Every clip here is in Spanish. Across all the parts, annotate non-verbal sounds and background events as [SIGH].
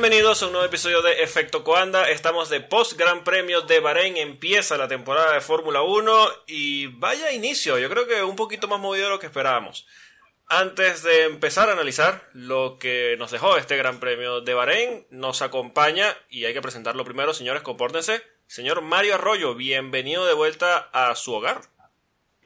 Bienvenidos a un nuevo episodio de Efecto Coanda. Estamos de post Gran Premio de Bahrein. Empieza la temporada de Fórmula 1 y vaya inicio. Yo creo que un poquito más movido de lo que esperábamos. Antes de empezar a analizar lo que nos dejó este Gran Premio de Bahrein, nos acompaña, y hay que presentarlo primero, señores, compórtense, señor Mario Arroyo, bienvenido de vuelta a su hogar.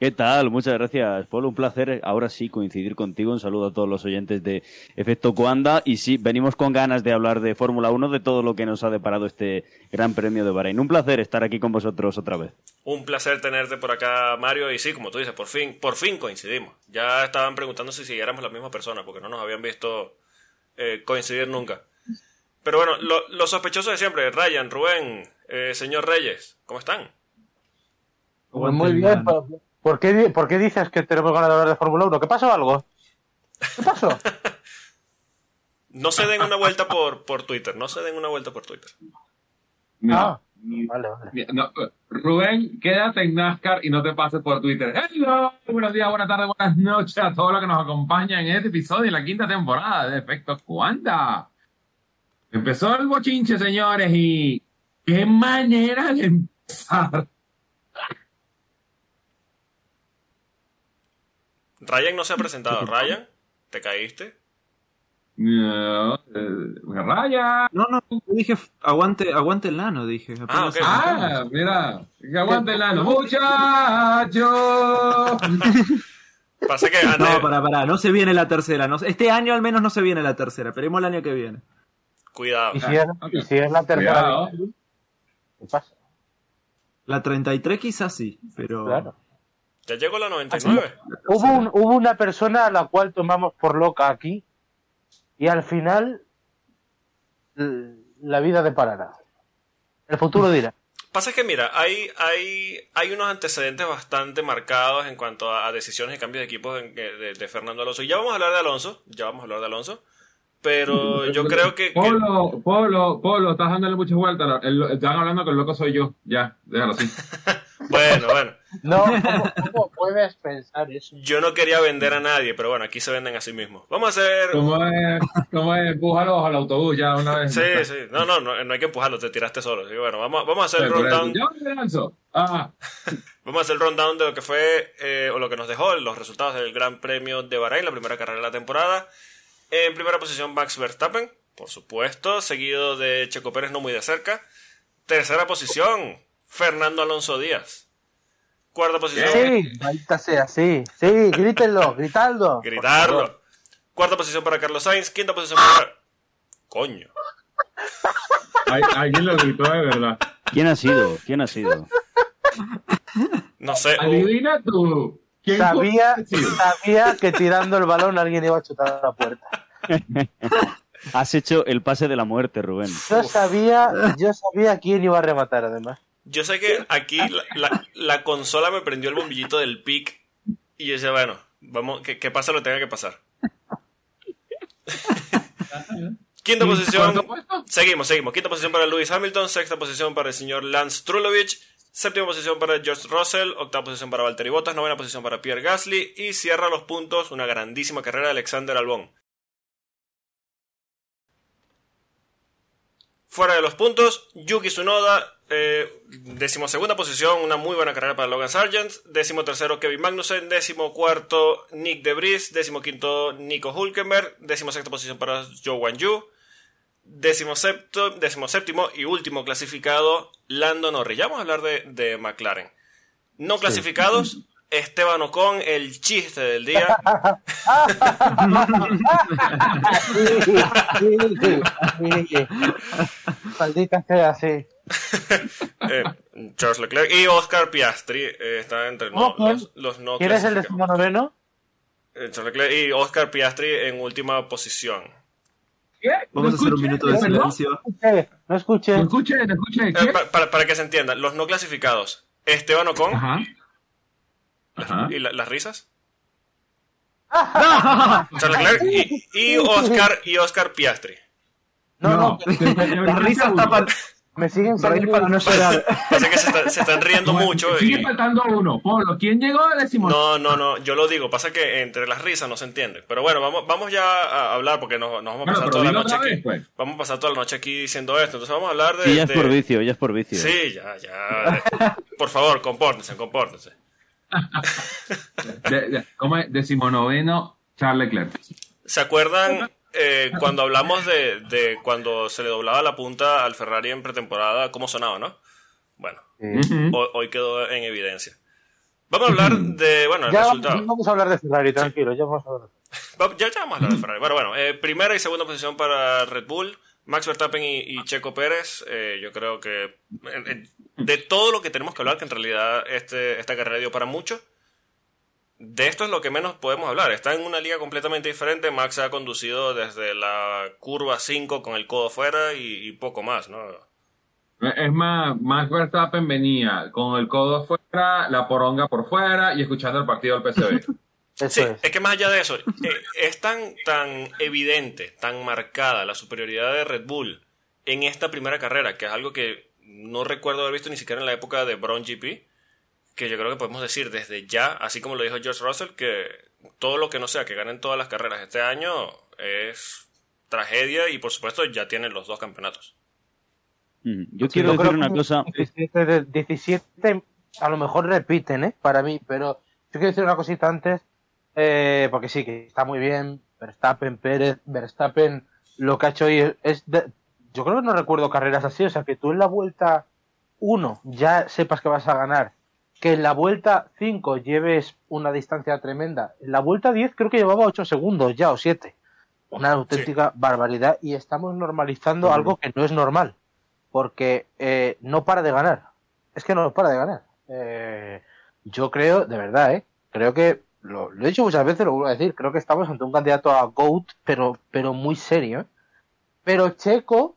¿Qué tal? Muchas gracias, Polo. Un placer ahora sí coincidir contigo. Un saludo a todos los oyentes de Efecto Coanda. Y sí, venimos con ganas de hablar de Fórmula 1, de todo lo que nos ha deparado este Gran Premio de Bahrein. Un placer estar aquí con vosotros otra vez. Un placer tenerte por acá, Mario. Y sí, como tú dices, por fin, por fin coincidimos. Ya estaban preguntando si siguiéramos la misma persona, porque no nos habían visto eh, coincidir nunca. Pero bueno, los lo sospechosos de siempre, Ryan, Rubén, eh, señor Reyes, ¿cómo están? Pues muy bien, ¿Por qué, ¿Por qué dices que tenemos ganas de hablar de Fórmula 1? ¿Qué pasó algo? ¿Qué pasó? [LAUGHS] no se den una vuelta por, por Twitter, no se den una vuelta por Twitter. ah, vale, vale. No, Rubén, quédate en NASCAR y no te pases por Twitter. Hello, buenos días, buenas tardes, buenas noches a todos los que nos acompañan en este episodio de la quinta temporada de Efectos Cuanda. Empezó el bochinche, señores, y qué manera de empezar. Ryan no se ha presentado. Ryan, ¿te caíste? No, eh, Ryan. No, no, dije aguante, aguante el lano, dije. Ah, okay. ah, mira, aguante el lano. Muchacho. Pasa que No, para, para, no se viene la tercera. No, este año al menos no se viene la tercera. Esperemos el año que viene. Cuidado. ¿Y si es, ¿y si es la tercera? Cuidado. ¿Qué pasa? La 33 quizás sí, pero... Claro. Ya llegó la 99. Hubo, un- hubo una persona a la cual tomamos por loca aquí y al final la vida deparará. El futuro dirá. Pasa que, mira, hay, hay, hay unos antecedentes bastante marcados en cuanto a, a decisiones y cambios de equipos en- de, de Fernando Alonso. Y ya vamos a hablar de Alonso, ya vamos a hablar de Alonso. Pero yo creo que... que- Polo, Polo, Polo, estás dándole muchas vueltas. El- Están hablando que el loco soy yo. Ya, déjalo así. [LAUGHS] bueno, bueno. No, ¿cómo, [LAUGHS] cómo puedes pensar eso? Yo no quería vender a nadie, pero bueno, aquí se venden a sí mismos. Vamos a hacer... ¿Cómo es? ¿Cómo es? Empújalo al autobús ya una vez. Sí, sí. No, no, no, no hay que empujarlo, te tiraste solo. Así que bueno, vamos, vamos a hacer el rundown. Yo me lanzo. Ah, [LAUGHS] Vamos a hacer el rundown de lo que fue eh, o lo que nos dejó los resultados del Gran Premio de Bahrein, la primera carrera de la temporada. En primera posición Max Verstappen, por supuesto, seguido de Checo Pérez no muy de cerca. Tercera posición Fernando Alonso Díaz. Cuarta posición Sí, maldita sea, sí, sí, grítenlo, [LAUGHS] gritadlo. gritarlo. Cuarta posición para Carlos Sainz, quinta posición para Coño. alguien lo gritó de verdad. ¿Quién ha sido? ¿Quién ha sido? No sé. Adivina tú. ¿Quién Sabía, sabía que tirando el balón alguien iba a chutar a la puerta. [LAUGHS] Has hecho el pase de la muerte, Rubén. Yo sabía, yo sabía quién iba a rematar además. Yo sé que aquí la, la- la consola me prendió el bombillito del pic y yo decía, bueno, vamos, que, que pase lo que tenga que pasar. [LAUGHS] Quinta posición. Seguimos, seguimos. Quinta posición para Lewis Hamilton. Sexta posición para el señor Lance Trulovich. Séptima posición para George Russell. Octava posición para Valtteri Bottas. Novena posición para Pierre Gasly. Y cierra los puntos una grandísima carrera de Alexander Albon. Fuera de los puntos, Yuki Tsunoda, eh, decimosegunda posición, una muy buena carrera para Logan Sargent, décimo tercero Kevin Magnussen, décimo cuarto Nick Debris, décimo quinto Nico Hulkenberg, décimo sexta posición para Joe Wan Yu, décimo, septo, décimo séptimo y último clasificado Lando Norris. Ya vamos a hablar de, de McLaren. No clasificados, Esteban Ocon, el chiste del día. [LAUGHS] Maldita sea, sí. [LAUGHS] Eh, Charles Leclerc y Oscar Piastri eh, están entre no- los, los no ¿Quién es el decimonoveno? Eh, Charles Leclerc y Oscar Piastri en última posición. ¿Qué? Vamos a hacer un minuto de silencio. No escuché. No escuché, no escuché. Eh, para, para que se entienda, los no clasificados. Esteban Ocon Ajá. Ajá. y la- las risas. [LAUGHS] Charles Leclerc y, y Oscar y Oscar Piastri. No, no, La risa está [LAUGHS] para... Me siguen saliendo para no llorar. [LAUGHS] Pasa que se, está- se están riendo mucho Sigue y... faltando uno. Polo, ¿quién llegó a décimo? No, no, no, yo lo digo, pasa que entre las risas no se entiende. Pero bueno, vamos, vamos ya a hablar porque nos, nos vamos a pasar toda la noche aquí. vez, pues. Vamos a pasar toda la noche aquí diciendo esto. Entonces vamos a hablar de... Sí, ya es de- por vicio, ya es por vicio. Sí, ya, ya. [LAUGHS] Por favor, compórtense, compórtense. [LAUGHS] De- de- ¿Cómo es? Decimonoveno, Charles Leclerc. ¿Se acuerdan eh, cuando hablamos de, de cuando se le doblaba la punta al Ferrari en pretemporada, cómo sonaba, no? Bueno, Ujú. hoy, hoy quedó en evidencia. Vamos a hablar de, bueno, el Ya resultado. vamos, vamos a hablar de Ferrari, tranquilo, ya vamos a hablar. Ya, ya vamos a hablar de Ferrari. Bueno, bueno, eh, primera y segunda posición para Red Bull, Max Verstappen y, y Checo Pérez. eh, yo creo que de todo lo que tenemos que hablar, que en realidad este, esta carrera dio para mucho, de esto es lo que menos podemos hablar. Está en una liga completamente diferente. Max ha conducido desde la curva 5 con el codo fuera y, y poco más, ¿no? Es más, Max Verstappen venía con el codo fuera, la poronga por fuera y escuchando el partido del PCB. [LAUGHS] Sí, es. es que más allá de eso, eh, es tan, tan evidente, tan marcada la superioridad de Red Bull en esta primera carrera, que es algo que no recuerdo haber visto ni siquiera en la época de Brown GP, que yo creo que podemos decir desde ya, así como lo dijo George Russell, que todo lo que no sea que ganen todas las carreras este año es tragedia y por supuesto ya tienen los dos campeonatos. Mm, Yo Sí, quiero yo decir una cosa. 17, de- 17 a lo mejor repiten, ¿eh? Para mí, pero yo quiero decir una cosita antes, eh, porque sí, que está muy bien, Verstappen, Pérez, Verstappen, lo que ha hecho hoy es, es de- yo creo que no recuerdo carreras así, o sea, que tú en la vuelta 1 ya sepas que vas a ganar, que en la vuelta 5 lleves una distancia tremenda, en la vuelta 10 creo que llevaba 8 segundos ya o 7. Una auténtica barbaridad y estamos normalizando algo que no es normal porque eh, no para de ganar. Es que no para de ganar. Eh, yo creo, de verdad, ¿eh? creo que, lo, lo he dicho muchas veces, lo vuelvo a decir, creo que estamos ante un candidato a GOAT, pero, pero muy serio. ¿eh? Pero Checo,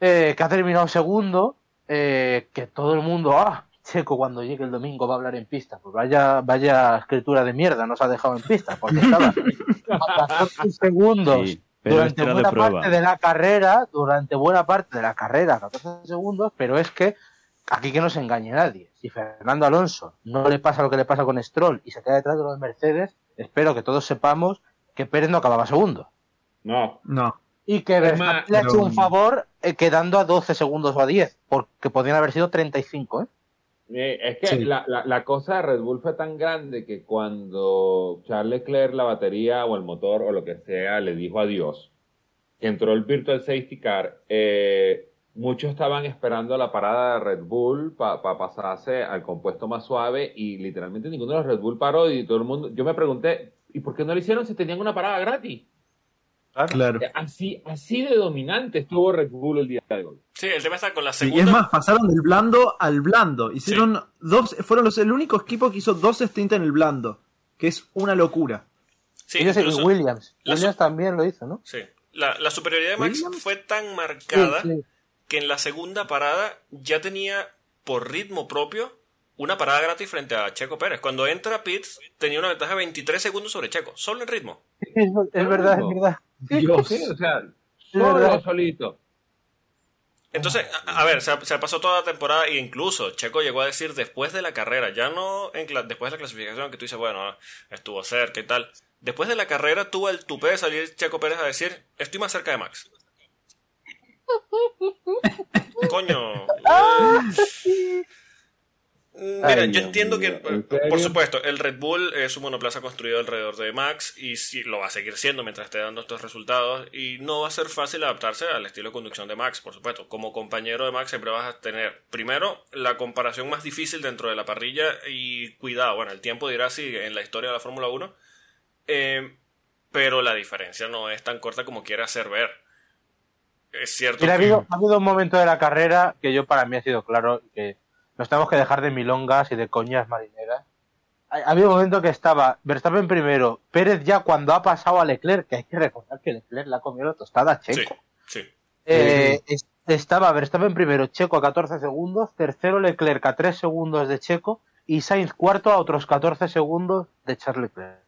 eh, que ha terminado segundo, eh, que todo el mundo, ah, Checo cuando llegue el domingo va a hablar en pista. Pues vaya, vaya escritura de mierda nos ha dejado en pista, porque estaba [LAUGHS] a 14 segundos Sí, pero durante de buena parte de la carrera, durante buena parte de la carrera, 14 segundos, pero es que aquí que no se engañe nadie. Si Fernando Alonso no le pasa lo que le pasa con Stroll y se queda detrás de los Mercedes, espero que todos sepamos que Pérez no acababa segundo. No. No. Y que Verstappen le ha hecho un favor eh, quedando a 12 segundos o a 10, porque podrían haber sido 35, ¿eh? Eh, es que Sí. la, la, la cosa de Red Bull fue tan grande que cuando Charles Leclerc la batería o el motor o lo que sea le dijo adiós, que entró el Virtual Safety Car, eh, muchos estaban esperando la parada de Red Bull para pasarse al compuesto más suave y literalmente ninguno de los Red Bull paró y todo el mundo, yo me pregunté, ¿y por qué no lo hicieron si tenían una parada gratis? Claro. Eh, Así, así de dominante estuvo Red Bull el día de hoy. Sí, el tema está con la Sí, y segunda. es más, pasaron del blando al blando. Hicieron dos, fueron los, el único equipo que hizo dos stints en el blando, que es una locura. Sí, y incluso- Williams. la Williams también lo hizo, ¿no? sí. La, la superioridad de Max Williams. fue tan marcada Sí, sí. que en la segunda parada ya tenía por ritmo propio una parada gratis frente a Checo Pérez. Cuando entra Pitts tenía una ventaja de 23 segundos sobre Checo, solo en ritmo. Es, es verdad, es verdad. Dios. Sí, o sea, solo, solito. Entonces, a, a ver, se, se pasó toda la temporada e incluso Checo llegó a decir después de la carrera, ya no en después de la clasificación que tú dices, bueno, estuvo cerca y tal. Después de la carrera tuvo el tupé de salir Checo Pérez a decir, estoy más cerca de Max. [LAUGHS] Coño. Eh, Mira, Ay, yo entiendo que, ¿en por supuesto, el Red Bull es un monoplaza construido alrededor de Max y sí, lo va a seguir siendo mientras esté dando estos resultados y no va a ser fácil adaptarse al estilo de conducción de Max, por supuesto. Como compañero de Max siempre vas a tener, primero, la comparación más difícil dentro de la parrilla y cuidado, bueno, el tiempo dirá si en la historia de la Fórmula 1, eh, pero la diferencia no es tan corta como quiere hacer ver. Es cierto Mira, ha que... habido, ha habido un momento de la carrera que yo para mí ha sido claro que nos tenemos que dejar de milongas y de coñas marineras. Ha, ha habido un momento que estaba Verstappen primero, Pérez ya cuando ha pasado a Leclerc, que hay que recordar que Leclerc la ha comido la tostada a Checo. sí. Eh, es- estaba Verstappen primero, Checo a 14 segundos, tercero Leclerc a 3 segundos de Checo y Sainz cuarto a otros 14 segundos de Charles Leclerc.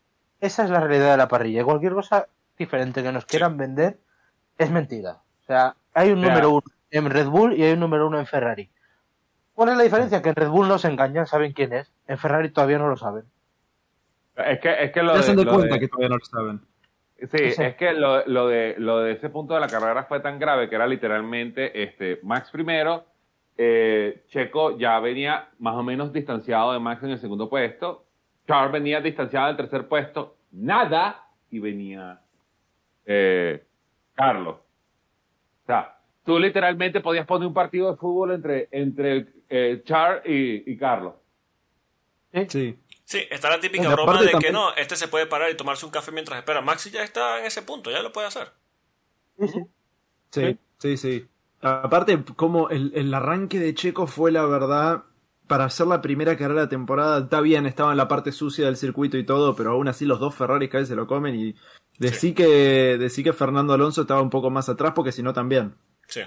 Esa es la realidad de la parrilla. Cualquier cosa diferente que nos quieran vender es mentira. O sea, hay un O sea, número uno en Red Bull y hay un número uno en Ferrari. ¿Cuál es la diferencia? Que en Red Bull no se engañan, saben quién es. En Ferrari todavía no lo saben. Es que, es que lo Ya de, se han dado lo cuenta de- que todavía no lo saben. Sí, Sí. es que lo, lo de, lo de ese punto de la carrera fue tan grave que era literalmente este, Max primero, eh, Checo ya venía más o menos distanciado de Max en el segundo puesto, Charles venía distanciado del tercer puesto, nada, y venía eh, Carlos. O sea, tú literalmente podías poner un partido de fútbol entre, entre eh, Charles y, y Carlos. Sí. Sí, está la típica broma de que también- no, este se puede parar y tomarse un café mientras espera. Maxi ya está en ese punto, ya lo puede hacer. Sí, sí. Sí. Aparte, como el, el arranque de Checo fue la verdad, para hacer la primera carrera de temporada, está bien, estaba en la parte sucia del circuito y todo, pero aún así los dos Ferraris cada vez se lo comen y decí que, decí que Fernando Alonso estaba un poco más atrás porque si no también. Sí.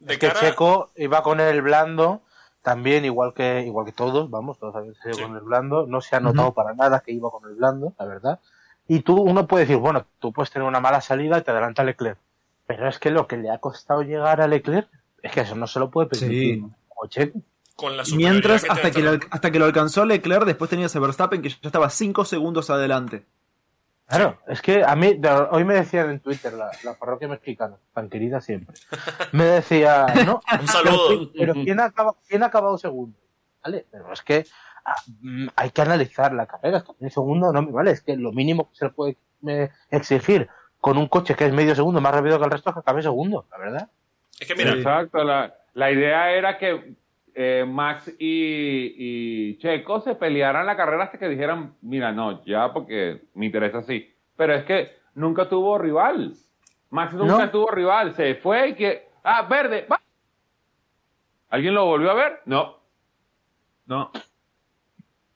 De Es que Checo iba con el blando, también igual que igual que todos, vamos, todos habían salido Sí. con el blando, no se ha notado para nada que iba con el blando, la verdad. Y tú, uno puede decir, bueno, tú puedes tener una mala salida y te adelanta Leclerc. Pero es que lo que le ha costado llegar a Leclerc, es que eso no se lo puede permitir. Sí. Como Checo. con la Mientras, que hasta que, lo, hasta que lo alcanzó Leclerc, después tenías a Verstappen que ya estaba 5 segundos adelante. Claro, es que a mí, de- hoy me decían en Twitter, la, la parroquia mexicana, tan querida siempre, [LAUGHS] me decía, no, Un saludo. Pero, pero ¿quién, ha acabado, ¿quién ha acabado segundo? ¿Vale? Pero es que ah, mm, hay que analizar la carrera. Es que un segundo no me vale. Es que lo mínimo que se le puede exigir con un coche que es medio segundo más rápido que el resto es que acabe segundo, la verdad. Es que mira, Sí. Exacto, la, la idea era que eh, Max y, y Checo se pelearan la carrera hasta que dijeran, mira, no, ya porque me interesa así. Pero es que nunca tuvo rival. Max nunca No. tuvo rival. Se fue y que, ah, verde, va. ¿Alguien lo volvió a ver? No. No.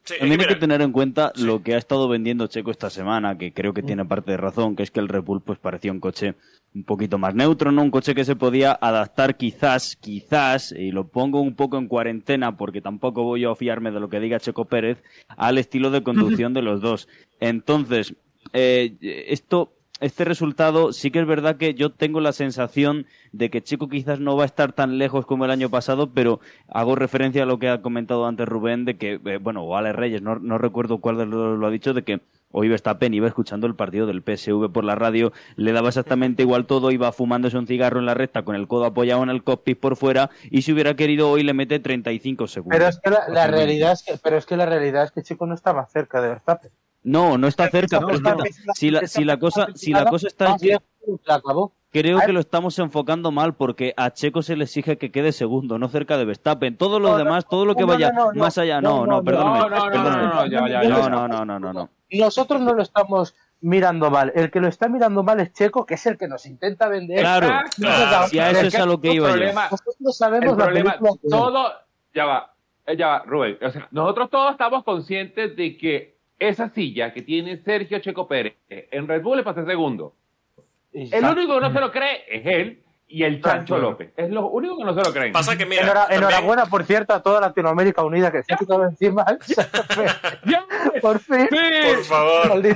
Sí, También hay que tener en cuenta lo que ha estado vendiendo Checo esta semana, que creo que tiene parte de razón, que es que el Red Bull pues parecía un coche un poquito más neutro, ¿no? Un coche que se podía adaptar quizás, quizás, y lo pongo un poco en cuarentena porque tampoco voy a fiarme de lo que diga Checo Pérez, al estilo de conducción [LAUGHS] de los dos. Entonces, eh, esto, este resultado sí que es verdad que yo tengo la sensación de que Checo quizás no va a estar tan lejos como el año pasado, pero hago referencia a lo que ha comentado antes Rubén, de que, eh, bueno, o Ale Reyes, no, no recuerdo cuál de los lo ha dicho, de que hoy Verstappen iba escuchando el partido del PSV por la radio, le daba exactamente igual todo, iba fumándose un cigarro en la recta con el codo apoyado en el cockpit por fuera, y si hubiera querido hoy le mete 35 segundos. Pero es que la, la realidad es que, pero es que la realidad es que Chico no más cerca de Verstappen. No, no está cerca, no, pero no, si la, si la cosa, si la cosa está la acabó. Creo que lo estamos enfocando mal porque a Checo se le exige que quede segundo, no cerca de Verstappen. Todo lo No, no, demás, todo lo que vaya no, no, más allá, no, no, no, no, perdóname. no, no, no, no, no, ya, ya, ya. no, no, no, no, no, no. Nosotros no lo estamos mirando mal. El que lo está mirando mal es Checo, que es el que nos intenta vender. Claro, claro, si a eso es a lo que iba yo. problema, Nosotros sabemos el problema, película que es. todo, ya va, eh, ya va, Rubén. O sea, nosotros todos estamos conscientes de que esa silla que tiene Sergio Checo Pérez en Red Bull para ser segundo. El único que no se lo cree es él y el Chancho Claro. López. Es lo único que no se lo creen. pasa que mira, Enhora- también- enhorabuena, por cierto, a toda Latinoamérica unida que se ha quitado encima. [LAUGHS] Por fin. por favor, ¿Por que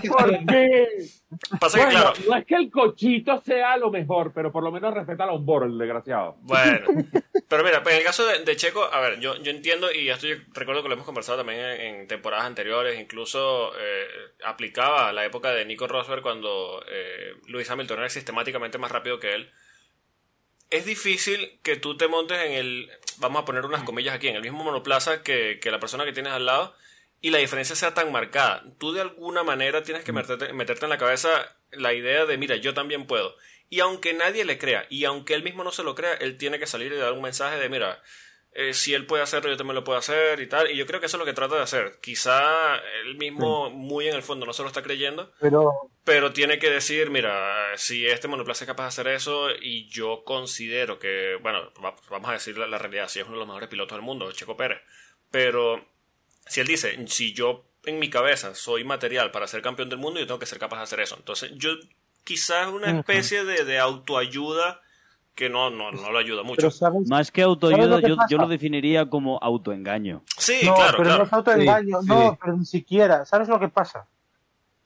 Bueno, claro, no es que el cochito sea lo mejor, pero por lo menos respeta a los boros, el desgraciado. Bueno, pero mira, pues en el caso de, de Checo, a ver, yo, yo entiendo y esto yo recuerdo que lo hemos conversado también en, en temporadas anteriores, incluso eh, aplicaba la época de Nico Rosberg cuando eh, Lewis Hamilton era sistemáticamente más rápido que él. Es difícil que tú te montes en el, vamos a poner unas comillas aquí, en el mismo monoplaza que, que la persona que tienes al lado y la diferencia sea tan marcada. Tú de alguna manera tienes que meterte, meterte en la cabeza la idea de, mira, yo también puedo. Y aunque nadie le crea, y aunque él mismo no se lo crea, él tiene que salir y dar un mensaje de, mira, eh, si él puede hacerlo, yo también lo puedo hacer y tal. Y yo creo que eso es lo que trata de hacer. Quizá él mismo, muy en el fondo, no se lo está creyendo, Pero pero tiene que decir, mira, si este monoplaza es capaz de hacer eso y yo considero que, bueno, va- vamos a decir la, la realidad, si es uno de los mejores pilotos del mundo, Checo Pérez, pero si él dice, si yo en mi cabeza soy material para ser campeón del mundo, yo tengo que ser capaz de hacer eso. Entonces, yo quizás una especie de, de autoayuda que no, no, no lo ayuda mucho. Más que ¿Sabes autoayuda, lo que yo, yo lo definiría como autoengaño. Sí, no, claro, pero claro. no es autoengaño, Sí, no, sí. pero ni siquiera. ¿Sabes lo que pasa?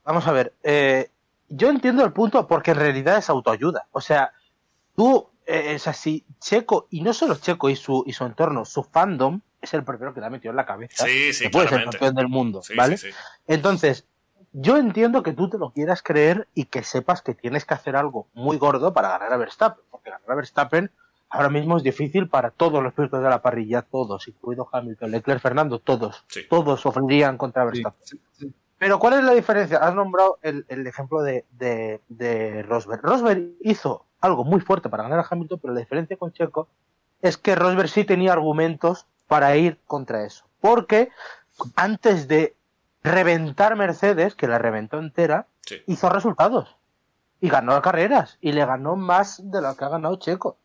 Vamos a ver, eh, yo entiendo el punto porque en realidad es autoayuda. O sea, tú eh, es así. Checo, y no solo Checo y su, y su entorno, su fandom es el primero que le ha metido en la cabeza. Sí, sí, que puede ser claramente. campeón del mundo, Sí, ¿vale? sí, sí. Entonces, yo entiendo que tú te lo quieras creer y que sepas que tienes que hacer algo muy gordo para ganar a Verstappen, porque ganar a Verstappen ahora mismo es difícil para todos los pilotos de la parrilla, todos, incluido Hamilton, Leclerc, Fernando, todos, Sí. todos sufrirían contra Verstappen. sí, sí. Pero ¿cuál es la diferencia? Has nombrado el, el ejemplo de, de, de Rosberg. Rosberg hizo algo muy fuerte para ganar a Hamilton, pero la diferencia con Checo es que Rosberg sí tenía argumentos para ir contra eso. Porque antes de reventar Mercedes, que la reventó entera, Sí. hizo resultados. Y ganó carreras. Y le ganó más de lo que ha ganado Checo.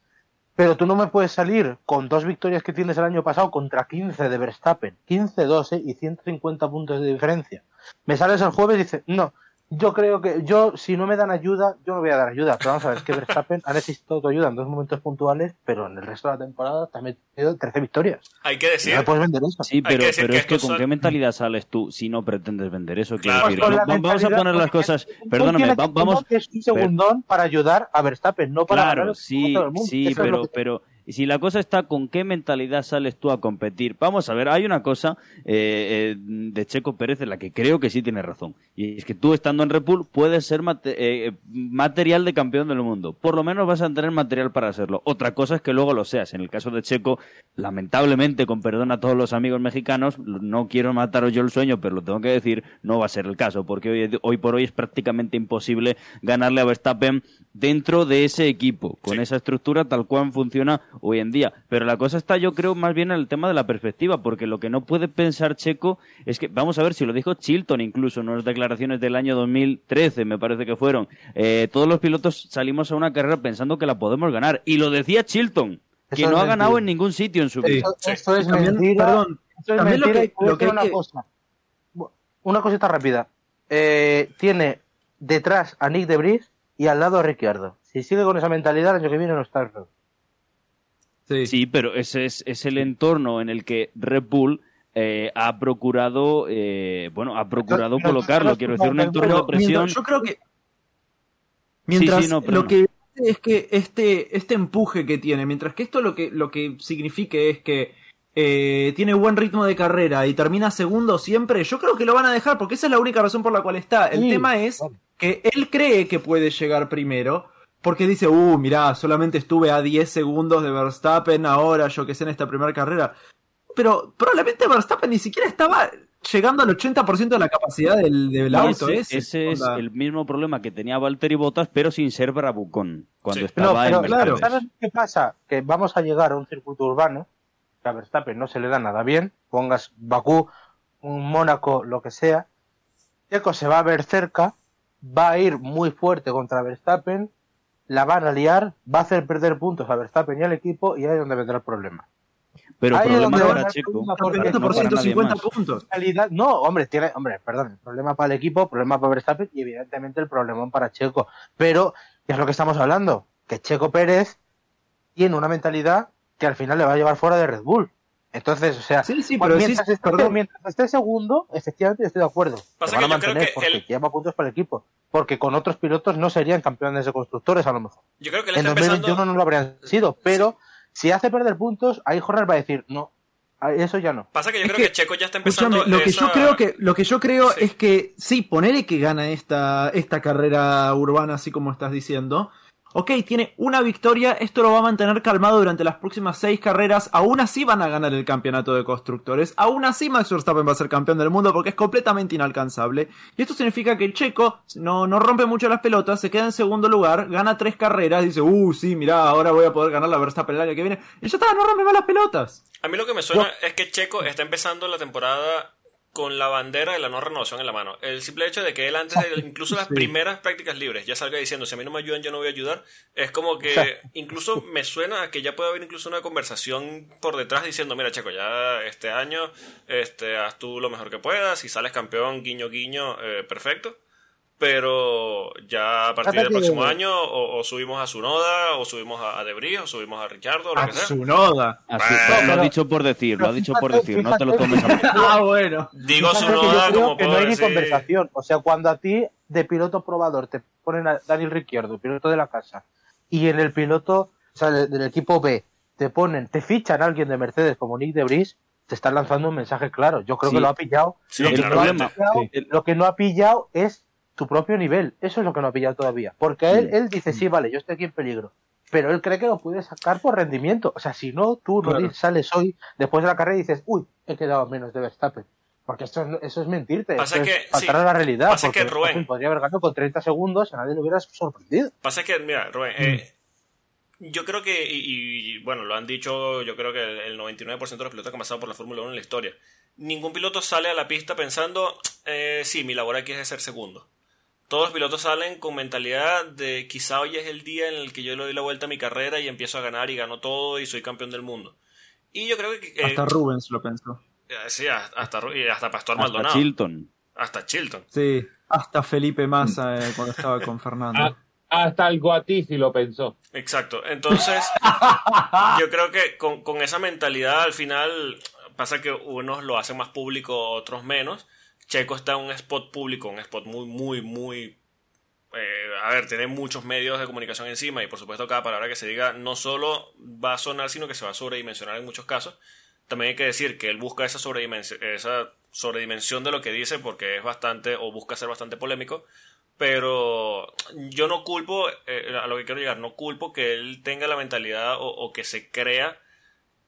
Pero tú no me puedes salir con dos victorias que tienes el año pasado contra 15 de Verstappen, 15-2 ¿eh? y 150 puntos de diferencia. Me sales el jueves y dices, no, yo creo que yo, si no me dan ayuda, yo no voy a dar ayuda. Pero vamos a ver, es que Verstappen ha necesitado tu ayuda en dos momentos puntuales, pero en el resto de la temporada te ha metido 13 victorias. Hay que decir, puedes vender eso. Sí, pero, pero que es que con son- qué mentalidad sales tú si no pretendes vender eso. Claro. decir, no, vamos a poner las cosas. Perdóname, vamos. es un segundón para ayudar a Verstappen, no para Claro, el sí, sí, pero, pero y si la cosa está con qué mentalidad sales tú a competir. Vamos a ver, hay una cosa eh, eh, de Checo Pérez en la que creo que sí tiene razón. Y es que tú estando en Red Bull puedes ser mate- eh, material de campeón del mundo. Por lo menos vas a tener material para hacerlo. Otra cosa es que luego lo seas. En el caso de Checo, lamentablemente, con perdón a todos los amigos mexicanos, no quiero mataros yo el sueño, pero lo tengo que decir, no va a ser el caso, porque hoy, hoy por hoy es prácticamente imposible ganarle a Verstappen dentro de ese equipo, con Sí. esa estructura tal cual funciona hoy en día. Pero la cosa está, yo creo, más bien en el tema de la perspectiva, porque lo que no puede pensar Checo es que, vamos a ver si lo dijo Chilton incluso en unas declaraciones del año 2013, me parece que fueron, eh, todos los pilotos salimos a una carrera pensando que la podemos ganar, y lo decía Chilton, que Eso no ha ganado en ningún sitio en su vida. Esto, Sí. esto es También, mentira. perdón, esto es también lo mentira que- y lo que una que- cosa. Una cosita rápida. Eh, tiene detrás a Nick de Bris y al lado a Ricciardo. Si sigue con esa mentalidad, el año que viene no está. Sí. Sí, pero ese es, es el entorno en el que Red Bull eh, ha procurado, eh, bueno, ha procurado Pero- colocarlo. pero- Quiero decir, un entorno de presión. mientras- yo creo que mientras sí, no, perdona. lo que es que este este empuje que tiene, mientras que esto lo que lo que signifique es que eh, tiene buen ritmo de carrera y termina segundo siempre, yo creo que lo van a dejar porque esa es la única razón por la cual está. El Sí, tema es que él cree que puede llegar primero. Porque dice, uh, mirá, solamente estuve a 10 segundos de Verstappen ahora, yo que sé, en esta primera carrera. Pero probablemente Verstappen ni siquiera estaba llegando al 80% de la capacidad del, del Y auto ese, ese. ese es Onda. el mismo problema que tenía Valtteri Bottas, pero sin ser bravucón. Cuando Sí. estaba No, pero en claro. ¿sabes qué pasa? Que vamos a llegar a un circuito urbano que a Verstappen no se le da nada bien. Pongas Bakú, un Mónaco, lo que sea. Checo se va a ver cerca, va a ir muy fuerte contra Verstappen, la van a liar, va a hacer perder puntos a Verstappen y al equipo y ahí es donde vendrá el problema. Pero el Ahí es problema donde para Checo. no por para nadie 150 más. puntos. Calidad, no, hombre, tiene, hombre, perdón, el problema para el equipo, problema para Verstappen y evidentemente el problemón para Checo. Pero, ¿qué es lo que estamos hablando? Que Checo Pérez tiene una mentalidad que al final le va a llevar fuera de Red Bull. Entonces, o sea, Sí, sí, cuando- pero mientras, sí, esté, perdón. mientras esté segundo, efectivamente yo estoy de acuerdo. Pasa Lo van que a yo creo mantener que porque él- lleva puntos para el equipo. Porque con otros pilotos no serían campeones de constructores a lo mejor. yo creo que En está 2021 empezando. no lo habrían sido, pero si hace perder puntos, ahí Horner va a decir, no, eso ya no. Pasa que yo Es creo que, que, Checo ya está empezando. Lo que esa- yo creo que lo que yo creo Sí. es que sí, ponele que gana esta esta carrera urbana así como estás diciendo. Ok, tiene una victoria, esto lo va a mantener calmado durante las próximas seis carreras. Aún así van a ganar el campeonato de constructores. Aún así Max Verstappen va a ser campeón del mundo porque es completamente inalcanzable. Y esto significa que el checo no, no rompe mucho las pelotas, se queda en segundo lugar, gana tres carreras, dice, uh, sí, mirá, ahora voy a poder ganar la Verstappen el año que viene. Y ya está, no rompe más las pelotas. A mí lo que me suena es que Checo está empezando la temporada con la bandera de la no renovación en la mano. El simple hecho de que él antes de incluso las Sí. primeras prácticas libres ya salga diciendo si a mí no me ayudan yo no voy a ayudar, es como que [LAUGHS] incluso me suena a que ya puede haber incluso una conversación por detrás diciendo, mira Checo, ya este año este, haz tú lo mejor que puedas, si sales campeón, guiño guiño, eh, perfecto. Pero ya a partir del próximo año o, o subimos a Sunoda, o subimos a, a Debris, o subimos a Richardo, o lo que sea. Así, Bueno, lo ha pero- dicho por decir, lo ha pero dicho por decir, no te lo tomes a mal. [LAUGHS] Ah, bueno. Digo Fíjate que yo Sunoda creo como que puedo no hay ni conversación. O sea, cuando a ti de piloto probador te ponen a Daniel Ricciardo, piloto de la casa, y en el piloto, o sea, del, del equipo B, te ponen, te fichan a alguien de Mercedes como Nick de Bris, te están lanzando un mensaje claro. Yo creo Sí. que lo ha pillado. Sí, lo, que no ha claramente. pillado Sí. lo que no ha pillado es tu propio nivel. Eso es lo que no ha pillado todavía. Porque a él, él dice, sí, vale, yo estoy aquí en peligro. Pero él cree que lo puede sacar por rendimiento. O sea, si no, tú no Claro. sales hoy, después de la carrera y dices, uy, he quedado menos de Verstappen. Porque eso es, eso es mentirte. Pasa eso que, es faltar sí, a la realidad. pasa porque que, Rubén- Verstappen podría haber ganado con 30 segundos y a nadie le hubiera sorprendido. Pasa que, mira, Rubén, eh, yo creo que, y, y, bueno, lo han dicho, yo creo que el 99% de los pilotos que han pasado por la Fórmula 1 en la historia. Ningún piloto sale a la pista pensando, eh, sí, mi labor aquí es de ser segundo. Todos los pilotos salen con mentalidad de quizá hoy es el día en el que yo le doy la vuelta a mi carrera y empiezo a ganar y gano todo y soy campeón del mundo. Y yo creo que... eh, Hasta Rubens lo pensó. eh, sí, hasta, hasta Pastor Hasta Maldonado. Chilton. Hasta Chilton. Sí, hasta Felipe Massa eh, cuando estaba con Fernando. Ah, hasta el Guatifi lo pensó. Exacto. Entonces, [LAUGHS] yo creo que con, con esa mentalidad al final pasa que unos lo hacen más público, otros menos. Checo está en un spot público, un spot muy, muy, muy... eh, a ver, tiene muchos medios de comunicación encima y por supuesto cada palabra que se diga no solo va a sonar, sino que se va a sobredimensionar en muchos casos. También hay que decir que él busca esa sobredimensión, esa sobredimensión de lo que dice porque es bastante, o busca ser bastante polémico, pero yo no culpo, eh, a lo que quiero llegar, no culpo que él tenga la mentalidad o, o que se crea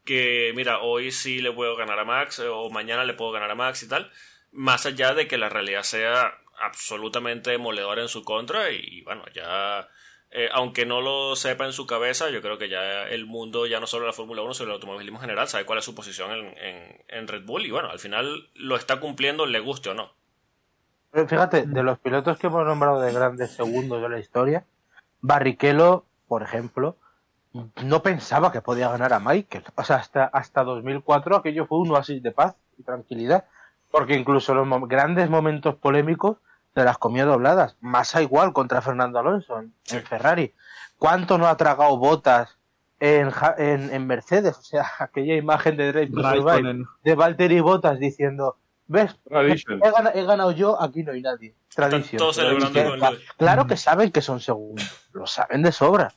que, mira, hoy sí le puedo ganar a Max eh, o mañana le puedo ganar a Max y tal, más allá de que la realidad sea absolutamente demoledora en su contra y, bueno, ya, eh, aunque no lo sepa en su cabeza, yo creo que ya el mundo, ya no solo la Fórmula 1, sino el automovilismo en general, sabe cuál es su posición en, en- en Red Bull y bueno, al final lo está cumpliendo, le guste o no. Fíjate, de los pilotos que hemos nombrado de grandes segundos de la historia, Barrichello, por ejemplo, no pensaba que podía ganar a Michael. O sea, hasta, hasta 2004 aquello fue un oasis de paz y tranquilidad. Porque incluso los mom- grandes momentos polémicos se las comió dobladas. Massa igual contra Fernando Alonso en, Sí. en Ferrari. ¿Cuánto no ha tragado botas en, en, en Mercedes? O sea, [LAUGHS] aquella imagen de to Survive de Valtteri Bottas diciendo, ¿ves? He ganado, he ganado yo, aquí no hay nadie. Tradición. todos celebrando Tradición. con el- Claro que saben que son segundos, lo saben de sobra.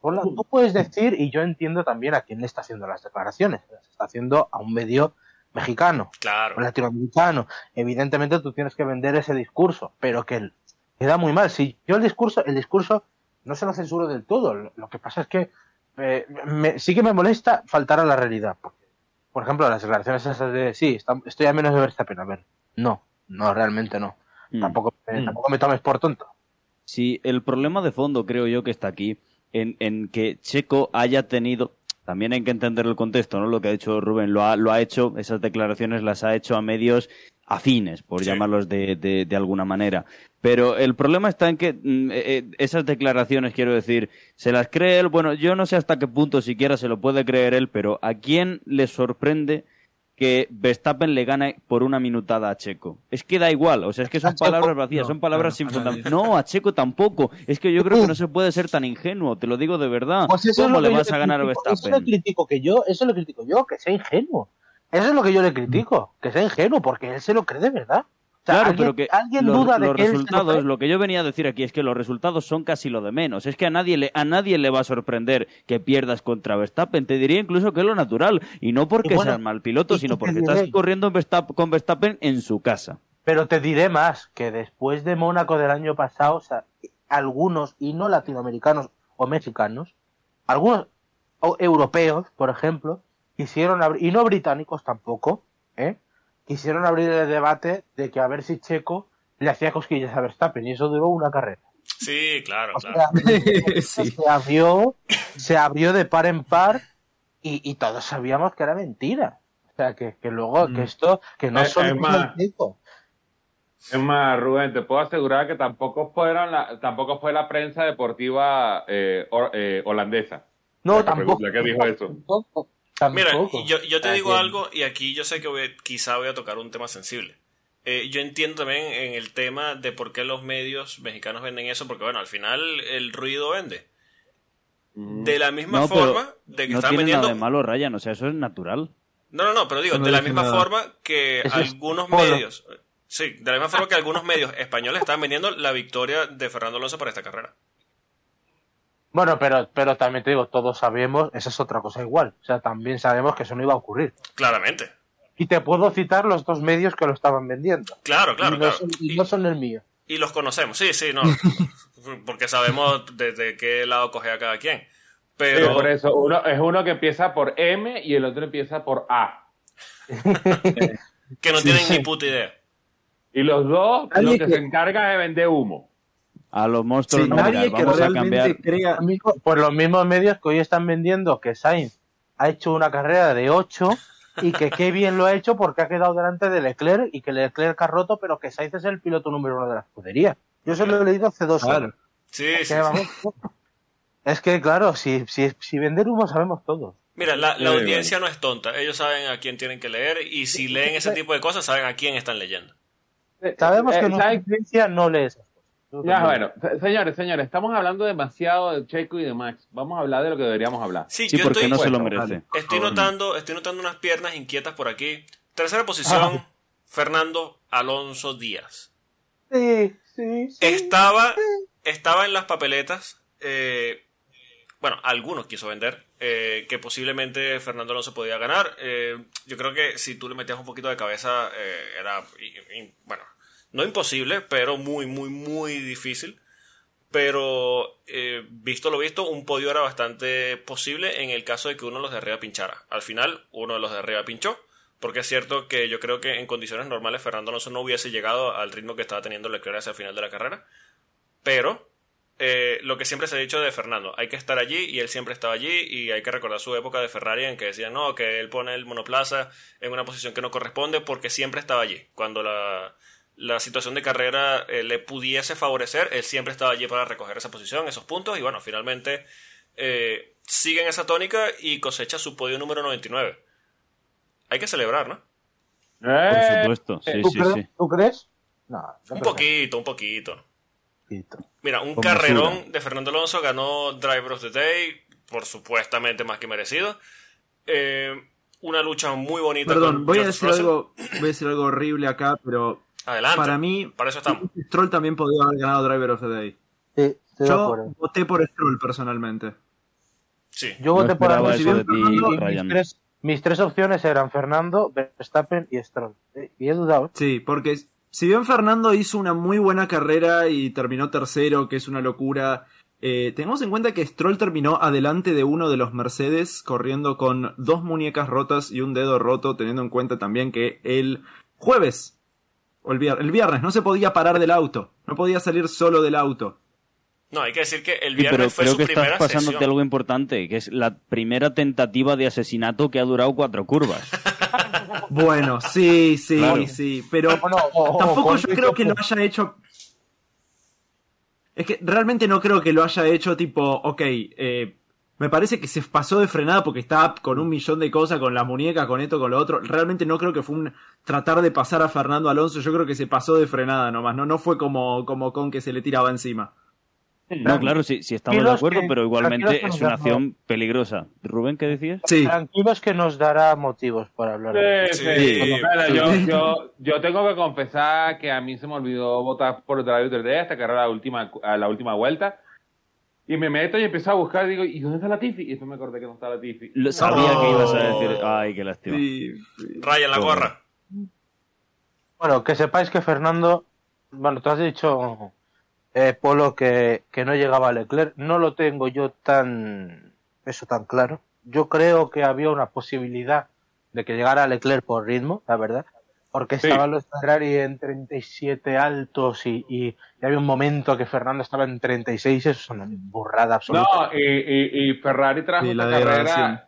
Por la- tú puedes decir, y yo entiendo también a quién le está haciendo las declaraciones, las está haciendo a un medio mexicano, Claro. o latinoamericano. Evidentemente tú tienes que vender ese discurso, pero que el- queda muy mal. Si yo el discurso, el discurso no se lo censuro del todo. Lo lo que pasa es que eh, me- sí que me molesta faltar a la realidad. Porque, por ejemplo, las declaraciones esas de sí, está- estoy a menos de Verstappen. A ver, no, no, realmente no. Mm. Tampoco, eh, Mm. tampoco me tomes por tonto. Sí, el problema de fondo creo yo que está aquí en, en que Checo haya tenido, también hay que entender el contexto, ¿no? Lo que ha dicho Rubén, lo ha, lo ha hecho, esas declaraciones las ha hecho a medios afines, por Sí. llamarlos de, de, de alguna manera. Pero el problema está en que mm, eh, eh, esas declaraciones, quiero decir, se las cree él, bueno, yo no sé hasta qué punto siquiera se lo puede creer él, pero ¿a quién le sorprende que Verstappen le gane por una minutada a Checo. Es que da igual, o sea, es que son palabras vacías, no, son palabras sin fundamento. No, a Checo tampoco. Es que yo creo que no se puede ser tan ingenuo, te lo digo de verdad. Pues eso ¿Cómo lo le vas a ganar a critico, Eso Verstappen? critico que yo, eso le critico yo, que sea ingenuo. Eso es lo que yo le critico, que sea ingenuo, porque él se lo cree de verdad. Sea, Claro, pero que alguien los, duda de los que resultados, lo que yo venía a decir aquí es que los resultados son casi lo de menos. Es que a nadie le, a nadie le va a sorprender que pierdas contra Verstappen. Te diría incluso que es lo natural. Y no porque bueno, seas mal piloto, sino porque diré- estás corriendo con Verstappen en su casa. Pero te diré más, que después de Mónaco del año pasado, o sea, algunos, y no latinoamericanos o mexicanos, algunos o europeos, por ejemplo, abrir, y no británicos tampoco, ¿eh? Quisieron abrir el debate de que a ver si Checo le hacía cosquillas a Verstappen, y eso duró una carrera. Sí, claro, O claro. sea, [LAUGHS] Sí. se abrió, se abrió de par en par y, y todos sabíamos que era mentira. O sea, que, que luego, que Mm. esto, que no Eh, solo es es más. Es más, Rubén, te puedo asegurar que tampoco fueron la, tampoco fue la prensa deportiva eh, or- eh, holandesa. No, La que tampoco. pregunta, ¿qué dijo eso? Tampoco. Mira, yo, yo te digo algo y aquí yo sé que voy- quizá voy a tocar un tema sensible. Eh, yo entiendo también en el tema de por qué los medios mexicanos venden eso, porque bueno, al final el ruido vende. De la misma No, forma de que no están vendiendo... nada de malo, Ryan. O sea, eso es natural. No, no, no, pero digo, no de la misma nada. forma que Eso algunos medios... Sí, de la misma forma que algunos medios españoles están vendiendo la victoria de Fernando Alonso para esta carrera. Bueno, pero, pero también te digo, todos sabemos, esa es otra cosa igual. O sea, también sabemos que eso no iba a ocurrir. Claramente. Y te puedo citar los dos medios que lo estaban vendiendo. Claro, claro, y, no claro. son, y Y- no son el mío. Y los conocemos, sí, sí, no. [LAUGHS] Porque sabemos desde qué lado coge a cada quien. Sí, Pero por eso, uno, es uno que empieza por M y el otro empieza por A. [LAUGHS] que no Sí, tienen sí. ni puta idea. Y los dos, lo que que- se encarga es de vender humo. A los monstruos Sí, no, nadie mirad, que vamos a cambiar. crea. Por los mismos medios que hoy están vendiendo que Sainz ha hecho una carrera de 8 y que qué bien lo ha hecho porque ha quedado delante de Leclerc y que Leclerc ha roto, pero que Sainz es el piloto número uno de la escudería. Yo eso lo he leído hace dos Claro. años. Sí, sí, vamos, Es que, claro, si, si, si vender humo sabemos todos. Mira, la, la audiencia no es tonta. Ellos saben a quién tienen que leer y si leen ese tipo de cosas, saben a quién están leyendo. Sabemos Eh, que nuestra ¿saben? audiencia no lee esas Ya, bueno, se- señores, señores, estamos hablando demasiado de Checo y de Max. Vamos a hablar de lo que deberíamos hablar. Sí, Sí, yo porque estoy, no se lo Bueno, merece. estoy favor. notando, estoy notando unas piernas inquietas por aquí. Tercera posición, Fernando Alonso Díaz. Sí, sí, sí. Estaba, estaba en las papeletas. eh, bueno, algunos quiso vender. eh, que posiblemente Fernando Alonso podía ganar. Eh, yo creo que si tú le metías un poquito de cabeza, eh, era, bueno, no imposible, pero muy, muy, muy difícil. Pero eh, visto lo visto, un podio era bastante posible en el caso de que uno de los de arriba pinchara. Al final, uno de los de arriba pinchó. Porque es cierto que yo creo que en condiciones normales Fernando Alonso no hubiese llegado al ritmo que estaba teniendo Leclerc hacia el final de la carrera. Pero eh, lo que siempre se ha dicho de Fernando, hay que estar allí y él siempre estaba allí y hay que recordar su época de Ferrari en que decían no, que él pone el monoplaza en una posición que no corresponde porque siempre estaba allí. Cuando la, la situación de carrera eh, le pudiese favorecer, él siempre estaba allí para recoger esa posición, esos puntos y bueno, finalmente eh, siguen esa tónica y cosecha su podio número 99. Hay que celebrar, ¿no? Por Eh, supuesto, sí, ¿Tú, sí, crees, sí. ¿Tú crees? No, Un poquito, un poquito. Mira, un Con carrerón de Fernando Alonso ganó Driver of the Day, por supuestamente más que merecido. Eh, una lucha muy bonita. Perdón, con voy a decir algo, voy a decir algo horrible acá, pero Adelante. para mí Para eso estamos. Stroll también podría haber ganado Driver of the Day. Sí, estoy de Yo voté por Stroll personalmente. Sí. Yo voté No por de ti, mis Ryan. tres, mis tres opciones eran Fernando, Verstappen y Stroll. Y he dudado. Sí, porque si bien Fernando hizo una muy buena carrera y terminó tercero, que es una locura, eh, tengamos en cuenta que Stroll terminó adelante de uno de los Mercedes, corriendo con dos muñecas rotas y un dedo roto, teniendo en cuenta también que el jueves, o el viernes, el viernes no se podía parar del auto, no podía salir solo del auto. No, hay que decir que el Sí, pero viernes fue creo su que estás primera pasándote sesión. algo importante, que es la primera tentativa de asesinato que ha durado cuatro curvas. [LAUGHS] Bueno, sí, sí, Claro. sí, pero tampoco yo creo que lo haya hecho. Es que realmente no creo que lo haya hecho tipo, ok, eh, me parece que se pasó de frenada porque estaba con un millón de cosas, con la muñeca, con esto, con lo otro. Realmente no creo que fue un tratar de pasar a Fernando Alonso, yo creo que se pasó de frenada nomás, no, no fue como, como con que se le tiraba encima. No, claro, sí, sí estamos de acuerdo, que- pero igualmente es una acción peligrosa. Rubén, ¿qué decías? Sí, Tranquilos que nos dará motivos para hablar de Sí, Sí. sí. Yo, yo, yo tengo que confesar que a mí se me olvidó votar por Driver of the Day hasta que era la última, a la última vuelta. Y me meto y empiezo a buscar y digo, ¿y dónde está la Tiffy? Y después me acordé que no está la Tiffy. Lo- sabía No. que ibas a decir. Ay, qué lástima. sí, sí. Ryan la gorra. Bueno, que sepáis que Fernando, bueno, tú has dicho, eh, Polo, que, que no llegaba a Leclerc. No lo tengo yo tan, eso tan claro. Yo creo que había una posibilidad de que llegara a Leclerc por ritmo, la verdad. Porque Sí. estaban los Ferrari en 37 altos y, y- y había un momento que Fernando estaba en 36. Eso es una burrada absoluta. No, y, y, y Ferrari trajo Sí, la carrera. degradación.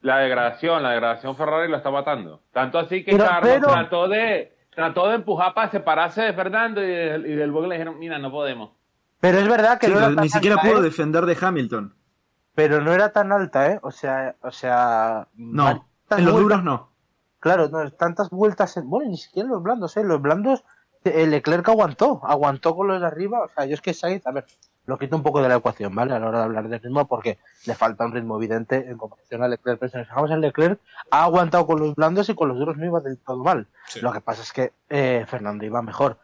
La degradación, la degradación Ferrari lo está matando. Tanto así que Pero- Carlos pero- trató de trató de empujar para separarse de Fernando y del, y del Bogue le dijeron, mira, no podemos. Pero es verdad que Sí, no era ni tan siquiera alta, pudo ¿eh? defender de Hamilton. Pero no era tan alta, ¿eh? O sea, o sea... No, en los duros no. Claro, no, tantas vueltas, en- bueno, ni siquiera los blandos, ¿eh? Los blandos, el Leclerc aguantó, aguantó con los de arriba, o sea, yo es que Sainz, a ver, lo quito un poco de la ecuación, ¿vale? A la hora de hablar de ritmo, porque le falta un ritmo evidente en comparación a Leclerc, pero si nos fijamos en Leclerc, ha aguantado con los blandos y con los duros no iba del todo mal. Sí. Lo que pasa es que eh, Fernando iba mejor.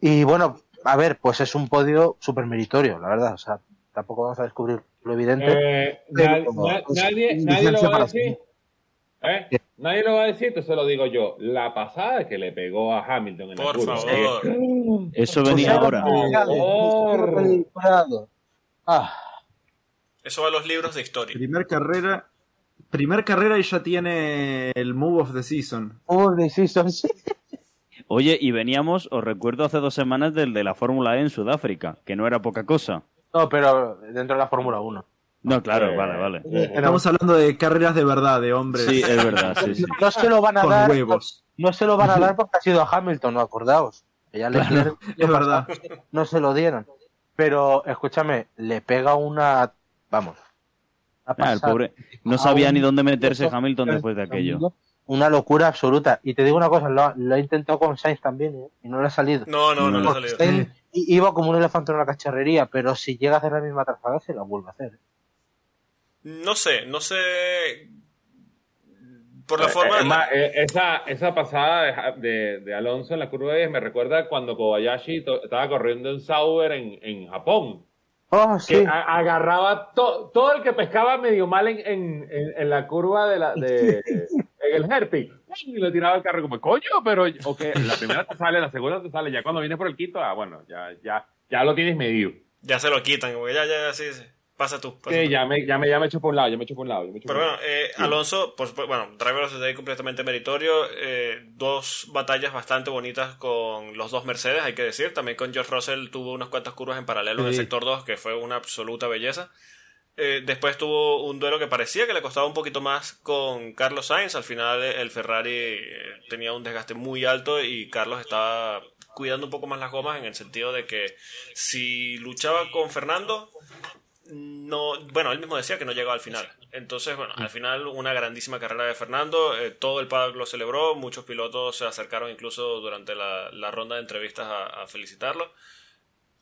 Y bueno, a ver, pues es un podio súper meritorio, la verdad, o sea, tampoco vamos a descubrir lo evidente. Eh, como- pues, nadie, nadie lo va a decir. ¿Eh? Nadie lo va a decir, entonces lo digo yo. La pasada que le pegó a Hamilton en la Por curva. favor. Eso venía ahora. Ah, Eso va a los libros de historia. Primer carrera. Primer carrera y ya tiene el Move of the Season. hubo decisions. Oye, y veníamos, os recuerdo hace dos semanas del de la Fórmula E en Sudáfrica, que no era poca cosa. No, pero dentro de la Fórmula 1. No, claro, Eh, vale, vale. Estamos hablando de carreras de verdad, de hombres. Sí, es verdad, sí, sí. No se lo van a Con dar. huevos. No se lo van a [LAUGHS] dar porque ha sido a Hamilton, no acordaos. Que ya Leclerc [LAUGHS] Es verdad. no se lo dieron. Pero escúchame, le pega una. Vamos. a Ah, el pobre no sabía un- ni dónde meterse Hamilton después de aquello. Una locura absoluta. Y te digo una cosa, lo, ha- lo ha intentado con Sainz también, ¿eh? y no le ha salido. No, no, no le ha salido. Iba como un elefante en una cacharrería, pero si llega a hacer la misma trazada, se la vuelve a hacer. ¿eh? No sé, no sé. Por la Eh, forma. es más, eh, esa, esa pasada de, de, de Alonso en la curva 10 me recuerda cuando Kobayashi to- estaba corriendo en Sauber en, en Japón. Oh, sí. Que a- agarraba to- todo el que pescaba medio mal en, en, en, en la curva de la, de, [LAUGHS] en el hairpin. Y le tiraba el carro como, coño, pero ok, la primera te sale, la segunda te sale, ya cuando vienes por el quinto, ah, bueno, ya, ya, ya lo tienes medido. Ya se lo quitan, güey. Ya, ya, ya, sí, sí. Pasa tú. pasa Sí, tú. ya me, ya me, ya me echo por un lado, ya me echo por un lado. ya me echo Pero bueno, eh, Alonso, pues pues, bueno, Driver of the Day completamente meritorio. eh, dos batallas bastante bonitas con los dos Mercedes, hay que decir. También con George Russell tuvo unas cuantas curvas en paralelo en el Sí. sector 2, que fue una absoluta belleza. Eh, después tuvo un duelo que parecía que le costaba un poquito más con Carlos Sainz. Al final eh, el Ferrari eh, tenía un desgaste muy alto y Carlos estaba cuidando un poco más las gomas en el sentido de que si luchaba con Fernando, no, bueno, él mismo decía que no llegaba al final. Entonces, bueno, al final una grandísima carrera de Fernando, eh, todo el paddock lo celebró, muchos pilotos se acercaron incluso durante la, la ronda de entrevistas a, a felicitarlo.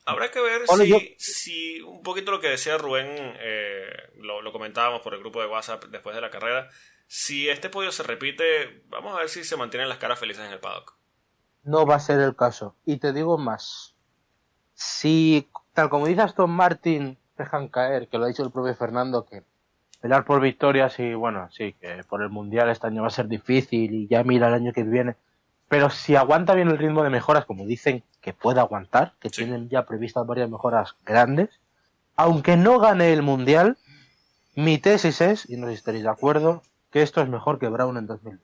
Habrá que ver si, yo- si un poquito lo que decía Rubén, eh, lo, lo comentábamos por el grupo de WhatsApp después de la carrera, si este podio se repite, vamos a ver si se mantienen las caras felices en el paddock. No va a ser el caso. Y te digo más. Si, tal como dice Aston Martin, dejan caer, que lo ha dicho el propio Fernando, que pelear por victorias y bueno, sí, que por el Mundial este año va a ser difícil y ya mira el año que viene. Pero si aguanta bien el ritmo de mejoras, como dicen que puede aguantar, que Sí. tienen ya previstas varias mejoras grandes, aunque no gane el Mundial, mi tesis es, y no sé si estaréis de acuerdo, que esto es mejor que Brown en 2000.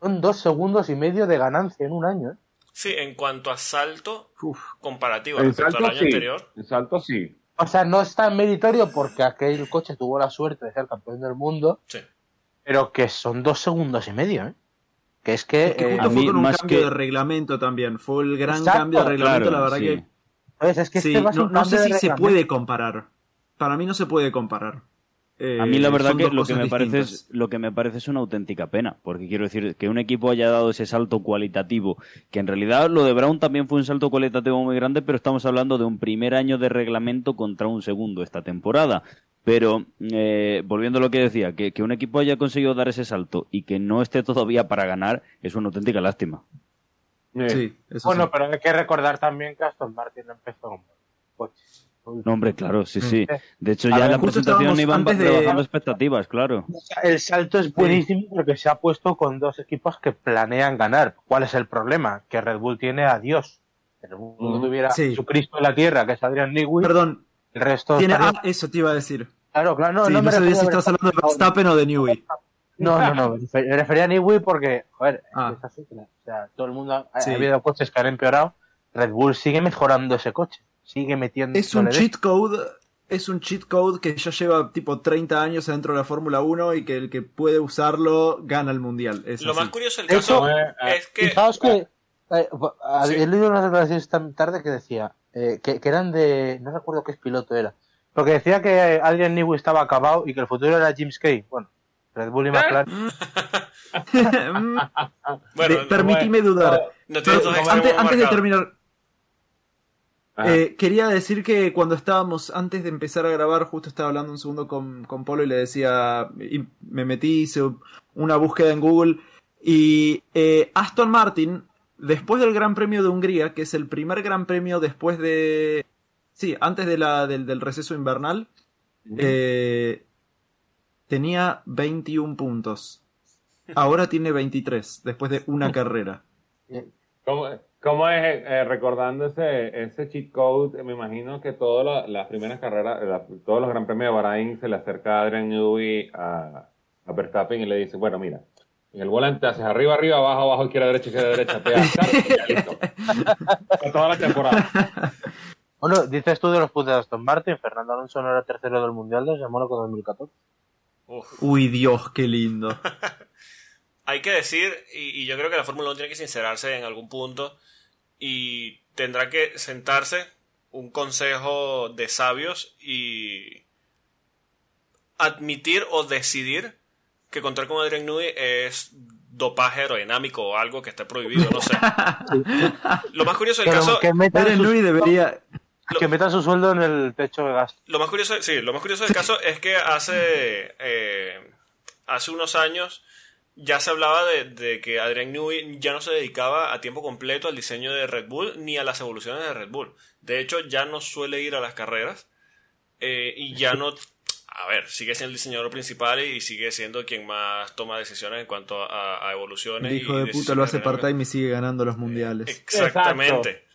Son dos segundos y medio de ganancia en un año. ¿eh? Sí, en cuanto a salto Uf. comparativo El respecto al año sí, anterior, el salto sí. O sea, no es tan meritorio porque aquel coche tuvo la suerte de ser campeón del mundo, sí. pero que son dos segundos y medio, ¿eh? Que es que, Es que eh, justo a fue mí con un más cambio que- de reglamento también. Fue el gran Exacto. cambio de reglamento, Claro, la verdad sí. que. ¿sabes? Es que Sí, este a ser no, no sé si se puede comparar. Para mí no se puede comparar. Eh, A mí la verdad son que lo que me parece es lo que me parece es una auténtica pena, porque quiero decir que un equipo haya dado ese salto cualitativo, que en realidad lo de Brown también fue un salto cualitativo muy grande, pero estamos hablando de un primer año de reglamento contra un segundo esta temporada. Pero eh, volviendo a lo que decía, que, que un equipo haya conseguido dar ese salto y que no esté todavía para ganar es una auténtica lástima. Eh, Sí, eso Bueno, sí. pero hay que recordar también que Aston Martin empezó con coches. No, hombre, claro, sí, sí. De hecho, ya ver, en la presentación iban antes de- expectativas, claro. El salto es buenísimo porque se ha puesto con dos equipos que planean ganar. ¿Cuál es el problema? Que Red Bull tiene a Dios. Si Red Bull no Ujú. tuviera Sí. su Cristo en la tierra, que es Adrian Newey, Perdón, el resto tiene... estaría- eso te iba a decir. Claro, claro, no, sí, no no, me sabía refería si a estabas hablando de Verstappen o de Newey. No, no, no, me refería a Newey porque, joder, Ah. es así, o sea, todo el mundo, ha, Sí. ha habido coches que han empeorado, Red Bull sigue mejorando ese coche, sigue metiendo... Es un cheat code. Es un cheat code que ya lleva tipo 30 años dentro de la Fórmula 1 y que el que puede usarlo gana el mundial. Es Lo así. más curioso del De caso hecho, eh, es que... Fijaos que, eh, Sí. he leído unas declaraciones tan tarde que decía, eh, que, que eran de, no recuerdo qué piloto era, porque decía que Adrian Newey estaba acabado y que el futuro era James Kay. Bueno, Red Bull y McLaren. Mm, [LAUGHS] Bueno, permitime dudar. no Pero dos extremos antes, antes de terminar. Eh, quería decir que cuando estábamos, antes de empezar a grabar, justo estaba hablando un segundo con, con Polo y le decía, y me metí, hice una búsqueda en Google y eh, Aston Martin, después del Gran Premio de Hungría, que es el primer Gran Premio después de Sí, antes de la, del, del receso invernal, eh, tenía 21 puntos. Ahora tiene 23, después de una [LAUGHS] carrera. ¿Cómo, cómo es eh, recordando ese, ese cheat code? Me imagino que todas la- las primeras carreras, la- todos los Gran Premios de Bahrain se le acerca a Adrian Newey a, a Verstappen y le dice, bueno, mira, en el volante haces arriba, arriba, abajo, abajo, izquierda, derecha, izquierda, derecha, y ya listo. [LAUGHS] Para toda la temporada. Bueno, dices tú de los puntos de Aston Martin, Fernando Alonso no era tercero del Mundial desde Mónaco 2014. Uf. Uy, Dios, qué lindo. [LAUGHS] Hay que decir, y, y yo creo que la Fórmula 1 tiene que sincerarse en algún punto y tendrá que sentarse un consejo de sabios y admitir o decidir que contar con Adrian Newey es dopaje aerodinámico o algo que esté prohibido, no sé. [LAUGHS] Lo más curioso del Pero caso, que Adrian Newey debería... que metan su sueldo en el techo de gasto. lo más curioso, sí, lo más curioso del caso es que hace eh, hace unos años ya se hablaba de, de que Adrian Newey ya no se dedicaba a tiempo completo al diseño de Red Bull ni a las evoluciones de Red Bull. De hecho, ya no suele ir a las carreras eh, y ya [LAUGHS] no. A ver, sigue siendo el diseñador principal y sigue siendo quien más toma decisiones en cuanto a, a evoluciones. El hijo y de puta lo hace part-time y sigue ganando los mundiales. Exactamente.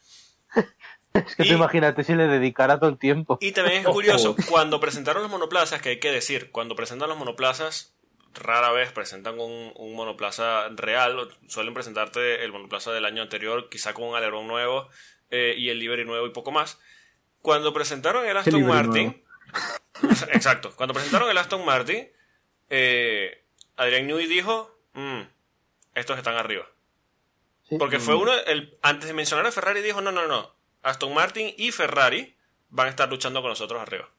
[LAUGHS] Es que Y- tú imagínate si le dedicara todo el tiempo. Y también es curioso, [LAUGHS] cuando presentaron los monoplazas, que hay que decir, cuando presentan los monoplazas, rara vez presentan un, un monoplaza real, o suelen presentarte el monoplaza del año anterior, quizá con un alerón nuevo eh, y el livery nuevo y poco más. Cuando presentaron el Aston Martin, [LAUGHS] exacto, cuando presentaron el Aston Martin, eh, Adrian Newey dijo, "Mm, estos están arriba. Porque fue uno, el, antes de mencionar a Ferrari, dijo, no, no, no, Aston Martin y Ferrari van a estar luchando con nosotros arriba.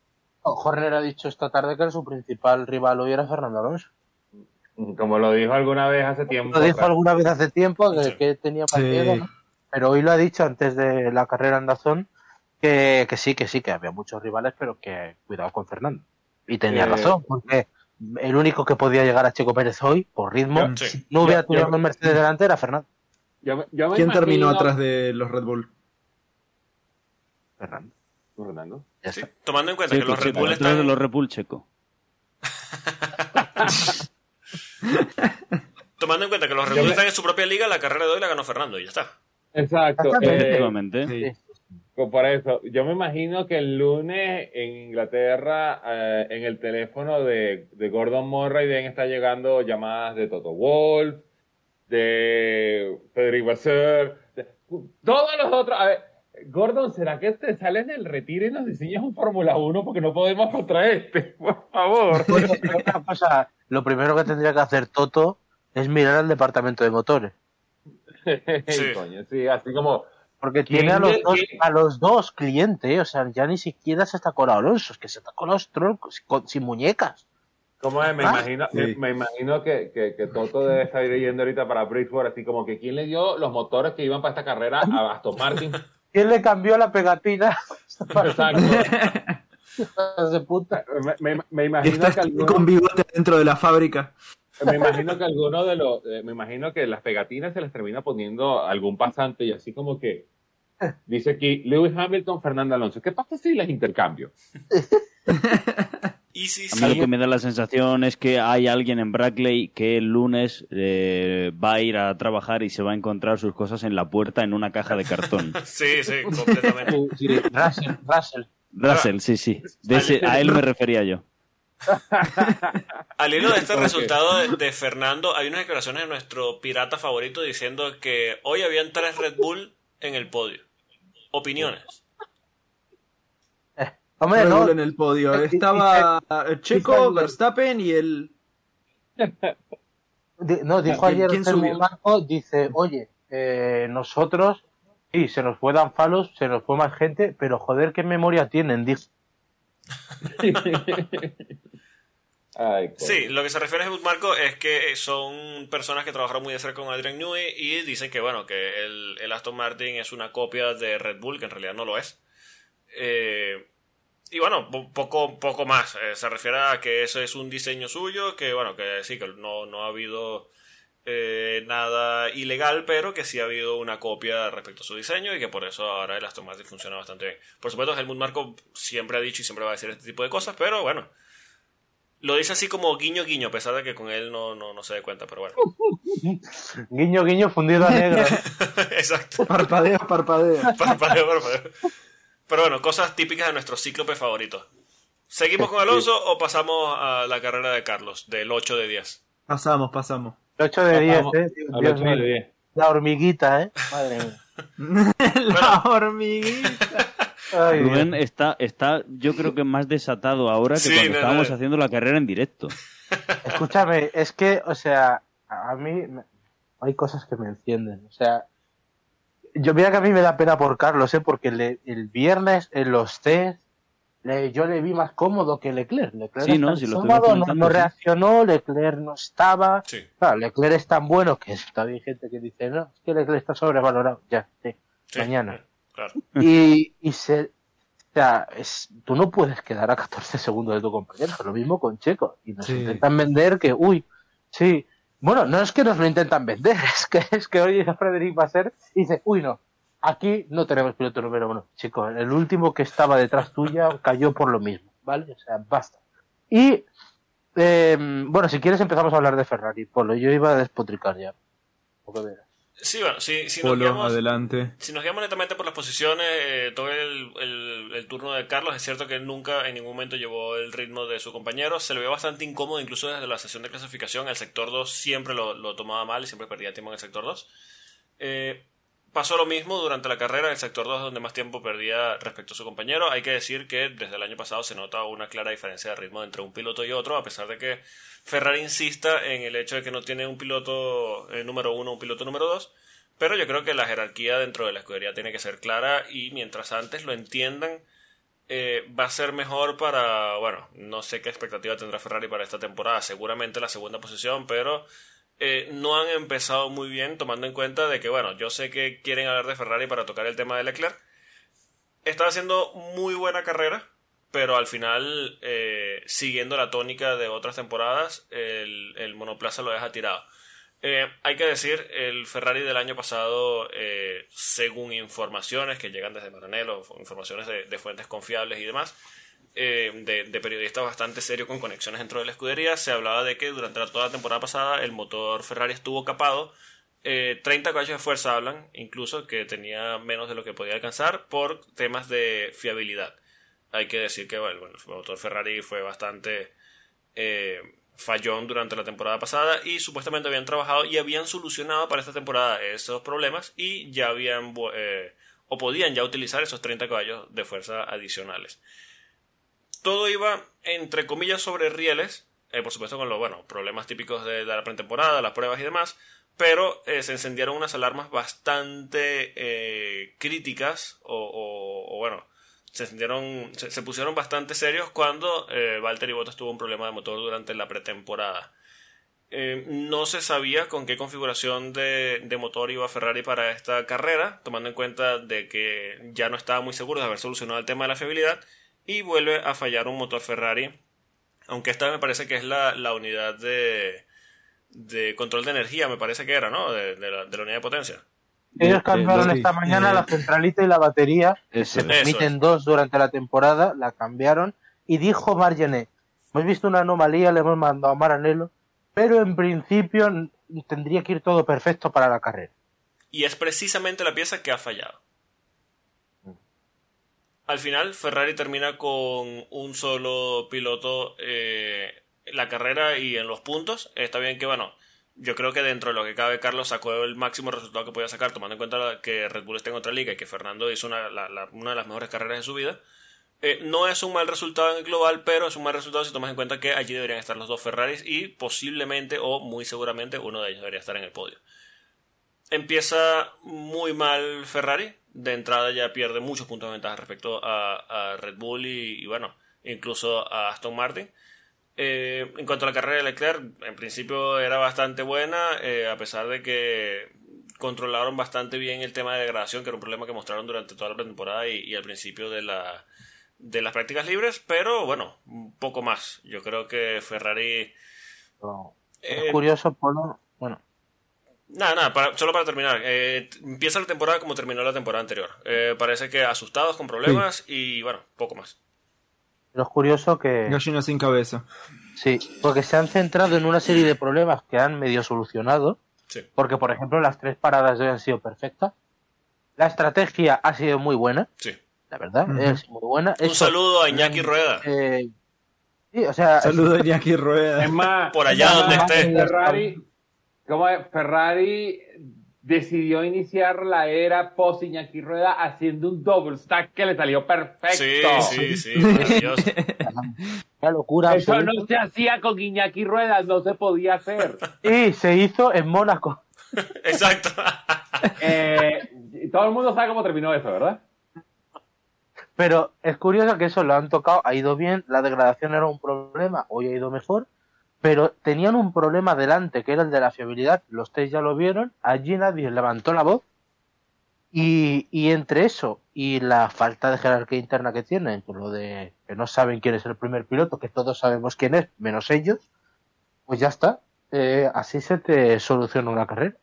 Horner ha dicho esta tarde que su principal rival hoy era Fernando Alonso. Como lo dijo alguna vez hace tiempo. Lo dijo alguna vez hace tiempo que, que tenía Sí. partido, ¿no? pero hoy lo ha dicho antes de la carrera en Dazón que, que sí, que sí, que había muchos rivales, pero que cuidado con Fernando. Y tenía Eh, razón, porque el único que podía llegar a Checo Pérez hoy, por ritmo, Sí. no hubiera Yo- tenido yo- un Mercedes delante, era Fernando. Yo me- yo me ¿Quién terminó atrás de los Red Bull? Fernando. Fernando. Sí. Tomando en cuenta que Checo, los Red Checo, Bull detrás están... de los Red Bull checo. [LAUGHS] [LAUGHS] Tomando en cuenta que los Red Bull están en su propia liga, la carrera de hoy la ganó Fernando y ya está. Exacto. Eh, Efectivamente. Sí. Por eso, yo me imagino que el lunes en Inglaterra, eh, en el teléfono de, de Gordon Murray, deben estar llegando llamadas de Toto Wolf, de Federic Vasseur, de- todos los otros. A ver, Gordon, ¿será que te sales del retiro y nos diseñas un Fórmula 1 porque no podemos contra este? [LAUGHS] Por favor. Cosa, lo primero que tendría que hacer Toto es mirar al departamento de motores. [LAUGHS] Sí. Coño, sí, así como. Porque ¿Quién tiene a los, dos, a los dos clientes, o sea, ya ni siquiera se está colado Alonso, es que se está colado Stroll con- sin muñecas. ¿Cómo es? Me Ah, imagino, me, sí. me imagino que, que, que Toto debe estar yendo ahorita para Bridgeport, así como que ¿quién le dio los motores que iban para esta carrera a Aston Martin? [LAUGHS] ¿Quién le cambió la pegatina? [LAUGHS] Exacto. de puta. Me, me- me Y imagino está que alguno, con bigote dentro de la fábrica. me imagino que alguno de los, eh, me imagino que las pegatinas se les termina poniendo algún pasante y así como que dice aquí Lewis Hamilton, Fernando Alonso. ¿Qué pasa si les intercambio? [LAUGHS] Y si A mí lo que me da la sensación es que hay alguien en Brackley que el lunes eh, va a ir a trabajar y se va a encontrar sus cosas en la puerta en una caja de cartón. [LAUGHS] sí, sí, completamente. Russell, Russell. Russell, sí, sí. De ese- a él me refería yo. Al hilo de este [LAUGHS] resultado de, de Fernando, hay unas declaraciones de nuestro pirata favorito diciendo que hoy habían tres Red Bull en el podio. Opiniones. Hombre, Red no, Bull en el podio. Eh, y- Estaba y- Checo, Verstappen y el. no, dijo ¿Quién- ayer subió? Marko, dice, oye, eh, nosotros, sí, se nos fue Dan Falos, se nos fue más gente, pero joder, qué memoria tienen, dijo. [LAUGHS] Ay. Sí, lo que se refiere a Helmut Marco es que son personas que trabajaron muy de cerca con Adrian Newey y dicen que, bueno, que el, el Aston Martin es una copia de Red Bull, que en realidad no lo es. Eh, y bueno, po- poco, poco más. Eh, se refiere a que eso es un diseño suyo, que bueno, que sí, que no, no ha habido eh, nada ilegal, pero que sí ha habido una copia respecto a su diseño y que por eso ahora el Aston Martin funciona bastante bien. Por supuesto, Helmut Marko siempre ha dicho y siempre va a decir este tipo de cosas, pero bueno, lo dice así como guiño guiño, a pesar de que con él no, no, no se dé cuenta, pero bueno. [LAUGHS] Guiño, guiño, fundido a negro. [LAUGHS] Exacto. Parpadeo, parpadeo. [LAUGHS] Parpadeo, parpadeo. Pero bueno, cosas típicas de nuestro cíclope favorito. ¿Seguimos con Alonso o pasamos a la carrera de Carlos, del 8 de 10? Pasamos, pasamos. 8 de 10, Vamos eh. al Dios de. La hormiguita, eh. Madre mía. [LAUGHS] la hormiguita. [LAUGHS] Ay. Rubén está, está, yo creo que más desatado ahora que Sí, cuando no, estábamos no. haciendo la carrera en directo. Escúchame, es que, o sea, a mí me- hay cosas que me encienden. O sea, yo mira que a mí me da pena por Carlos, ¿eh? Porque le- el viernes en los test le- yo le vi más cómodo que Leclerc. Leclerc Sí, ¿no? Si reaccionó, Leclerc no estaba. Sí, Claro, Leclerc es tan bueno que todavía hay gente que dice, no, es que Leclerc está sobrevalorado. Ya, sí, sí, mañana. Claro. Y, y se. O sea, es, tú no puedes quedar a 14 segundos de tu compañero. Lo mismo con Checo. Y nos Sí. intentan vender que, uy, sí. Bueno, no es que nos lo intentan vender, [LAUGHS] es que, es que hoy a Frederic Basser y dice, uy, no, aquí no tenemos piloto número uno. Chico, el último que estaba detrás tuya cayó por lo mismo, ¿vale? O sea, basta. Y, eh, bueno, si quieres empezamos a hablar de Ferrari, Polo. Yo iba a despotricar ya. Sí, bueno, si, si nos Polo, guiamos- adelante. Si nos guiamos netamente por las posiciones, eh, todo el, el- el turno de Carlos, es cierto que nunca en ningún momento llevó el ritmo de su compañero, se le vio bastante incómodo incluso desde la sesión de clasificación, el sector 2 siempre lo, lo tomaba mal y siempre perdía tiempo en el sector 2. Eh, pasó lo mismo durante la carrera en el sector 2 donde más tiempo perdía respecto a su compañero. Hay que decir que desde el año pasado se nota una clara diferencia de ritmo entre un piloto y otro, a pesar de que Ferrari insista en el hecho de que no tiene un piloto eh, número uno, un piloto número 2. Pero yo creo que la jerarquía dentro de la escudería tiene que ser clara y mientras antes lo entiendan, eh, va a ser mejor para, bueno, no sé qué expectativa tendrá Ferrari para esta temporada, seguramente la segunda posición, pero eh, no han empezado muy bien tomando en cuenta de que, bueno, yo sé que quieren hablar de Ferrari para tocar el tema de Leclerc. Estaba haciendo muy buena carrera, pero al final, eh, siguiendo la tónica de otras temporadas, el, monoplaza lo deja tirado. Eh, hay que decir, el Ferrari del año pasado, según informaciones que llegan desde Maranello, informaciones de fuentes confiables y demás, eh, de, de periodistas bastante serios con conexiones dentro de la escudería, se hablaba de que durante la- toda la temporada pasada el motor Ferrari estuvo capado. Eh, 30 caballos de fuerza hablan, incluso que tenía menos de lo que podía alcanzar por temas de fiabilidad. Hay que decir que bueno, el motor Ferrari fue bastante eh, fallón durante la temporada pasada y supuestamente habían trabajado y habían solucionado para esta temporada esos problemas y ya habían eh, o podían ya utilizar esos 30 caballos de fuerza adicionales. Todo iba entre comillas sobre rieles, eh, por supuesto con los bueno, problemas típicos de, la pretemporada, las pruebas y demás, pero eh, se encendieron unas alarmas bastante eh, críticas o, bueno, se, se, pusieron bastante serios cuando Valtteri Bottas tuvo un problema de motor durante la pretemporada. No se sabía con qué configuración de, de motor iba Ferrari para esta carrera, tomando en cuenta de que ya no estaba muy seguro de haber solucionado el tema de la fiabilidad y vuelve a fallar un motor Ferrari, aunque esta me parece que es la, la unidad de, de control de energía, me parece que era, ¿no? De, de la, de la unidad de potencia. Ellos de- cambiaron esta mañana eh, la centralita y la batería. Eso se permiten dos durante la temporada, la cambiaron. Y dijo Margenet, hemos visto una anomalía, le hemos mandado a Maranello, pero en principio tendría que ir todo perfecto para la carrera. Y es precisamente la pieza que ha fallado. Al final, Ferrari termina con un solo piloto eh, la carrera y en los puntos. Está bien que, bueno, yo creo que dentro de lo que cabe, Carlos sacó el máximo resultado que podía sacar, tomando en cuenta que Red Bull está en otra liga y que Fernando hizo una, de las mejores carreras de su vida. Eh, no es un mal resultado en el global, pero es un mal resultado si tomas en cuenta que allí deberían estar los dos Ferraris y posiblemente o muy seguramente uno de ellos debería estar en el podio. Empieza muy mal Ferrari. De entrada ya pierde muchos puntos de ventaja respecto a, a Red Bull y, y, bueno, incluso a Aston Martin. Eh, en cuanto a la carrera de Leclerc, en principio era bastante buena, eh, a pesar de que controlaron bastante bien el tema de degradación, que era un problema que mostraron durante toda la pretemporada y, y al principio de, la, de las prácticas libres, pero bueno, un poco más. Yo creo que Ferrari... Pero eh, es curioso, Polo, Nada, nada, para- solo para terminar. eh, empieza la temporada como terminó la temporada anterior. Eh, parece que asustados con problemas y bueno, poco más. Pero es curioso que... Gallina sin cabeza. Sí, porque se han centrado en una serie de problemas que han medio solucionado. Sí. Porque, por ejemplo, las tres paradas de hoy han sido perfectas. La estrategia ha sido muy buena, Sí. la verdad, es muy buena. Un Eso, saludo a Iñaki Rueda. eh, sí, o sea, Saludos de Iñaki Rueda. Es más, Por allá es donde esté. Ferrari, ¿cómo es? Ferrari decidió iniciar la era post Iñaki Rueda haciendo un double stack que le salió perfecto. Sí, sí, sí, maravilloso. [LAUGHS] una locura. Eso absoluta. no se hacía con Iñaki Rueda, no se podía hacer. Y se hizo en Mónaco. [LAUGHS] Exacto. Eh, todo el mundo sabe cómo terminó eso, ¿verdad? Pero es curioso que eso lo han tocado, ha ido bien, la degradación era un problema, hoy ha ido mejor, pero tenían un problema delante, que era el de la fiabilidad, los tres ya lo vieron, allí nadie levantó la voz, y, entre eso y la falta de jerarquía interna que tienen, por lo de que no saben quién es el primer piloto, que todos sabemos quién es, menos ellos, pues ya está, Eh, así se te soluciona una carrera.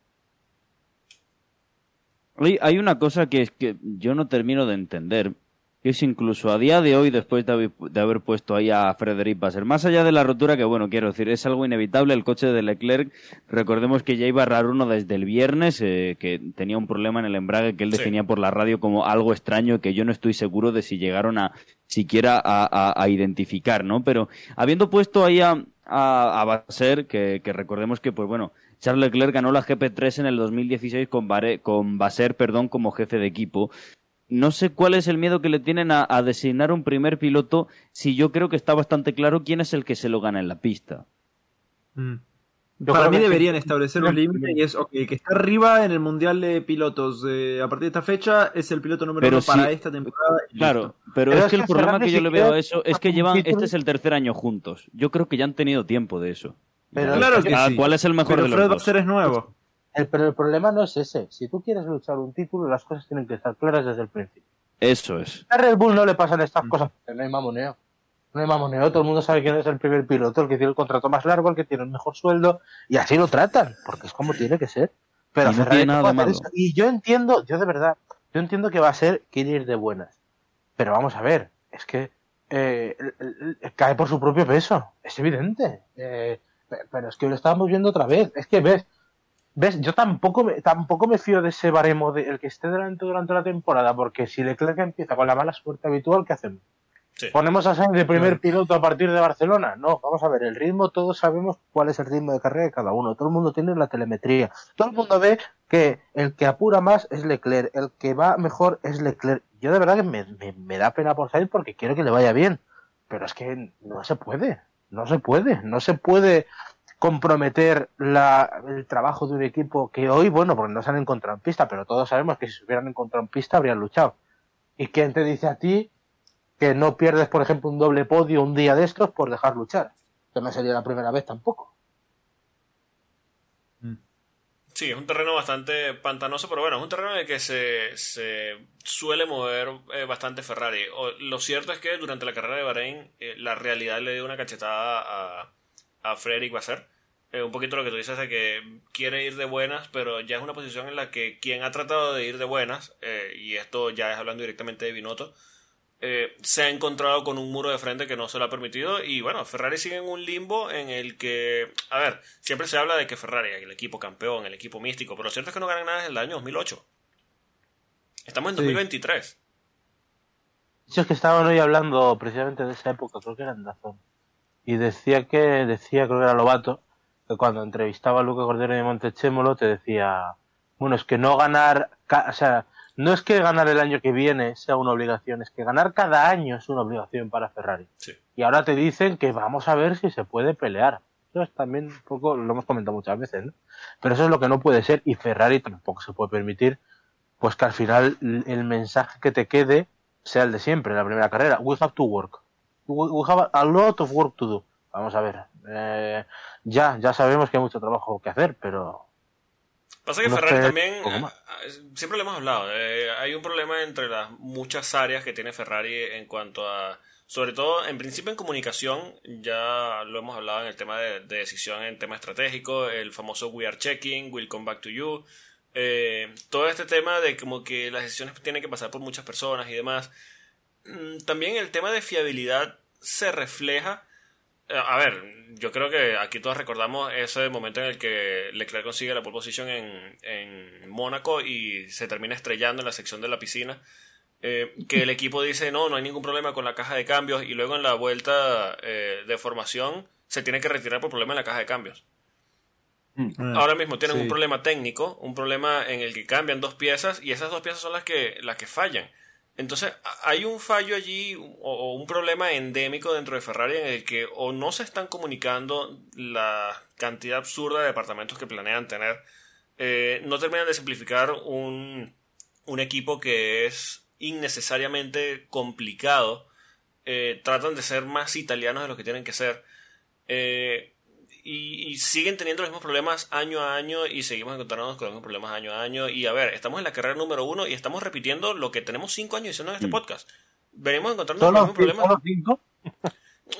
Hay una cosa que es que yo no termino de entender, que es incluso a día de hoy, después de haber, de haber puesto ahí a Frederic Basser, más allá de la rotura, que bueno, quiero decir, es algo inevitable, el coche de Leclerc, recordemos que ya iba a errar uno desde el viernes, eh, que tenía un problema en el embrague que él Sí. definía por la radio como algo extraño que yo no estoy seguro de si llegaron a siquiera a, a- a identificar, ¿no? Pero habiendo puesto ahí a, a, a Basser, que, que recordemos que, pues bueno, Charles Leclerc ganó la GP3 en el 2016 con, Bare- con Basser perdón, como jefe de equipo. No sé cuál es el miedo que le tienen a, a designar un primer piloto si yo creo que está bastante claro quién es el que se lo gana en la pista. Mm. Para mí deberían establecer un límite y es, ok, que está arriba en el Mundial de Pilotos eh, a partir de esta fecha es el piloto número Pero uno para esta temporada. Claro, listo. pero, Pero es es que el problema que yo le veo a eso es que llevan, este es el tercer año juntos. Yo creo que ya han tenido tiempo de eso. Pero- Claro que Ah, sí. ¿Cuál es el mejor Pero de los Fred dos? Basser es nuevo. El- pero el problema no es ese. Si tú quieres luchar un título, las cosas tienen que estar claras desde el principio. Eso es. A Red Bull no le pasan estas cosas porque no hay mamoneo. No hay mamoneo, todo el mundo sabe quién es el primer piloto, el que tiene el contrato más largo, el que tiene el mejor sueldo, y así lo tratan, porque es como tiene que ser. Pero Y no Ferrari tiene nada malo. eso. Y yo entiendo, yo de verdad, yo entiendo que va a ser quiere ir de buenas. Pero vamos a ver, es que eh, cae por su propio peso, es evidente. Eh, pe- pero es que lo estábamos viendo otra vez. Es que ves, ves, yo tampoco me, tampoco me fío de ese baremo de el que esté delante durante la temporada, porque si Leclerc empieza con la mala suerte habitual, ¿qué hacemos? Sí. ¿Ponemos a Sainz de primer piloto a partir de Barcelona? No, vamos a ver, el ritmo, todos sabemos cuál es el ritmo de carrera de cada uno, todo el mundo tiene la telemetría, todo el mundo ve que el que apura más es Leclerc, el que va mejor es Leclerc. Yo de verdad que me, me- me da pena por Sainz porque quiero que le vaya bien, pero es que no se puede, no se puede, no se puede comprometer la- el trabajo de un equipo que hoy, bueno, porque no se han encontrado en pista, pero todos sabemos que si se hubieran encontrado en pista habrían luchado. ¿Y quién te dice a ti que no pierdes, por ejemplo, un doble podio un día de estos por dejar luchar? Que no sería la primera vez tampoco. Sí, es un terreno bastante pantanoso, pero bueno, es un terreno en el que se, se suele mover eh, bastante Ferrari. O- lo cierto es que durante la carrera de Bahrein, eh, la realidad le dio una cachetada a, a Frederick Basser. Eh, un poquito lo que tú dices de que quiere ir de buenas, pero ya es una posición en la que quien ha tratado de ir de buenas, eh, y esto ya es hablando directamente de Binotto, eh, se ha encontrado con un muro de frente que no se lo ha permitido y bueno, Ferrari sigue en un limbo en el que, a ver, siempre se habla de que Ferrari el equipo campeón, el equipo místico, pero lo cierto es que no ganan nada desde el año 2008. Estamos en Sí. 2023. Si es que estaban hoy hablando precisamente de esa época, creo que era en Dazón. Y decía que, decía, creo que era Lobato, que cuando entrevistaba a Luca Cordero de Montechémolo te decía, bueno, es que no ganar, o sea, no es que ganar el año que viene sea una obligación, es que ganar cada año es una obligación para Ferrari. Sí. Y ahora te dicen que vamos a ver si se puede pelear. Eso es también un poco, lo hemos comentado muchas veces, ¿no? Pero eso es lo que no puede ser y Ferrari tampoco se puede permitir, pues que al final el mensaje que te quede sea el de siempre, en la primera carrera. We have to work. We have a lot of work to do. Vamos a ver. Eh, ya, ya sabemos que hay mucho trabajo que hacer, pero Pasa que No Ferrari también ha, más. siempre lo hemos hablado. eh, hay un problema entre las muchas áreas que tiene Ferrari en cuanto a, sobre todo, en principio en comunicación, ya lo hemos hablado en el tema de, de decisión en tema estratégico, el famoso We are checking, we'll come back to you. eh, todo este tema de como que las decisiones tienen que pasar por muchas personas y demás. Mm, También el tema de fiabilidad se refleja. eh, A ver, yo creo que aquí todos recordamos ese momento en el que Leclerc consigue la pole position en, en Mónaco y se termina estrellando en la sección de la piscina. eh, que el equipo dice no, no hay ningún problema con la caja de cambios y luego en la vuelta eh, de formación se tiene que retirar por problema en la caja de cambios. Ah, Ahora mismo tienen sí. un problema técnico, un problema en el que cambian dos piezas y esas dos piezas son las que, las que fallan. Entonces, hay un fallo allí o, o un problema endémico dentro de Ferrari en el que o no se están comunicando la cantidad absurda de departamentos que planean tener, eh, no terminan de simplificar un, un equipo que es innecesariamente complicado, eh, tratan de ser más italianos de lo que tienen que ser. Eh, y, y siguen teniendo los mismos problemas año a año y seguimos encontrándonos con los mismos problemas año a año. Y a ver, estamos en la carrera número uno y estamos repitiendo lo que tenemos cinco años diciendo en este podcast. Venimos encontrando los Solo, mismos problemas. solo cinco.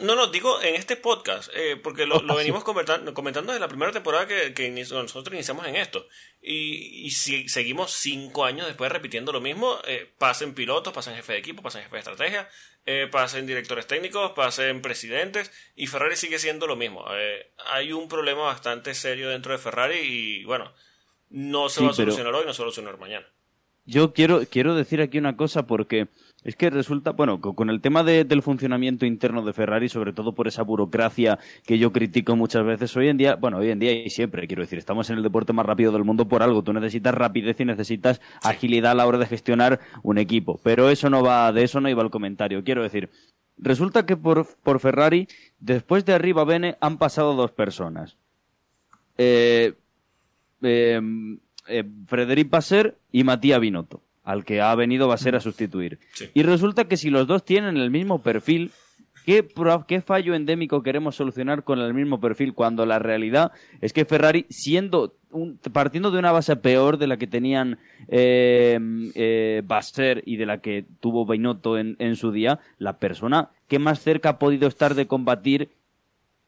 No, no, digo en este podcast, eh, porque lo, lo venimos comentando, comentando desde la primera temporada que, nosotros iniciamos en esto. Y, y si seguimos cinco años después repitiendo lo mismo, eh, pasen pilotos, pasen jefe de equipo, pasen jefe de estrategia, eh, pasen directores técnicos, pasen presidentes, y Ferrari sigue siendo lo mismo. Hay un problema bastante serio dentro de Ferrari y bueno, no se Sí, va a solucionar hoy, no se va a solucionar mañana. Yo quiero, quiero decir aquí una cosa porque es que resulta, bueno, co- con el tema de- del funcionamiento interno de Ferrari, sobre todo por esa burocracia que yo critico muchas veces hoy en día, bueno, hoy en día y siempre, quiero decir, estamos en el deporte más rápido del mundo por algo, tú necesitas rapidez y necesitas agilidad a la hora de gestionar un equipo, pero eso no va, de eso no iba el comentario, quiero decir, resulta que por, por Ferrari, después de arriba Bene, han pasado dos personas. Eh, eh, eh, Frederic Basser y Matías Binotto, al que ha venido Basser a sustituir. Sí. Y resulta que si los dos tienen el mismo perfil, ¿qué, pro- ¿qué fallo endémico queremos solucionar con el mismo perfil cuando la realidad es que Ferrari, siendo un- partiendo de una base peor de la que tenían eh, eh, y de la que tuvo Binotto en, en su día, la persona que más cerca ha podido estar de combatir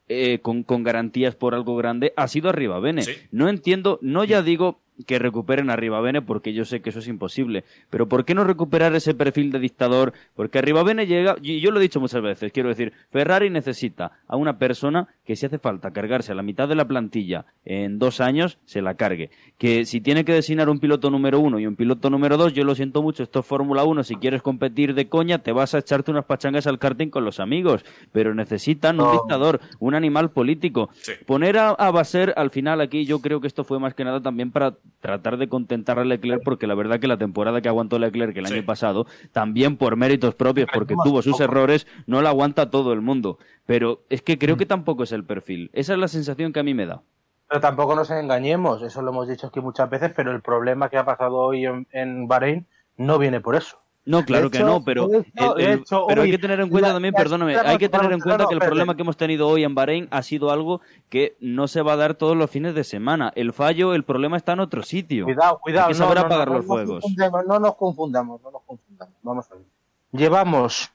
eh, con, con garantías por algo grande ha sido Arriba Bene. Sí. No entiendo, no ya digo que recuperen Arriba Bene porque yo sé que eso es imposible, pero ¿por qué no recuperar ese perfil de dictador? Porque Arriba Bene llega, y yo lo he dicho muchas veces, quiero decir, Ferrari necesita a una persona que si hace falta cargarse a la mitad de la plantilla en dos años, se la cargue. Que si tiene que designar un piloto número uno y un piloto número dos, yo lo siento mucho, esto es Fórmula 1, si quieres competir de coña, te vas a echarte unas pachangas al karting con los amigos, pero necesitan un dictador, un animal político. Sí. Poner a, a Basser al final aquí, yo creo que esto fue más que nada también para tratar de contentar a Leclerc, porque la verdad que la temporada que aguantó Leclerc el Sí. año pasado, también por méritos propios, porque tuvo sus errores, no la aguanta todo el mundo. Pero es que creo que tampoco es el perfil. Esa es la sensación que a mí me da. Pero tampoco nos engañemos, eso lo hemos dicho aquí muchas veces, pero el problema que ha pasado hoy en, en Bahrein no viene por eso. No, claro que no, pero, de hecho- el- el- de hecho, pero hay que tener en cuenta la- también, la- perdóname, la- hay que tener en cuenta no, que el problema que hemos tenido hoy en Bahrein ha sido algo que no se va a dar todos los fines de semana. El fallo, el problema está en otro sitio. Cuidado, cuidado. Hay que saber no, no, apagar no, los fuegos. confundamos, No nos confundamos, no nos confundamos. Vamos a ver. Llevamos,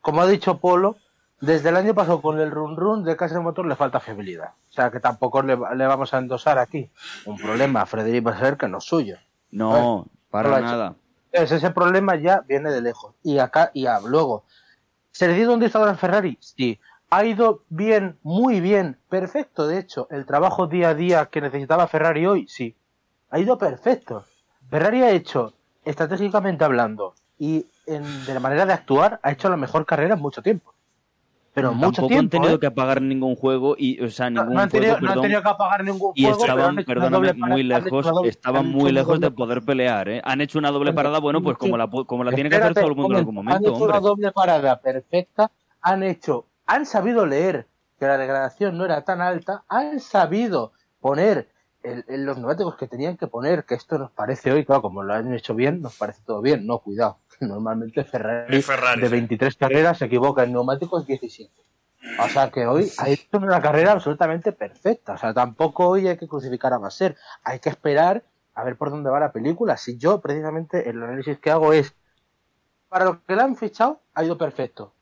como ha dicho Polo, desde el año pasado con el run run de casa de motor le falta fiabilidad. O sea que tampoco le, le vamos a endosar aquí un problema a Frederic Basser que no es suyo. No, para nada. Ese problema ya viene de lejos. Y acá, y a, luego, ¿se le dio un dictador en Ferrari? Sí. ¿Ha ido bien, muy bien, perfecto? De hecho, el trabajo día a día que necesitaba Ferrari hoy, sí. Ha ido perfecto. Ferrari ha hecho, estratégicamente hablando, y en- de la manera de actuar, ha hecho la mejor carrera en mucho tiempo. Pero mucho Tampoco tiempo. han tenido ¿eh? que apagar ningún juego y, o sea, ningún no han tenido, juego, no han tenido que apagar ningún Y juego, pero estaban, perdóname, muy lejos, doble- estaban muy lejos de poder pelear, ¿eh? Han hecho una doble parada, bueno, pues como la, como la tiene que hacer todo el mundo en algún momento. Han hecho hombre. una doble parada perfecta, han hecho, han sabido leer que la degradación no era tan alta, han sabido poner el- el- los neumáticos que tenían que poner, que esto nos parece hoy, claro, como lo han hecho bien, nos parece todo bien, no, cuidado, [LAUGHS] normalmente Ferrari, Ferrari, de sí. 23 carreras se equivoca en neumáticos 17. O sea que hoy ha hecho una carrera absolutamente perfecta. O sea, tampoco hoy hay que crucificar a Basser. Hay que esperar a ver por dónde va la película. Si yo, precisamente, el análisis que hago es, para lo que le han fichado, ha ido perfecto.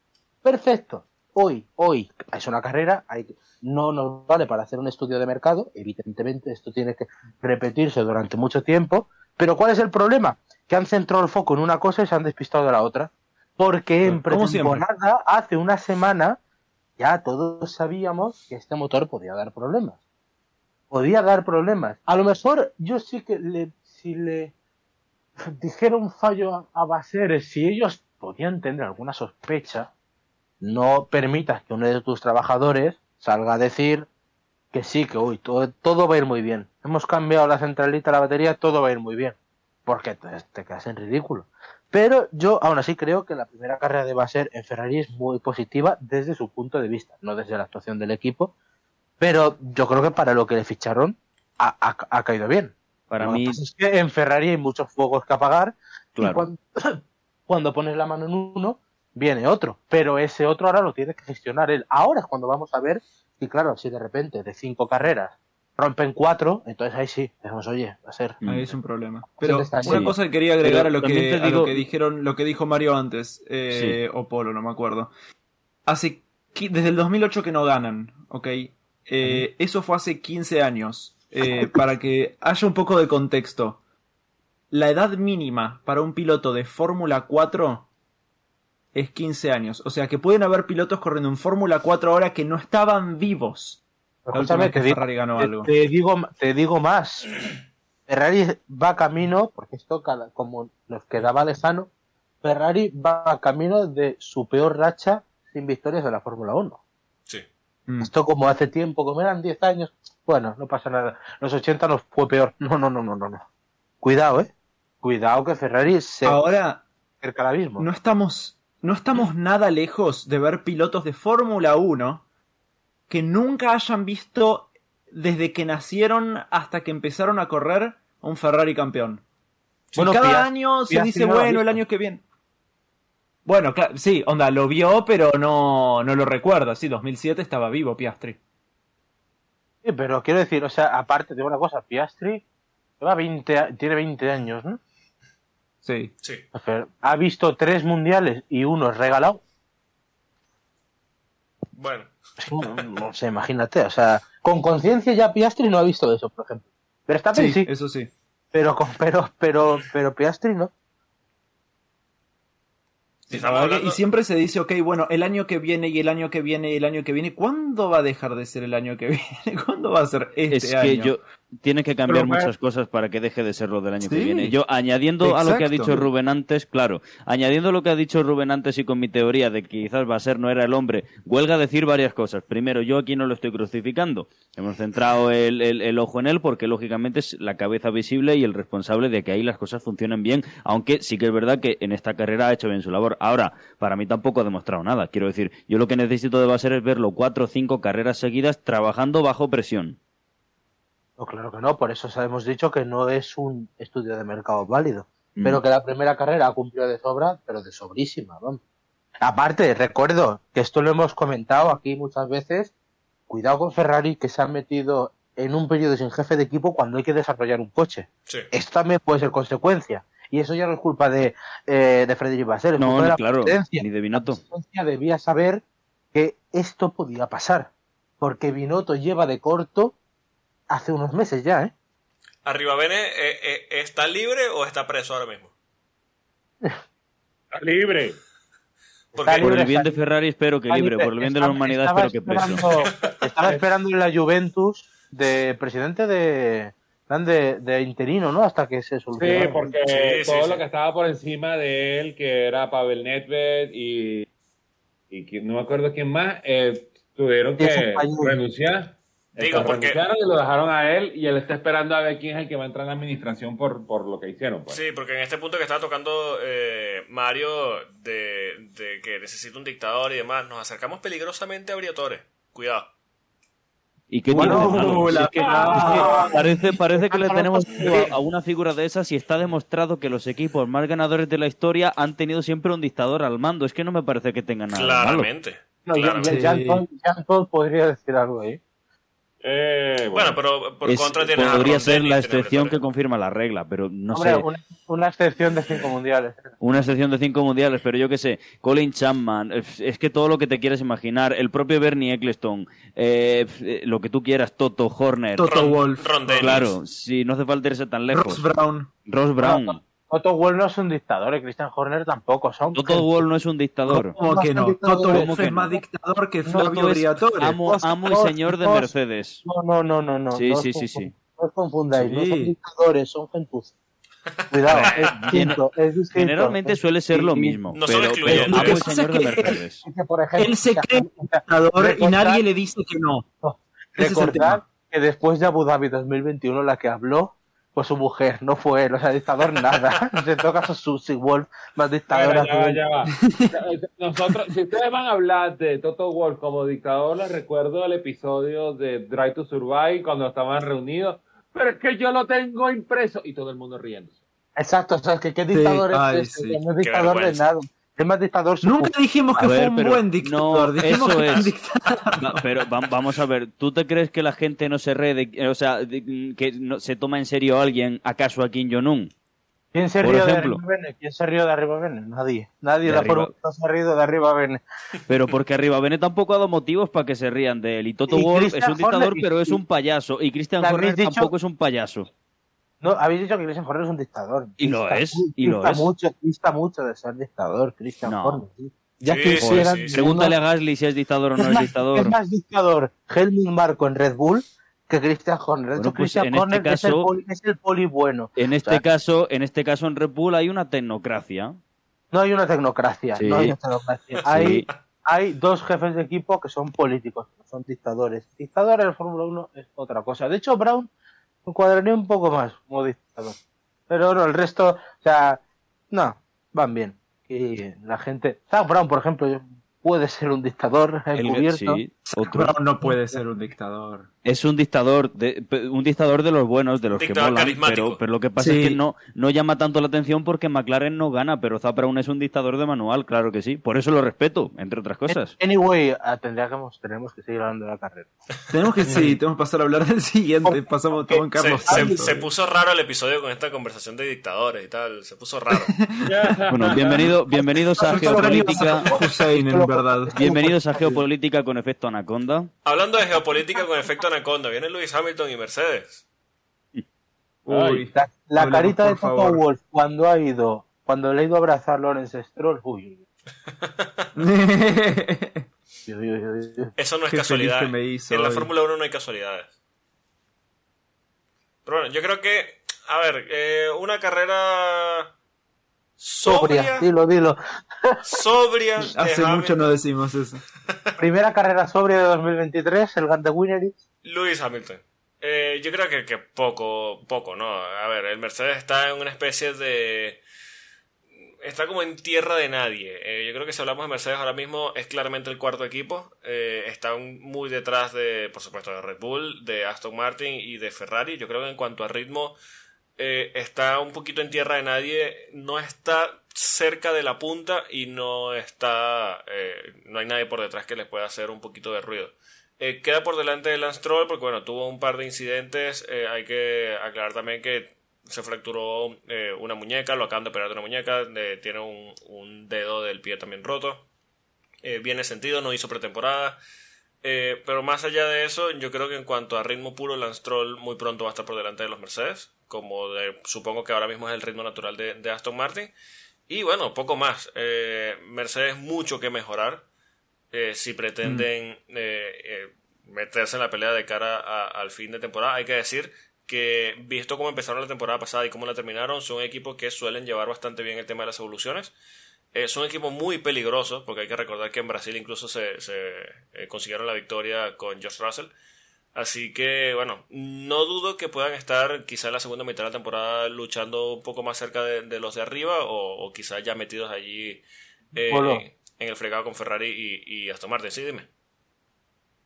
Perfecto. Hoy, hoy, es una carrera, hay, no nos vale para hacer un estudio de mercado, evidentemente esto tiene que repetirse durante mucho tiempo, pero ¿cuál es el problema? Que han centrado el foco en una cosa y se han despistado de la otra. Porque en pretemporada, hace una semana, ya todos sabíamos que este motor podía dar problemas. Podía dar problemas. A lo mejor yo sí que le, si le [LAUGHS] dijera un fallo a, a Baseres, si ellos podían tener alguna sospecha, no permitas que uno de tus trabajadores salga a decir que sí, que hoy todo, todo va a ir muy bien. Hemos cambiado la centralita, la batería, todo va a ir muy bien. Porque te, te quedas en ridículo. Pero yo aún así creo que la primera carrera de Baser en Ferrari es muy positiva desde su punto de vista, no desde la actuación del equipo. Pero yo creo que para lo que le ficharon ha, ha- ha caído bien. Para Lo mí, es que en Ferrari hay muchos fuegos que apagar y cuando, [COUGHS] cuando pones la mano en uno, viene otro. Pero ese otro ahora lo tiene que gestionar él. Ahora es cuando vamos a ver, y claro, si de repente de cinco carreras rompen cuatro, entonces ahí sí, decimos, oye, va a ser. Ahí es un problema. Pero una cosa que quería agregar a lo que, te a lo digo- que dijeron, lo que dijo Mario antes, eh, o Polo, no me acuerdo. Hace desde el 2008 que no ganan, ¿ok? Eh, Eso fue hace 15 años. Eh, para que haya un poco de contexto. La edad mínima para un piloto de Fórmula 4 es 15 años. O sea que pueden haber pilotos corriendo en Fórmula 4 ahora que no estaban vivos. Escúchame, que te digo, Ferrari ganó te- algo. te digo, te digo más. Ferrari va camino, porque esto cada, como nos quedaba lejano, Ferrari va camino de su peor racha sin victorias de la Fórmula 1. Sí. Mm. Esto como hace tiempo, como eran 10 años, bueno, no pasa nada. Los 80 nos fue peor. No, no, no, no, no, no. Cuidado, eh. Cuidado que Ferrari se Ahora, acerca al abismo. no estamos, no estamos nada lejos de ver pilotos de Fórmula 1 que nunca hayan visto desde que nacieron hasta que empezaron a correr un Ferrari campeón. Bueno, y cada año se dice, no bueno, el año que viene. Bueno, claro, sí, onda, lo vio, pero no, no lo recuerda. Sí, 2007 estaba vivo Piastri. Sí, pero quiero decir, o sea, aparte de una cosa, Piastri lleva 20, a- tiene 20 años, ¿no? Sí. Sí. O sea, Ha visto tres mundiales y uno es regalado. Bueno. No, no sé, imagínate, o sea, con conciencia ya Piastri no ha visto eso, por ejemplo. Pero está Sí, sí, eso sí. pero con pero pero pero Piastri no. Hablando- Y siempre se dice, ok, bueno, el año que viene y el año que viene y el año que viene, ¿cuándo va a dejar de ser el año que [LAUGHS] viene? ¿Cuándo va a ser este es año? que yo tiene que cambiar Pero, muchas cosas para que deje de ser lo del año que viene. Yo añadiendo a lo que ha dicho Rubén antes, claro, añadiendo lo que ha dicho Rubén antes y con mi teoría de que quizás va a ser no era el hombre, huelga decir varias cosas. Primero, yo aquí no lo estoy crucificando. Hemos centrado el, el- el ojo en él porque lógicamente es la cabeza visible y el responsable de que ahí las cosas funcionen bien, aunque sí que es verdad que en esta carrera ha hecho bien su labor. Ahora, para mí tampoco ha demostrado nada. Quiero decir, yo lo que necesito de Baser es verlo cuatro o cinco carreras seguidas trabajando bajo presión. No, claro que no, por eso hemos dicho que no es un estudio de mercado válido. Mm. Pero que la primera carrera ha cumplido de sobra, pero de sobrísima, vamos. Aparte, recuerdo que esto lo hemos comentado aquí muchas veces. Cuidado con Ferrari que se ha metido en un periodo sin jefe de equipo cuando hay que desarrollar un coche. Sí. Esto también puede ser consecuencia. Y eso ya no es culpa de, eh, de Frederic Basser, es No, culpa de no, la claro, presidencia. ni de Binotto. La debía saber que esto podía pasar. Porque Binotto lleva de corto hace unos meses ya, ¿eh? Arriba Bene, eh, eh, ¿está libre o está preso ahora mismo? Está libre. Porque Por el bien de Ferrari espero que libre, por el bien de la humanidad espero que preso. Estaba [LAUGHS] esperando en la Juventus de presidente de, de, de interino, ¿no? Hasta que se Sí, porque Sí, sí, todo sí. lo que estaba por encima de él, que era Pavel Nedved y, y que- no me acuerdo quién más, eh, tuvieron que renunciar. Digo, porque- lo dejaron a él y él está esperando a ver quién es el que va a entrar en la administración por, por lo que hicieron. Pues. Sí, porque en este punto que estaba tocando eh, Mario de, de que necesita un dictador y demás, nos acercamos peligrosamente a Briatore. Cuidado. ¿Y qué Bueno, la- es que- es que [LAUGHS] parece, parece que le Ah, tenemos a, a una figura de esas y está demostrado que los equipos más ganadores de la historia han tenido siempre un dictador al mando. Es que no me parece que tengan nada de malo. Claramente. No, ya- claramente. Jean Paul- Jean Paul podría decir algo ahí. Eh, Bueno, pero por Es- contra tienes a podría ser la excepción que confirma la regla, pero no Hombre, sé. una, una excepción de cinco mundiales. Una excepción de cinco mundiales, pero yo qué sé, Colin Chapman, es es que todo lo que te quieras imaginar, el propio Bernie Eccleston, eh, eh, lo que tú quieras, Toto Horner, Toto Ron- Wolf. Ron Dennis. claro, si no hace falta irse tan lejos. Ross Brown. Ross Brown. Otto Wolf no es un dictador y Christian Horner tampoco. Son Toto Wolf no es un dictador. ¿Cómo que no? Toto dictadores. Wolf que es no? más dictador que Toto Flavio es Briatore. amo, amo y señor de Mercedes. No, no, no, no. no Sí, no os sí, sí. No os confundáis, no son dictadores, son gentuza. [LAUGHS] Cuidado, es distinto, es distinto. Generalmente suele ser lo mismo, No pero, pero amo y que señor de pasa es que- Mercedes. por ejemplo, Él se cree dictador y nadie le dice que no. Tema. que después de Abu Dhabi 2021 la que habló fue su mujer, no fue él, o sea, dictador nada. [LAUGHS] En todo caso, Susie Wolf, más dictadora ya va, que ya va. Nosotros, si ustedes van a hablar de Toto Wolf como dictador, les recuerdo el episodio de Drive to Survive cuando estaban reunidos. Pero es que yo lo tengo impreso y todo el mundo riéndose. Exacto, o sea, que qué dictador ay, es este, sí. que no es dictador de nada. Es más dictador su Nunca dijimos que A fue ver, un pero- buen dictador. no, dijimos eso que era un es. dictador. Pero va- vamos a ver, ¿tú te crees que la gente no se ríe, de- o sea, de- que no, se toma en serio a alguien, acaso a Kim Jong-un? ¿Quién se rió de arriba Bene? ¿Quién se rió de arriba Bene? Nadie. Nadie De de, arriba. por no se ha rido de arriba Bene. Pero porque arriba Bene tampoco ha dado motivos para que se rían de él. Y Toto Y Wolff es un dictador, Horner, pero es un payaso. Y Christian ¿Le Horner dicho? tampoco es un payaso. No, habéis dicho que Christian Horner es un dictador. Y lo es, y lo es. Mucho, dista mucho de ser dictador, Christian No. Horner. sí. Ya Sí, quisieran sí, sí. Pregúntale a Gasly si es dictador o no es es más, dictador. es más dictador Helmut Marco en Red Bull que Christian Horner. De Bueno, hecho, pues Christian en este Horner es, el caso- poli, es el poli bueno. En este O sea, caso, en este caso en Red Bull hay una tecnocracia. No hay una tecnocracia. Sí. No hay una tecnocracia. Hay, hay dos jefes de equipo que son políticos, no son dictadores. Dictador en el Fórmula 1 es otra cosa. De hecho, Brown encuadraría un poco más como dictador. Pero el resto, o sea, no, van bien. Y la gente. Zach Brown, por ejemplo, puede ser un dictador El- sí, otro. Brown no puede ser un dictador. Es un dictador, de, un dictador de los buenos, de los Dictador que molan, pero, pero lo que pasa Sí. es que no, no llama tanto la atención porque McLaren no gana, pero Zap Brown es un dictador de manual, claro que sí. Por eso lo respeto, entre otras cosas. Anyway, ah, tendríamos, tenemos que seguir hablando de la carrera. Tenemos que, sí, tenemos que pasar a hablar del siguiente. Pasamos todo en Carlos se- puso raro el episodio con esta conversación de dictadores y tal. Se puso raro. Bueno, bienvenido, bienvenidos [LAUGHS] a Geopolítica. Hussein, en verdad. Bienvenidos a Geopolítica con efecto Anaconda. Hablando de geopolítica con efecto anaconda, viene Lewis Hamilton y Mercedes. Uy. La, la Hablemos, carita de Toto. Wolf cuando ha ido, cuando le ha ido a abrazar Lawrence Stroll, uy. [LAUGHS] Eso no es Qué casualidad. me hizo en la. Fórmula 1 no hay casualidades. Pero bueno, yo creo que, a ver, eh, una carrera sobria, Sobria, dilo, dilo. sobria. [LAUGHS] Hace Hamilton. mucho no decimos eso. [LAUGHS] Primera carrera sobria de 2023, el Gante Winnery. Lewis Hamilton. Eh, yo creo que, que poco, poco, ¿no? A ver, el Mercedes está en una especie de... Está como en tierra de nadie. Eh, yo creo que si hablamos de Mercedes ahora mismo es claramente el cuarto equipo. Eh, están muy detrás de, por supuesto, de Red Bull, de Aston Martin y de Ferrari. Yo creo que en cuanto a ritmo eh, está un poquito en tierra de nadie. No está cerca de la punta y no está... eh, no hay nadie por detrás que les pueda hacer un poquito de ruido. Eh, queda por delante de Lance Stroll porque bueno, tuvo un par de incidentes. Hay que aclarar también que se fracturó una muñeca, lo acaban de operar de una muñeca, tiene un, dedo del pie también roto. Viene sentido, no hizo pretemporada. Pero más allá de eso, yo creo que en cuanto a ritmo puro, Lance Stroll muy pronto va a estar por delante de los Mercedes, como de- supongo que ahora mismo es el ritmo natural de, de Aston Martin. Y bueno, poco más. Eh, Mercedes mucho que mejorar eh, si pretenden eh, eh, meterse en la pelea de cara a- al fin de temporada. Hay que decir que, visto cómo empezaron la temporada pasada y cómo la terminaron, son equipos que suelen llevar bastante bien el tema de las evoluciones. Eh, son equipos muy peligrosos, porque hay que recordar que en Brasil incluso se, se, eh, consiguieron la victoria con Josh Russell. Así que, bueno, no dudo que puedan estar quizá en la segunda mitad de la temporada luchando un poco más cerca de, de los de arriba o, o quizá ya metidos allí eh, en, en el fregado con Ferrari y, y Aston Martin. Sí, dime.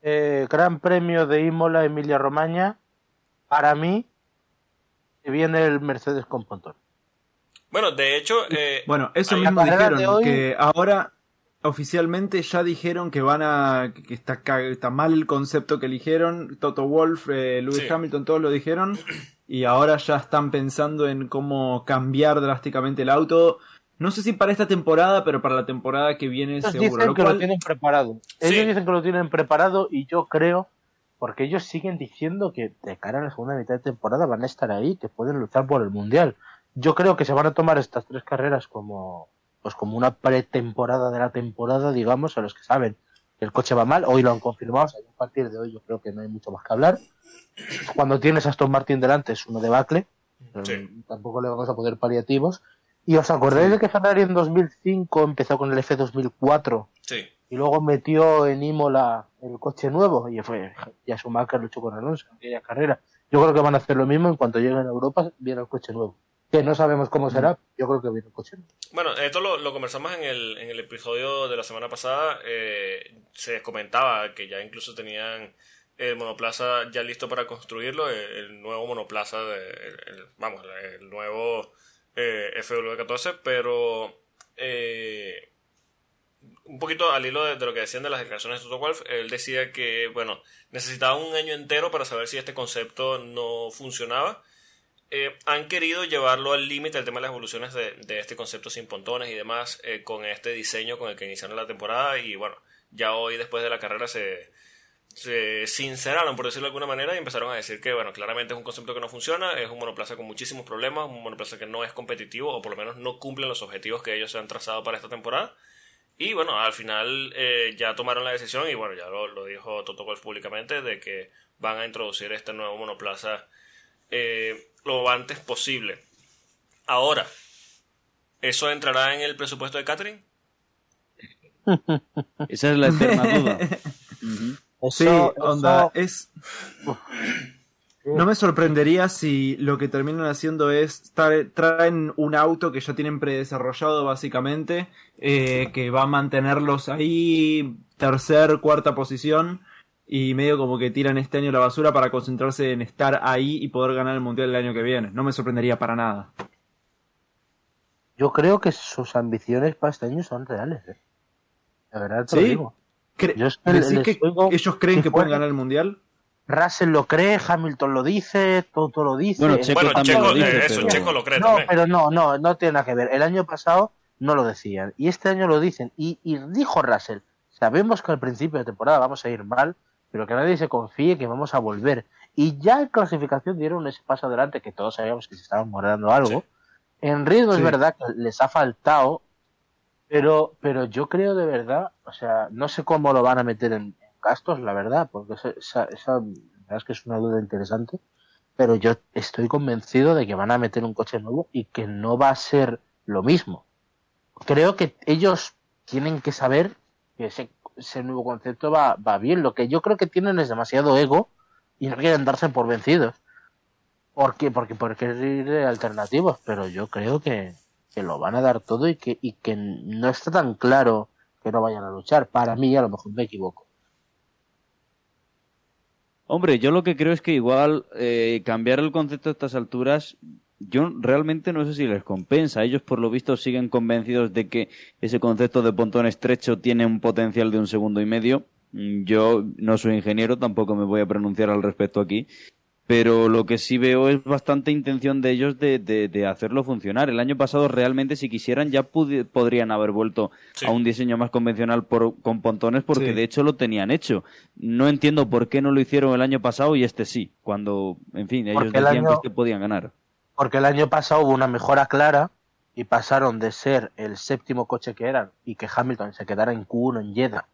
Eh, Gran Premio de Imola, Emilia Romagna. Para mí, viene el Mercedes con Pontón. Bueno, de hecho, eh, Bueno, eso mismo dijeron, hoy- que ahora oficialmente ya dijeron que van a. que está, ca- está mal el concepto que eligieron. Toto Wolf, eh, Lewis Sí. Hamilton, todos lo dijeron. [CLEARS THROAT] Y ahora ya están pensando en cómo cambiar drásticamente el auto. No sé si para esta temporada, pero para la temporada que viene Ellos seguro. dicen Lo que cual- lo tienen preparado. Sí. Ellos dicen que lo tienen preparado y yo creo, porque ellos siguen diciendo que de cara a la segunda mitad de temporada van a estar ahí, que pueden luchar por el mundial. Yo creo que se van a tomar estas tres carreras como, pues como una pretemporada de la temporada, digamos, a los que saben que el coche va mal. Hoy lo han confirmado, o sea, a partir de hoy yo creo que no hay mucho más que hablar. Cuando tienes a Aston Martin delante es uno debacle. Sí. Tampoco le vamos a poner paliativos. ¿Y os acordáis de que Ferrari en 2005 empezó con el F2004 Sí. y luego metió en Imola el coche nuevo? Y fue, ya Schumacher luchó con Alonso en aquella carrera. Yo creo que van a hacer lo mismo en cuanto lleguen a Europa, viene el coche nuevo. Que no sabemos cómo será, yo creo que viene el coche nuevo. Bueno, esto lo, lo conversamos en el, en el episodio de la semana pasada. eh, se comentaba que ya incluso tenían el monoplaza ya listo para construirlo, el, el nuevo monoplaza, de, el- el- vamos, el nuevo eh, FW14, pero eh, un poquito al hilo de, de lo que decían de las declaraciones de Toto Wolff, él decía que, bueno, necesitaba un año entero para saber si este concepto no funcionaba. Eh, han querido llevarlo al límite el tema de las evoluciones de, este concepto sin pontones y demás eh, con este diseño con el que iniciaron la temporada y bueno, ya hoy después de la carrera se, se sinceraron por decirlo de alguna manera y empezaron a decir que bueno, claramente es un concepto que no funciona, es un monoplaza con muchísimos problemas, un monoplaza que no es competitivo o por lo menos no cumple los objetivos que ellos se han trazado para esta temporada. Y bueno, al final eh, ya tomaron la decisión y bueno, ya lo, dijo Toto Wolff públicamente de que van a introducir este nuevo monoplaza lo antes posible. Ahora, ¿eso entrará en el presupuesto de Catherine? [LAUGHS] Esa es la eterna [LAUGHS] duda. Sí, onda, es... No me sorprendería si lo que terminan haciendo es tra- traen un auto que ya tienen predesarrollado básicamente, eh, que va a mantenerlos ahí tercer, cuarta posición y medio como que tiran este año la basura para concentrarse en estar ahí y poder ganar el mundial el año que viene. No me sorprendería para nada. Yo creo que sus ambiciones para este año son reales. ¿eh? De verdad te lo ¿Sí? digo. Cre- Yo es que ¿Decís les que oigo- ellos creen que pueden ganar el mundial? Russell lo cree, Hamilton lo dice, Toto lo dice. Bueno, Checo bueno, también Checo, lo dice, eh, eso, pero- Checo lo cree No, también. pero no, no, no tiene nada que ver. El año pasado no lo decían y este año lo dicen. Y, y dijo Russell, sabemos que al principio de temporada vamos a ir mal, pero que nadie se confíe que vamos a volver. Y ya en clasificación dieron ese paso adelante que todos sabíamos que se estaban guardando algo. En ritmo Sí. es verdad que les ha faltado, pero, pero yo creo de verdad, o sea, no sé cómo lo van a meter en, gastos, la verdad, porque esa, esa, esa- la verdad es que es una duda interesante pero yo estoy convencido de que van a meter un coche nuevo y que no va a ser lo mismo. Creo que ellos tienen que saber que ese, ese nuevo concepto va, va bien. Lo que yo creo que tienen es demasiado ego y no quieren darse por vencidos. ¿Por qué? Porque por querer ir de alternativos, pero yo creo que, que lo van a dar todo y que, y que no está tan claro que no vayan a luchar. Para mí, a lo mejor me equivoco. Hombre, yo lo que creo es que igual eh, cambiar el concepto a estas alturas, yo realmente no sé si les compensa. Ellos, por lo visto, siguen convencidos de que ese concepto de pontón estrecho tiene un potencial de un segundo y medio. Mm, Yo no soy ingeniero, tampoco me voy a pronunciar al respecto aquí. Pero lo que sí veo es bastante intención de ellos de, de- de hacerlo funcionar. El año pasado realmente, si quisieran, ya podrían haber vuelto Sí. a un diseño más convencional por- con pontones porque Sí. de hecho lo tenían hecho. No entiendo por qué no lo hicieron el año pasado y este sí, cuando, en fin, ellos Porque el decían año- que este podían ganar. Porque el año pasado hubo una mejora clara y pasaron de ser el séptimo coche que eran y que Hamilton se quedara en Q1 en Jeddah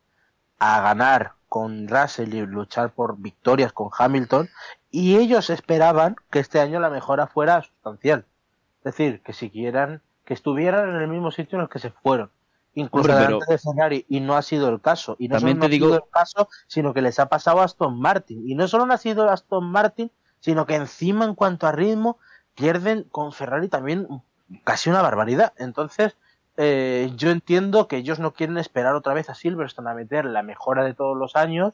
a ganar con Russell y luchar por victorias con Hamilton y ellos esperaban que este año la mejora fuera sustancial. Es decir, que siguieran, que estuvieran en el mismo sitio en el que se fueron. Incluso Hombre, delante de Ferrari, y no ha sido el caso. Y no solo no ha sido el caso, sino que les ha pasado a Aston Martin. Y no solo no ha sido Aston Martin, sino que encima en cuanto a ritmo pierden con Ferrari también casi una barbaridad. Entonces, eh, yo entiendo que ellos no quieren esperar otra vez a Silverstone a meter la mejora de todos los años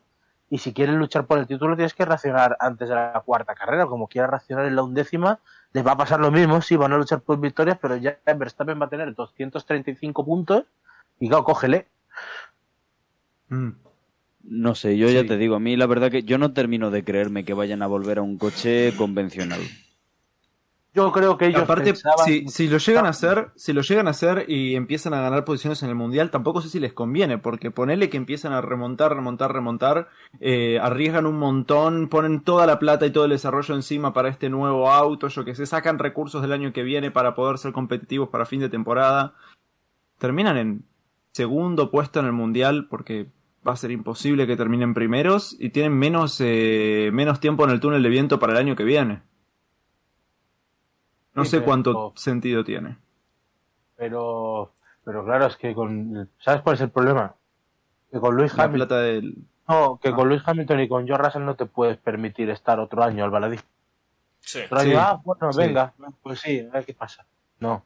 y si quieren luchar por el título tienes que racionar antes de la cuarta carrera, como quiera racionar en la undécima, les va a pasar lo mismo, sí, van a luchar por victorias, pero ya Verstappen va a tener 235 puntos y claro, cógele. Mm. No sé, yo ya te digo, a mí la verdad que yo no termino de creerme que vayan a volver a un coche convencional. Yo creo que ellos Aparte, pensaban- si, si lo llegan a hacer, si lo llegan a hacer y empiezan a ganar posiciones en el mundial, tampoco sé si les conviene, porque ponele que empiezan a remontar, remontar, remontar, eh, arriesgan un montón, ponen toda la plata y todo el desarrollo encima para este nuevo auto, yo que sé, sacan recursos del año que viene para poder ser competitivos para fin de temporada, terminan en segundo puesto en el mundial porque va a ser imposible que terminen primeros y tienen menos, eh, menos tiempo en el túnel de viento para el año que viene. No Sí, sé pero- cuánto sentido tiene. Pero, pero claro, es que con. ¿Sabes cuál es el problema? Que con Luis Hamilton. plata del... No, que Ah. con Luis Hamilton y con George Russell no te puedes permitir estar otro año al baladí. Sí. Otro Sí, año, ah, bueno, sí. venga, pues sí, a ver qué pasa. No,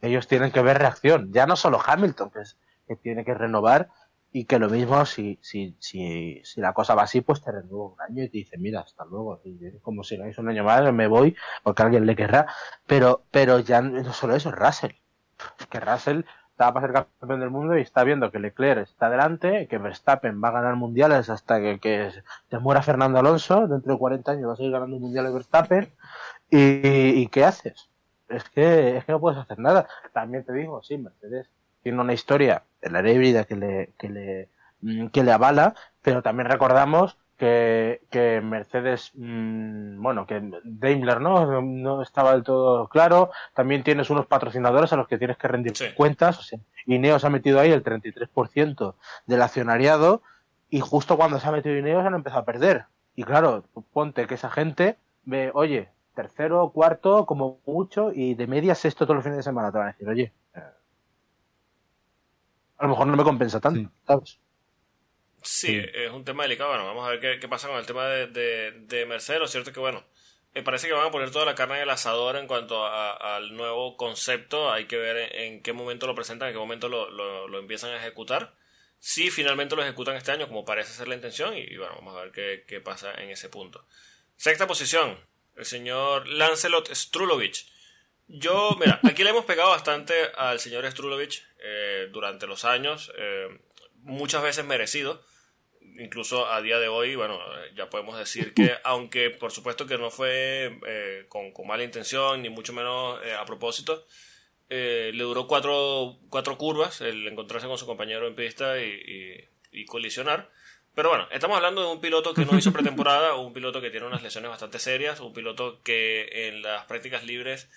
ellos tienen que ver reacción. Ya no solo Hamilton, que, es, que tiene que renovar y que lo mismo, si, si, si, si la cosa va así, pues te renuevo un año y te dice, mira, hasta luego. Como si sigáis un año más, me voy porque alguien le querrá. Pero, pero ya no solo eso, Russell. Es que Russell estaba para ser campeón del mundo y está viendo que Leclerc está delante, que Verstappen va a ganar mundiales hasta que, que se muera Fernando Alonso, dentro de 40 años va a seguir ganando mundiales Verstappen, y, y ¿qué haces? Es que, es que no puedes hacer nada. También te digo, sí, Mercedes tiene una historia de la híbrida que le, que le, mm, que le avala, pero también recordamos que, que Mercedes, mm, bueno, que Daimler no, no estaba del todo claro. También tienes unos patrocinadores a los que tienes que rendir Sí. cuentas. O sea, Ineos ha metido ahí el 33% del accionariado y justo cuando se ha metido Ineos han empezado a perder. Y claro, ponte que esa gente ve, oye, tercero, cuarto, como mucho, y de media sexto todos los fines de semana te van a decir, oye, a lo mejor no me compensa tanto, Sí. ¿sabes? Sí, es un tema delicado. Bueno, vamos a ver qué, qué pasa con el tema de, de, de Mercedes. Lo cierto es que, bueno, me parece que van a poner toda la carne en el asador en cuanto a- al nuevo concepto. Hay que ver en, en qué momento lo presentan, en qué momento lo, lo, lo empiezan a ejecutar. Si finalmente lo ejecutan este año, como parece ser la intención, y, y bueno, vamos a ver qué, qué pasa en ese punto. Sexta posición, el señor Lancelot Strulovich. Yo, mira, aquí le hemos pegado bastante al señor Strulovich eh, durante los años, eh, muchas veces merecido. Incluso a día de hoy, bueno, ya podemos decir que, aunque por supuesto que no fue eh, con, con mala intención, ni mucho menos eh, a propósito, eh, le duró cuatro, cuatro curvas el encontrarse con su compañero en pista y, y- y colisionar. Pero bueno, estamos hablando de un piloto que no hizo pretemporada, un piloto que tiene unas lesiones bastante serias, un piloto que en las prácticas libres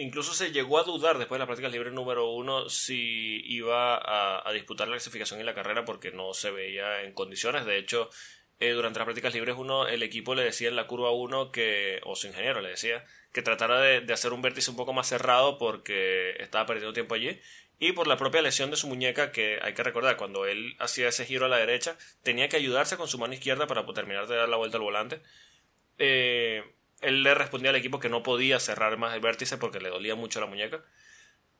incluso se llegó a dudar después de las prácticas libres número uno si iba a, disputar la clasificación y la carrera porque no se veía en condiciones. De hecho, eh, durante las prácticas libres uno, el equipo le decía en la curva 1 que, o su ingeniero le decía, que tratara de, de hacer un vértice un poco más cerrado porque estaba perdiendo tiempo allí. Y por la propia lesión de su muñeca, que hay que recordar, cuando él hacía ese giro a la derecha, tenía que ayudarse con su mano izquierda para terminar de dar la vuelta al volante. Eh, él le respondía al equipo que no podía cerrar más el vértice porque le dolía mucho la muñeca.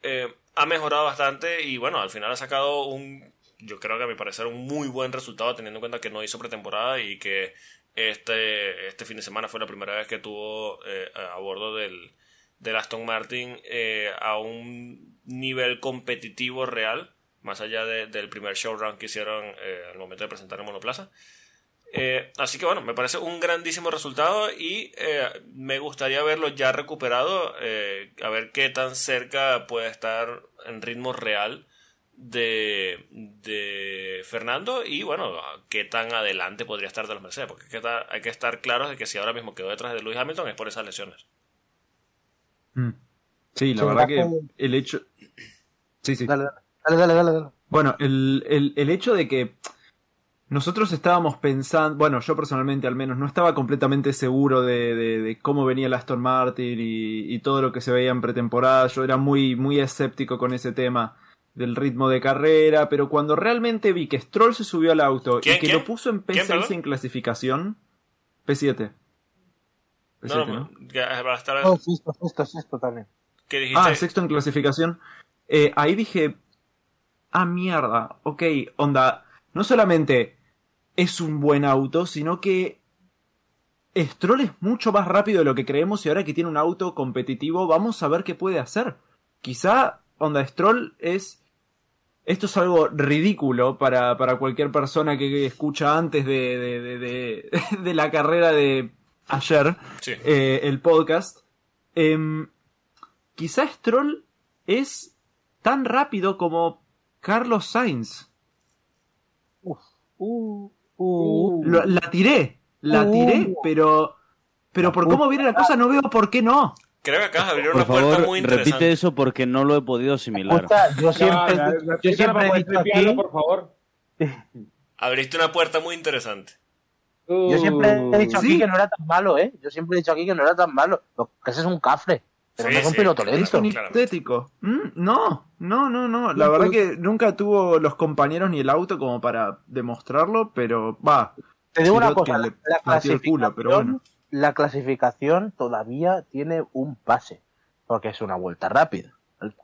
Eh, ha mejorado bastante y bueno, al final ha sacado un, yo creo que a mi parecer, un muy buen resultado teniendo en cuenta que no hizo pretemporada y que este, este fin de semana fue la primera vez que tuvo eh, a bordo del, del Aston Martin eh, a un nivel competitivo real, más allá de- del primer showrun que hicieron al momento de presentar el monoplaza. Eh, así que bueno, me parece un grandísimo resultado y eh, me gustaría verlo ya recuperado, eh, a ver qué tan cerca puede estar en ritmo real de, de Fernando y bueno, qué tan adelante podría estar de los Mercedes, porque hay que estar, hay que estar claros de que si ahora mismo quedó detrás de Lewis Hamilton es por esas lesiones. Mm. Sí, la verdad que el hecho... Sí, sí. Dale, dale, dale, dale, dale. Bueno, el, el, el hecho de que nosotros estábamos pensando, bueno, yo personalmente al menos no estaba completamente seguro de, de- de cómo venía el Aston Martin y, y todo lo que se veía en pretemporada. Yo era muy, muy escéptico con ese tema del ritmo de carrera, pero cuando realmente vi que Stroll se subió al auto ¿Quién, y que quién? lo puso en ¿Quién, P6 perdón? en clasificación, P7. P7, No, ¿no? no, que va a estar, Oh, sexto, sexto, sexto también. que dijiste, Ah, sexto en clasificación. Eh, ahí dije, ah, mierda, ok, onda, no solamente es un buen auto, sino que Stroll es mucho más rápido de lo que creemos y ahora que tiene un auto competitivo, vamos a ver qué puede hacer. Quizá, onda, Stroll es esto es algo ridículo para, para cualquier persona que escucha antes de, de, de, de- [LAUGHS] de la carrera de ayer Sí. eh, el podcast. Em, quizá Stroll es tan rápido como Carlos Sainz. Uh, uh, Lo- la tiré, la Uh. tiré, pero, pero por cómo viene la cosa no veo por qué no. Creo que acabas de abrir Por una puerta favor, muy repite interesante. eso porque no lo he podido asimilar. yo siempre, ya, yo siempre he dicho aquí, por favor. [LAUGHS] Abriste una puerta muy interesante. yo siempre he dicho aquí Sí. que no era tan malo, ¿eh? Yo siempre he dicho aquí que no era tan malo. Lo que ese es un cafre, pero Sí, no es un sí, piloto lento. hipotético. Mm, no, no, no, no. La verdad que nunca tuvo los compañeros ni el auto como para demostrarlo, pero va. Te digo una cosa, la, le culo, pero bueno. clasificación, la clasificación todavía tiene un pase, porque es una vuelta rápida.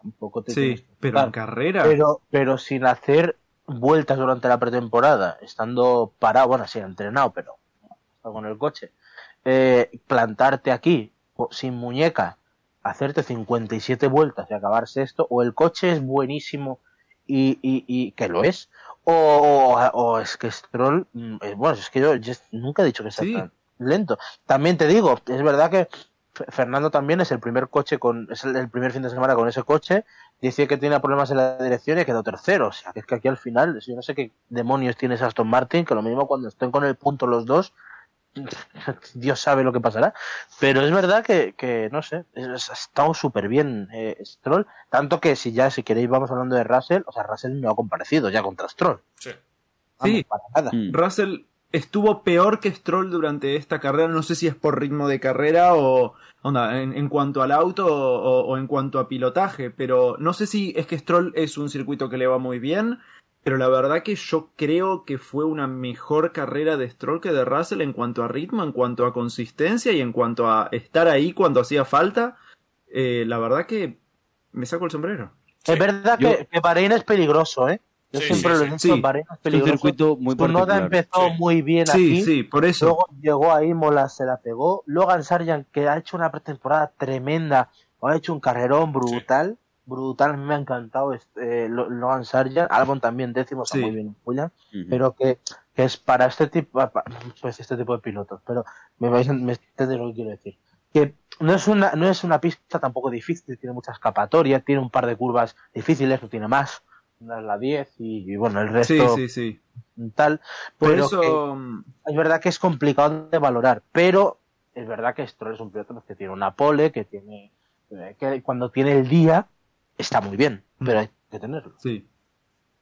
Tampoco te Sí, pero en carrera. pero, pero sin hacer vueltas durante la pretemporada, estando parado, bueno, sin entrenado, pero con el coche, eh, plantarte aquí sin muñeca, hacerte 57 vueltas y acabar sexto, o el coche es buenísimo y, y, y que lo es, o, o, o es que Stroll, mm, eh, bueno, es que yo, yo nunca he dicho que sea Sí. tan lento. También te digo, es verdad que Fernando también es el primer coche con, es el, el primer fin de semana con ese coche, dice que tiene problemas en la dirección y ha quedado tercero, o sea, que es que aquí al final, yo no sé qué demonios tiene Aston Martin, que lo mismo cuando estén con el punto los dos, [LAUGHS] Dios sabe lo que pasará. Pero es verdad que, que no sé, ha estado súper bien eh, Stroll. Tanto que si ya, si queréis, vamos hablando de Russell, o sea, Russell no ha comparecido ya contra Stroll. Sí. Vamos, Sí. para nada. Mm. Russell estuvo peor que Stroll durante esta carrera. No sé si es por ritmo de carrera o onda, en, en cuanto al auto o, o en cuanto a pilotaje. Pero no sé si es que Stroll es un circuito que le va muy bien. Pero la verdad que yo creo que fue una mejor carrera de Stroll que de Russell en cuanto a ritmo, en cuanto a consistencia y en cuanto a estar ahí cuando hacía falta. Eh, la verdad que me saco el sombrero. Es verdad Yo- que, que Bahrein es peligroso, ¿eh? Yo Sí, siempre sí, lo he sí. dicho, Sí. Bahrein es Es un peligroso. circuito muy empezó Sí. muy bien Sí, aquí. sí, por eso. Luego llegó ahí, Mola se la pegó. Logan Sargent, que ha hecho una pretemporada tremenda, ha hecho un carrerón brutal. Brutal, me ha encantado este, eh, Lo- Logan Sargent. Albon también décimo, está Sí. muy bien en Williams. Ujú. Pero que, que es para este tipo pues este tipo de pilotos. Pero me vais a me entendéis lo que quiero decir. Que no es una, no es una pista tampoco difícil, tiene mucha escapatoria, tiene un par de curvas difíciles, no tiene más. Una es la 10 y, y bueno, el Sí, resto sí, sí. tal. Por eso. mm, es verdad que es complicado de valorar, pero es verdad que Stroll es un piloto que tiene una pole, que tiene eh, que cuando tiene el día está muy bien, pero hay que tenerlo. Sí.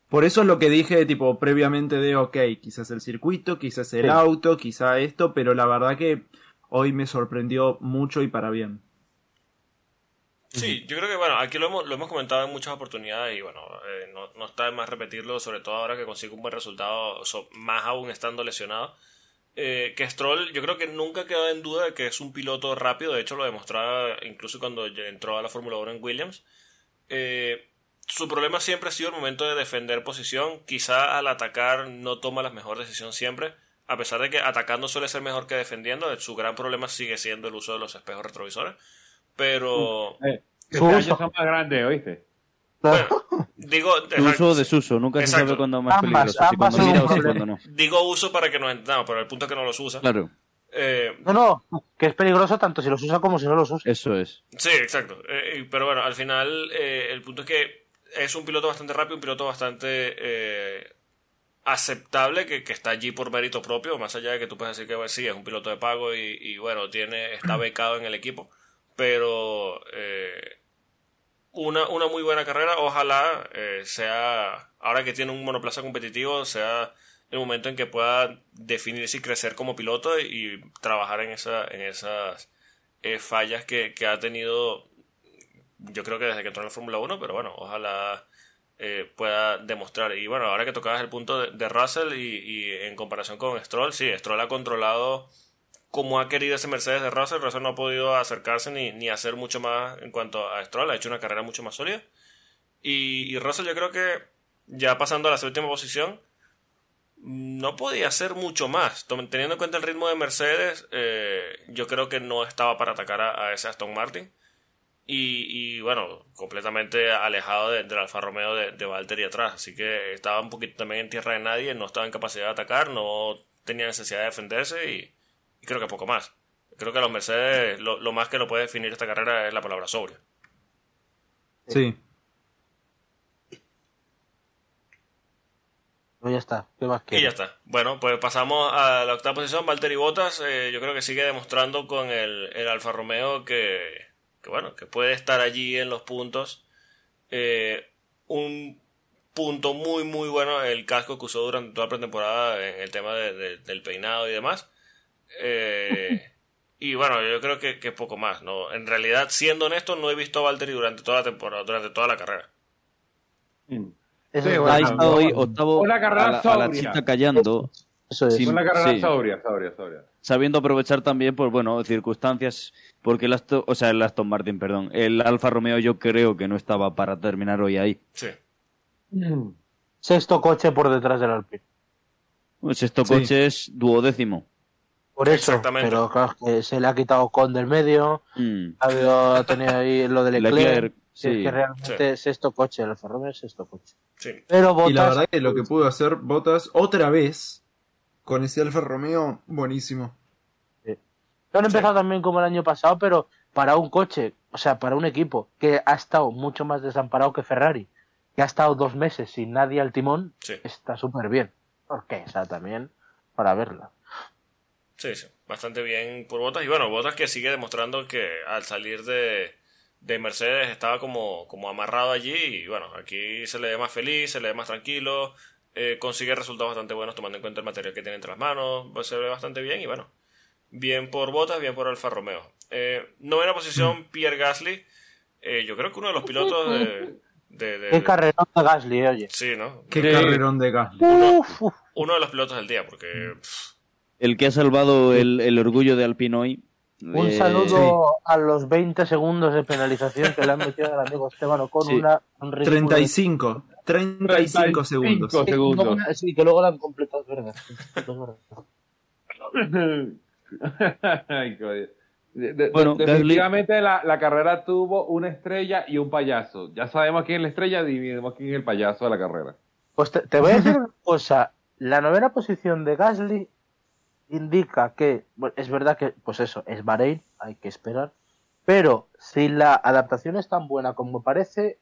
Por eso es lo que dije, tipo, previamente de, ok, quizás el circuito, quizás el Sí. auto, quizá esto, pero la verdad que hoy me sorprendió mucho y para bien. Sí, yo creo que bueno, aquí lo hemos, lo hemos comentado en muchas oportunidades y bueno, eh, no, no está de más repetirlo, sobre todo ahora que consigue un buen resultado, so- más aún estando lesionado. Eh, que Stroll, yo creo que nunca quedó en duda de que es un piloto rápido, de hecho lo demostraba incluso cuando ya entró a la Fórmula 1 en Williams. Eh, su problema siempre ha sido el momento de defender posición, quizá al atacar no toma la mejor decisión siempre, a pesar de que atacando suele ser mejor que defendiendo, su gran problema sigue siendo el uso de los espejos retrovisores. Pero... Eh, Su este uso. son más grandes, ¿oíste? Bueno, [LAUGHS] digo, Su uso o desuso, nunca se sabe cuándo es más Ambas- peligroso, si cuando mira o si cuando no. digo uso para que nos entendamos, pero el punto es que no los usa. Claro, Eh, No, no, que es peligroso tanto si los usa como si no los usa. eso es. sí, exacto. Eh, pero bueno, al final eh, el punto es que es un piloto bastante rápido, un piloto bastante eh, aceptable, que, que está allí por mérito propio, más allá de que tú puedes decir que bueno, sí, es un piloto de pago y, y, bueno, tiene está becado en el equipo, pero eh, una, una muy buena carrera, ojalá eh, sea, ahora que tiene un monoplaza competitivo, sea el momento en que pueda definirse y crecer como piloto y trabajar en, esa, en esas eh, fallas que, que ha tenido, yo creo que desde que entró en la Fórmula 1, pero bueno, ojalá eh, pueda demostrar. Y bueno, ahora que tocabas el punto de, de Russell y, y en comparación con Stroll, sí, Stroll ha controlado como ha querido ese Mercedes de Russell, Russell no ha podido acercarse ni, ni hacer mucho más en cuanto a Stroll, ha hecho una carrera mucho más sólida. Y, y Russell yo creo que ya pasando a la séptima posición, no podía hacer mucho más. Teniendo en cuenta el ritmo de Mercedes, eh, yo creo que no estaba para atacar a, a ese Aston Martin. y, y, bueno, completamente alejado de- del Alfa Romeo de, de Valtteri atrás. Así que estaba un poquito también en tierra de nadie, no estaba en capacidad de atacar, no tenía necesidad de defenderse y, y creo que poco más. Creo que a los Mercedes lo, lo más que lo puede definir esta carrera es la palabra sobria. Sí. Pues ya está. ¿Qué más Y ya está. Bueno, pues pasamos a la octava posición. Valtteri Bottas, eh, yo creo que sigue demostrando con el, el Alfa Romeo que, que, bueno, que puede estar allí en los puntos. Eh, un punto muy, muy bueno el casco que usó durante toda la pretemporada en el tema de- de- del peinado y demás. Eh, y bueno, yo creo que, que poco más. ¿no? En realidad, siendo honesto, no he visto a Valtteri durante toda la temporada, durante toda la carrera. Eso Sí, bueno, Ahí está hoy octavo Una a carrera la, a la sobria. chita callando, Eso es. Sí. Fue una carrera Sí. sobria, sobria, sobria. sabiendo aprovechar también, pues bueno, circunstancias, porque el Aston, o sea, el Aston Martin, perdón, el Alfa Romeo yo creo que no estaba para terminar hoy ahí. Sí. [CLEARS THROAT] Sexto coche por detrás del Alpine. Pues Sí. coche es duodécimo. Por eso. Exactamente. Pero claro, que se le ha quitado con del medio. Mm. Ha habido- ha tenido ahí lo de [LAUGHS] Leclerc. Leclerc, que es sí. que realmente es sexto coche. El Alfa Romeo es sexto coche. Sí. Pero Bottas, Y la verdad que lo que pudo hacer Botas otra vez con ese Alfa Romeo, buenísimo. Han empezado también como el año pasado, pero para un coche, o sea, para un equipo que ha estado mucho más desamparado que Ferrari, que ha estado dos meses sin nadie al timón, Sí. está súper bien. ¿Por qué? O sea, también para verla. Sí, sí, bastante bien por Botas. Y bueno, Botas que sigue demostrando que al salir de, de Mercedes estaba como, como amarrado allí. Y bueno, aquí se le ve más feliz, se le ve más tranquilo, eh, consigue resultados bastante buenos tomando en cuenta el material que tiene entre las manos. Pues se ve bastante bien y bueno, bien por Botas, bien por Alfa Romeo. Eh, novena posición, Pierre Gasly. Eh, yo creo que uno de los pilotos de. de- de- Qué carrerón de Gasly, oye. Sí, ¿no? Qué carrerón de Gasly. Uf. Uno de los pilotos del día, porque. pff, El que ha salvado el, el orgullo de Alpine hoy. Un eh, saludo a los 20 segundos de penalización que le han metido al amigo Esteban con Sí. una, un ridículo- 35. 35 segundos. Segundos. sí, que luego la han completado, es verdad. Es verdad. Ay, coño. De- de- Bueno, de- definitivamente la, la carrera tuvo una estrella y un payaso. Ya sabemos quién es la estrella, dividimos quién es el payaso de la carrera. Pues te, te voy a decir una cosa. La novena posición de Gasly indica que, bueno, es verdad que, pues eso, es Bahrein, hay que esperar. Pero si la adaptación es tan buena como parece,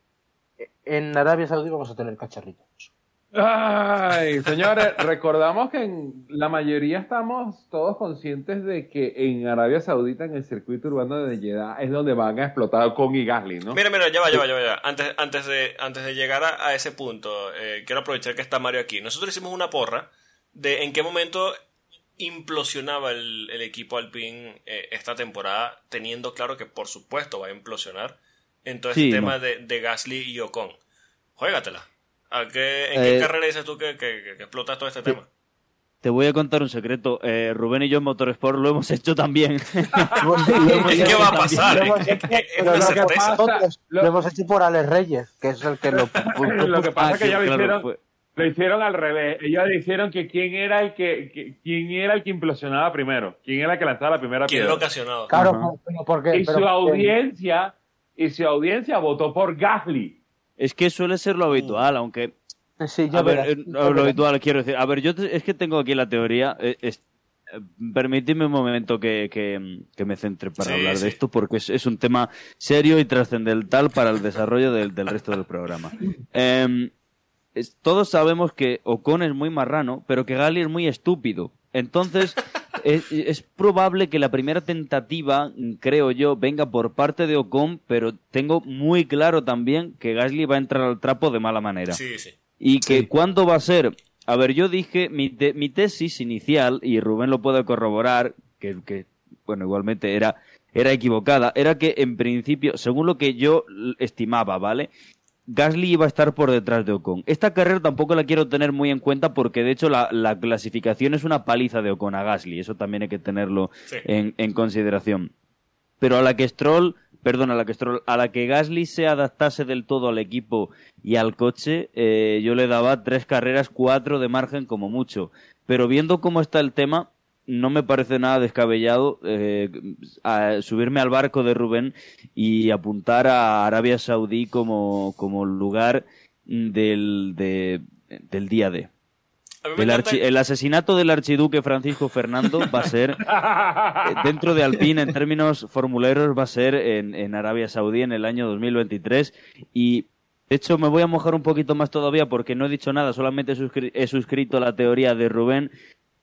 en Arabia Saudí vamos a tener cacharritos. Ay, señores, [LAUGHS] recordamos que en la mayoría estamos todos conscientes de que en Arabia Saudita, en el circuito urbano de Jeddah, es donde van a explotar con y Gasly, ¿no? Mira, mira, ya va, ya va, ya va. ya. Antes, antes, de, antes de llegar a, a ese punto, eh, quiero aprovechar que está Mario aquí. Nosotros hicimos una porra de en qué momento implosionaba el, el equipo Alpine eh, esta temporada, teniendo claro que por supuesto va a implosionar en todo Sí, este no. tema de, de Gasly y Ocon. Juégatela. ¿A qué, ¿En qué Eh, carrera dices tú que, que, que- que explota todo este tema? Te voy a contar un secreto. Eh, Rubén y yo en Motorsport lo hemos hecho también. [LAUGHS] ¿Y qué va a pasar? Lo hemos Es- hecho, por Alex Reyes, que es el que lo. [LAUGHS] Lo que pasa Ah, es que ya lo claro, hicieron, fue- lo hicieron al revés. Ellos dijeron que quién era el que, que- quién era el que implosionaba primero, quién era el que lanzaba la primera ¿Quién lo piedra. ocasionado? Claro, Ajá. pero ¿por qué? Y Pero su porque- audiencia, y su audiencia votó por Gasly. Es que suele ser lo habitual, aunque Sí, ya A ver, verás, eh, lo verás. habitual, quiero decir. A ver, yo te- es que tengo aquí la teoría. eh, es- eh, permitidme un momento que, que- que me centre para Sí, hablar sí. de esto, porque es, es un tema serio y trascendental para el desarrollo del, del resto del programa. [LAUGHS] Em, es- todos sabemos que Ocon es muy marrano, pero que Gali es muy estúpido. Entonces, [LAUGHS] es, es probable que la primera tentativa, creo yo, venga por parte de Ocon, pero tengo muy claro también que Gasly va a entrar al trapo de mala manera. Sí, sí. ¿Y que Sí. cuándo va a ser? A ver, yo dije, mi, te- mi tesis inicial, y Rubén lo puede corroborar, que, que, bueno, igualmente era, era equivocada, era que en principio, según lo que yo estimaba, ¿vale? Gasly iba a estar por detrás de Ocon. Esta carrera tampoco la quiero tener muy en cuenta porque de hecho la, la clasificación es una paliza de Ocon a Gasly, eso también hay que tenerlo Sí. en, en consideración. Pero a la que Stroll, perdón, a la que Stroll, a la que Gasly se adaptase del todo al equipo y al coche, eh, yo le daba tres carreras, cuatro de margen como mucho. Pero viendo cómo está el tema, no me parece nada descabellado eh, a subirme al barco de Rubén y apuntar a Arabia Saudí como, como lugar del, de- del día D. A mí me El, archi- el asesinato del archiduque Francisco Fernando va a ser, [LAUGHS] eh, dentro de Alpine, en términos formuleros, va a ser en, en Arabia Saudí en el año 2023. Y, de hecho, me voy a mojar un poquito más todavía porque no he dicho nada, solamente he suscrito la teoría de Rubén.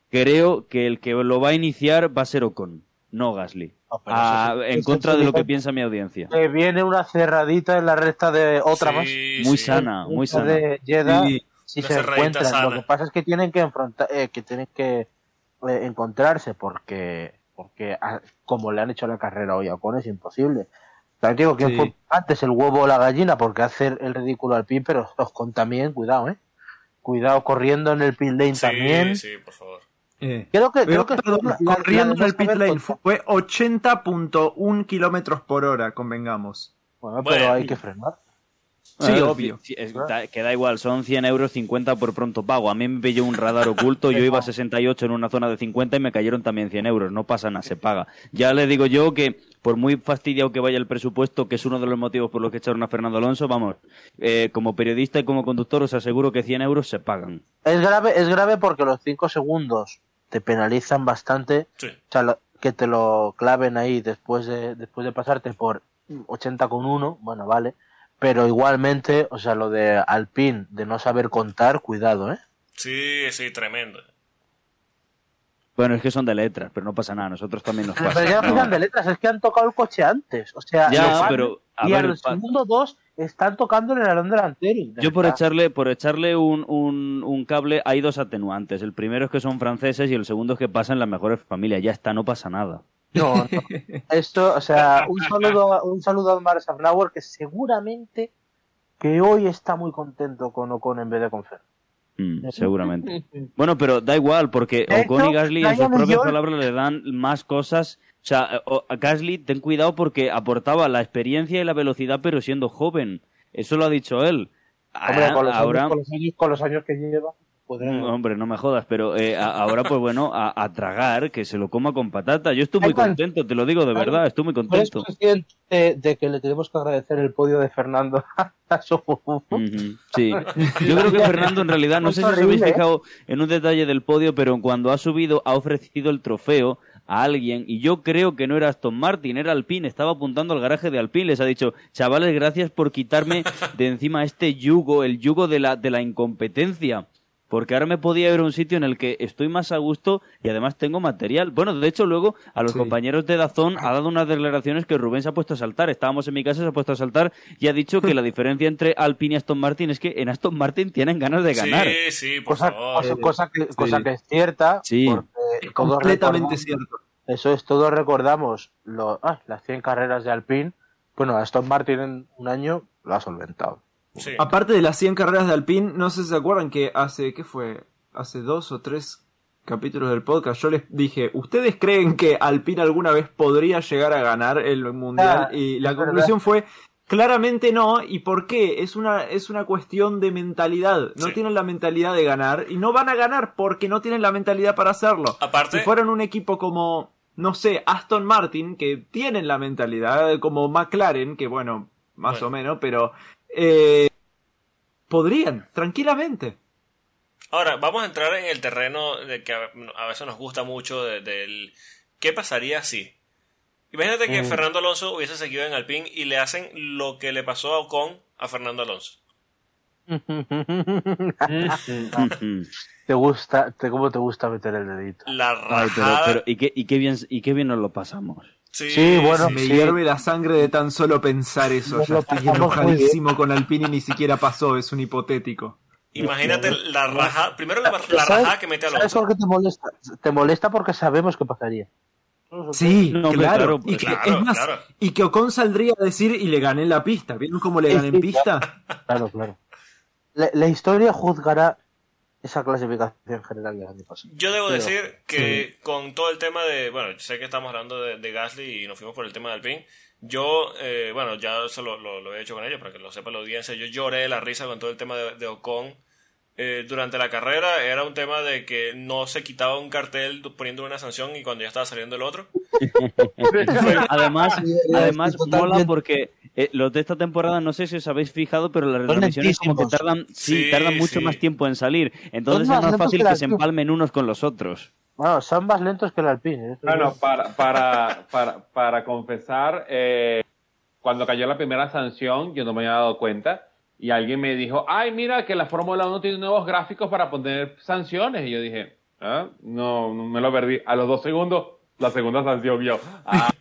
Creo que el que lo va a iniciar va a ser Ocon, no Gasly. No, pero Ah, en contra de lo que piensa mi audiencia. que viene una cerradita en la recta de otra Sí, más. Muy sí. sana, muy sana. de Sí. si se encuentran. sana. Lo que pasa es que tienen que enfrentar, eh, que tienen que eh, encontrarse porque, porque ah, como le han hecho la carrera hoy a Ocon es imposible. También digo fue antes el huevo o la gallina porque hacer el ridículo al pin, pero Ocon también, cuidado, eh. Cuidado corriendo en el pit lane Sí, también. sí, por favor. Eh. Creo que, creo que perdón, la- la- corriendo la en el pit lane fue 80.1 kilómetros por hora, convengamos. Bueno, Bueno. pero hay que frenar. Sí, Ah, obvio. sí, es- da- que da igual, son 100 euros 50 por pronto pago. A mí me pilló un radar [LAUGHS] oculto, yo iba a 68 en una zona de 50 y me cayeron también 100 euros. No pasa nada, se paga. Ya le digo yo que, por muy fastidiado que vaya el presupuesto, que es uno de los motivos por los que echaron a Fernando Alonso, vamos, eh, como periodista y como conductor os aseguro que 100 euros se pagan. Es grave, es grave porque los 5 segundos te penalizan bastante. Sí. O sea, lo- que te lo claven ahí después de, después de pasarte por 80 con 1, bueno, vale. Pero igualmente, o sea, lo de Alpine, de no saber contar, cuidado, ¿eh? Sí, sí, tremendo. Bueno, es que son de letras, pero no pasa nada, nosotros también nos pasa. Pero ya No. fijan de letras, es que han tocado el coche antes. O sea, Ya, pero, a y ver, segundo dos están tocando el alerón delantero. Yo por echarle, por echarle un, un, un cable hay dos atenuantes. El primero es que son franceses y el segundo es que pasan las mejores familias. Ya está, no pasa nada. No, no. [LAUGHS] Esto, o sea, un saludo, a- un saludo a Omar Safnauer que seguramente que hoy está muy contento con Ocon en vez de con Fer. Mm, seguramente. [LAUGHS] Bueno, pero da igual, porque Ocon y Gasly en sus propias palabras le dan más cosas. Sea, o- a Gasly, ten cuidado porque aportaba la experiencia y la velocidad, pero siendo joven. Eso lo ha dicho él. Hombre, Ah, con, los ahora, años, con, los años, con los años que lleva, podrá- Mm, Hombre, no me jodas, pero eh, a- ahora pues bueno, a, a tragar, que se lo coma con patata. Yo estoy muy contento, te lo digo de verdad, estoy muy ¿No eres contento. consciente de, que le tenemos que agradecer el podio de Fernando [LAUGHS] a? Ujú, [LAUGHS] Sí, yo creo que Fernando en realidad, no sé si os habéis ¿eh? fijado en un detalle del podio, pero cuando ha subido ha ofrecido el trofeo a alguien y yo creo que no era Aston Martin, era Alpine, estaba apuntando al garaje de Alpine, les ha dicho, chavales, gracias por quitarme de encima este yugo, el yugo de la, de la incompetencia. Porque ahora me podía ir a un sitio en el que estoy más a gusto y además tengo material. Bueno, de hecho, luego a los Sí. compañeros de Dazón ha dado unas declaraciones que Rubén se ha puesto a saltar. Estábamos en mi casa, se ha puesto a saltar y ha dicho que la diferencia entre Alpine y Aston Martin es que en Aston Martin tienen ganas de ganar. Sí, sí, por Cosa, favor. cosa, cosa que, cosa que es cierta. Sí. porque todos Completamente cierto. Eso es, todos recordamos lo, ah, las 100 carreras de Alpine. Bueno, Aston Martin en un año lo ha solventado. Sí. Aparte de las 100 carreras de Alpine, no sé si se acuerdan que hace, ¿qué fue? Hace dos o tres capítulos del podcast yo les dije, ¿ustedes creen que Alpine alguna vez podría llegar a ganar el Mundial? Ah, y la conclusión fue, claramente no. ¿Y por qué? Es una, es una cuestión de mentalidad. No Sí. tienen la mentalidad de ganar y no van a ganar porque no tienen la mentalidad para hacerlo. Aparte- Si fueran un equipo como, no sé, Aston Martin, que tienen la mentalidad, como McLaren, que bueno, más Bueno. o menos, pero... eh, podrían, tranquilamente. Ahora, vamos a entrar en el terreno de que a veces nos gusta mucho de- del... ¿Qué pasaría si? Imagínate que Mm. Fernando Alonso hubiese seguido en Alpine y le hacen lo que le pasó a Ocon a Fernando Alonso. [LAUGHS] Te gusta, te, ¿cómo te gusta meter el dedito? La Ay, pero, rajada... pero, ¿y, qué, y, qué bien, ¿y qué bien nos lo pasamos? Sí, Sí, bueno, Me Sí. hierve la sangre de tan solo pensar eso. Nos Ya lo estoy enojadísimo con Alpine y ni siquiera pasó, es un hipotético. Imagínate la raja... Primero la, la ¿Sabes- rajada que mete ¿Sabes Alonso. por qué te molesta? Te molesta porque sabemos qué pasaría. Sí, No, claro. claro, y, que, claro, es más, claro. y que Ocon saldría a decir y le gané en la pista. ¿Vieron cómo le gané en pista? Claro, claro. La, la historia juzgará esa clasificación general del año pasado. Yo debo Pero, decir que con todo el tema de, bueno, sé que estamos hablando de, de Gasly y nos fuimos por el tema del Alpine. Yo, eh, bueno, ya se lo, lo- lo he hecho con ellos para que lo sepa la audiencia. Yo lloré de la risa con todo el tema de, de Ocon eh, durante la carrera era un tema de que no se quitaba un cartel poniendo una sanción y cuando ya estaba saliendo el otro. [LAUGHS] Además, [LAUGHS] además mola porque eh, los de esta temporada, no sé si os habéis fijado, pero las retransmisiones como que tardan, sí, Sí, tardan mucho sí. más tiempo en salir. Entonces es más fácil que que se empalmen unos con los otros. Bueno, son más lentos que el Alpine. ¿eh? Bueno, para, para, para, para confesar, eh, cuando cayó la primera sanción, yo no me había dado cuenta. Y alguien me dijo, ay, mira que la Fórmula 1 tiene nuevos gráficos para poner sanciones. Y yo dije, ah, no, no me lo perdí. A los dos segundos, la segunda sanción yo,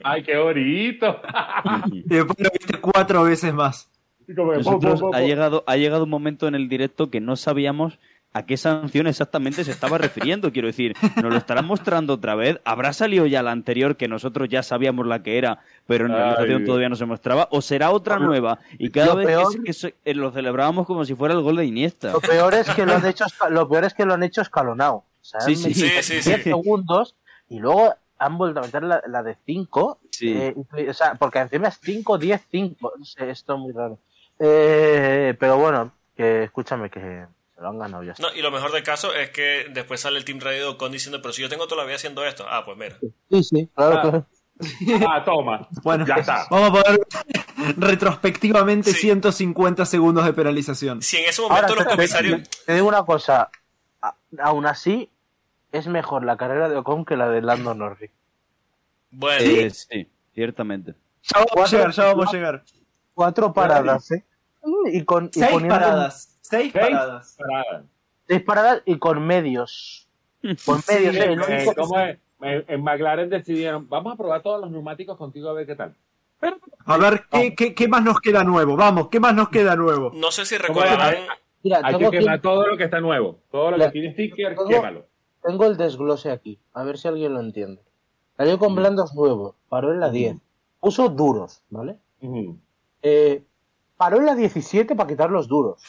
ay, qué bonito. [LAUGHS] Y después lo viste cuatro veces más. Y como que, Nosotros po, po, po, ha llegado, ha llegado un momento en el directo que no sabíamos a qué sanción exactamente se estaba refiriendo. Quiero decir, ¿nos lo estarán mostrando otra vez? ¿Habrá salido ya la anterior que nosotros ya sabíamos la que era, pero en Ay, realización todavía no se mostraba? ¿O será otra nueva? Y cada Lo vez que peor- se- que se- eh, lo celebrábamos como si fuera el gol de Iniesta. Lo peor es que lo han hecho, lo peor es que lo han hecho escalonado. O sea, Sí, han sí. Sí, sí, 10 sí. segundos y luego han vuelto a meter la, la de 5. Sí. o sea, porque encima es 5, 10, 5. No sé, esto es muy raro. Eh, pero bueno, que escúchame, que se lo han ganado ya. No, y lo mejor del caso es que después sale el Team Radio con diciendo, pero si yo tengo toda la vida haciendo esto. Ah, pues mira. Sí, sí, claro, Ah. claro. Ah, toma. Bueno, Ya está. vamos a poner retrospectivamente Sí. 150 segundos de penalización. Si en ese Ahora, momento los te, comisarios... te digo una cosa. A- aún así, es mejor la carrera de Ocon que la de Lando Norris. Bueno, Eh, sí, ciertamente. Ya vamos a llegar, ya vamos a llegar. Cuatro paradas, ¿eh? Y con y Seis poniendo- paradas. Seis paradas. paradas. Seis paradas y con medios. Con medios, Sí, ¿eh? Eh, El único- ¿cómo es? En, en McLaren decidieron, vamos a probar todos los neumáticos contigo a ver qué tal. A ver, ¿qué, qué, qué más nos queda nuevo? Vamos, ¿qué más nos queda nuevo? no sé si recordarán... Mira, Hay tengo, que aquí- quemar todo lo que está nuevo. Todo lo La- que tiene sticker, tengo- quémalo. tengo el desglose aquí. A ver si alguien lo entiende. Salió con blandos nuevos. Paró en la 10. Puso duros, ¿vale? Ujú. Eh, paró en la 17 para quitar los duros.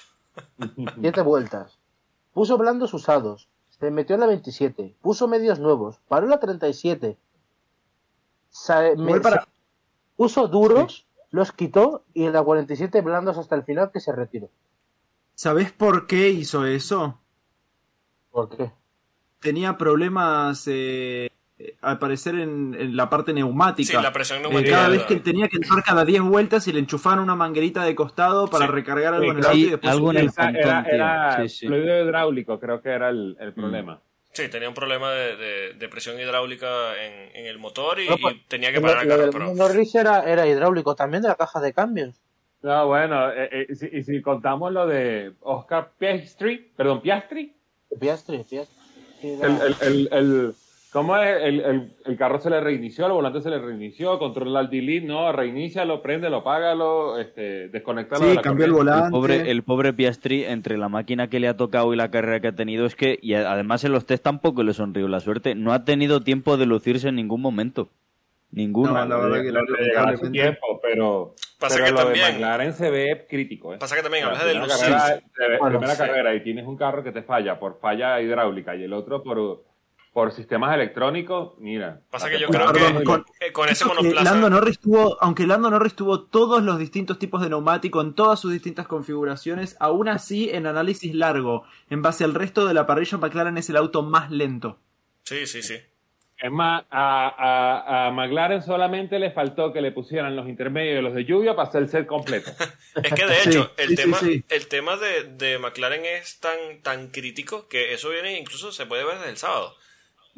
Siete vueltas. Puso blandos usados. Se metió en la 27. Puso medios nuevos. Paró en la 37. Sa- me- para- se- puso duros, los quitó y en la 47 blandos hasta el final que se retiró. ¿Sabés por qué hizo eso? ¿Por qué? Tenía problemas, eh, al parecer, en, en la parte neumática. Sí, la presión Eh, neumática. cada vez que tenía que entrar cada 10 vueltas y le enchufaban una manguerita de costado para Sí. recargar algo Sí, en el auto y después algo en el pontón, era, era Sí, sí. fluido hidráulico, creo que era el, el problema. Sí, tenía un problema de, de- de presión hidráulica en, en el motor y, No, pues, y tenía que parar el lo carro. Pero... Norris era, era hidráulico también de la caja de cambios. No, bueno, eh, eh, y si, y si contamos lo de Oscar Piastri, perdón, Piastri, Piastri, Piastri. Sí, era- el, el, el, el- ¿cómo es? El, el, el carro se le reinició, el volante se le reinició, controla el delete, no, reinícialo, préndelo, págalo, este, desconectalo de Sí, la cambió el volante. El pobre, el pobre Piastri, entre la máquina que le ha tocado y la carrera que ha tenido, es que, y además en los test tampoco le sonrió la suerte, no ha tenido tiempo de lucirse en ningún momento. Ninguno. No, la verdad que lamentablemente- tiempo, pero, Pasa pero que lo también- de McLaren se ve crítico. ¿eh? Pasa que también La hablas de primera lucir. carrera, se ve- Bueno, primera sí. carrera y tienes un carro que te falla por falla hidráulica y el otro por, por sistemas electrónicos, mira. Pasa que yo creo que Perdón, con- eh, con ese monoplaza... Lando Norris tuvo, aunque Lando Norris tuvo todos los distintos tipos de neumático en todas sus distintas configuraciones, aún así en análisis largo, en base al resto de la parrilla, McLaren es el auto más lento. Sí, sí, sí. Es más, a, a, a McLaren solamente le faltó que le pusieran los intermedios y los de lluvia para hacer el set completo. [LAUGHS] Es que de Sí, hecho, el sí, sí, tema, sí. el tema de, de McLaren es tan, tan crítico que eso viene, incluso se puede ver desde el sábado.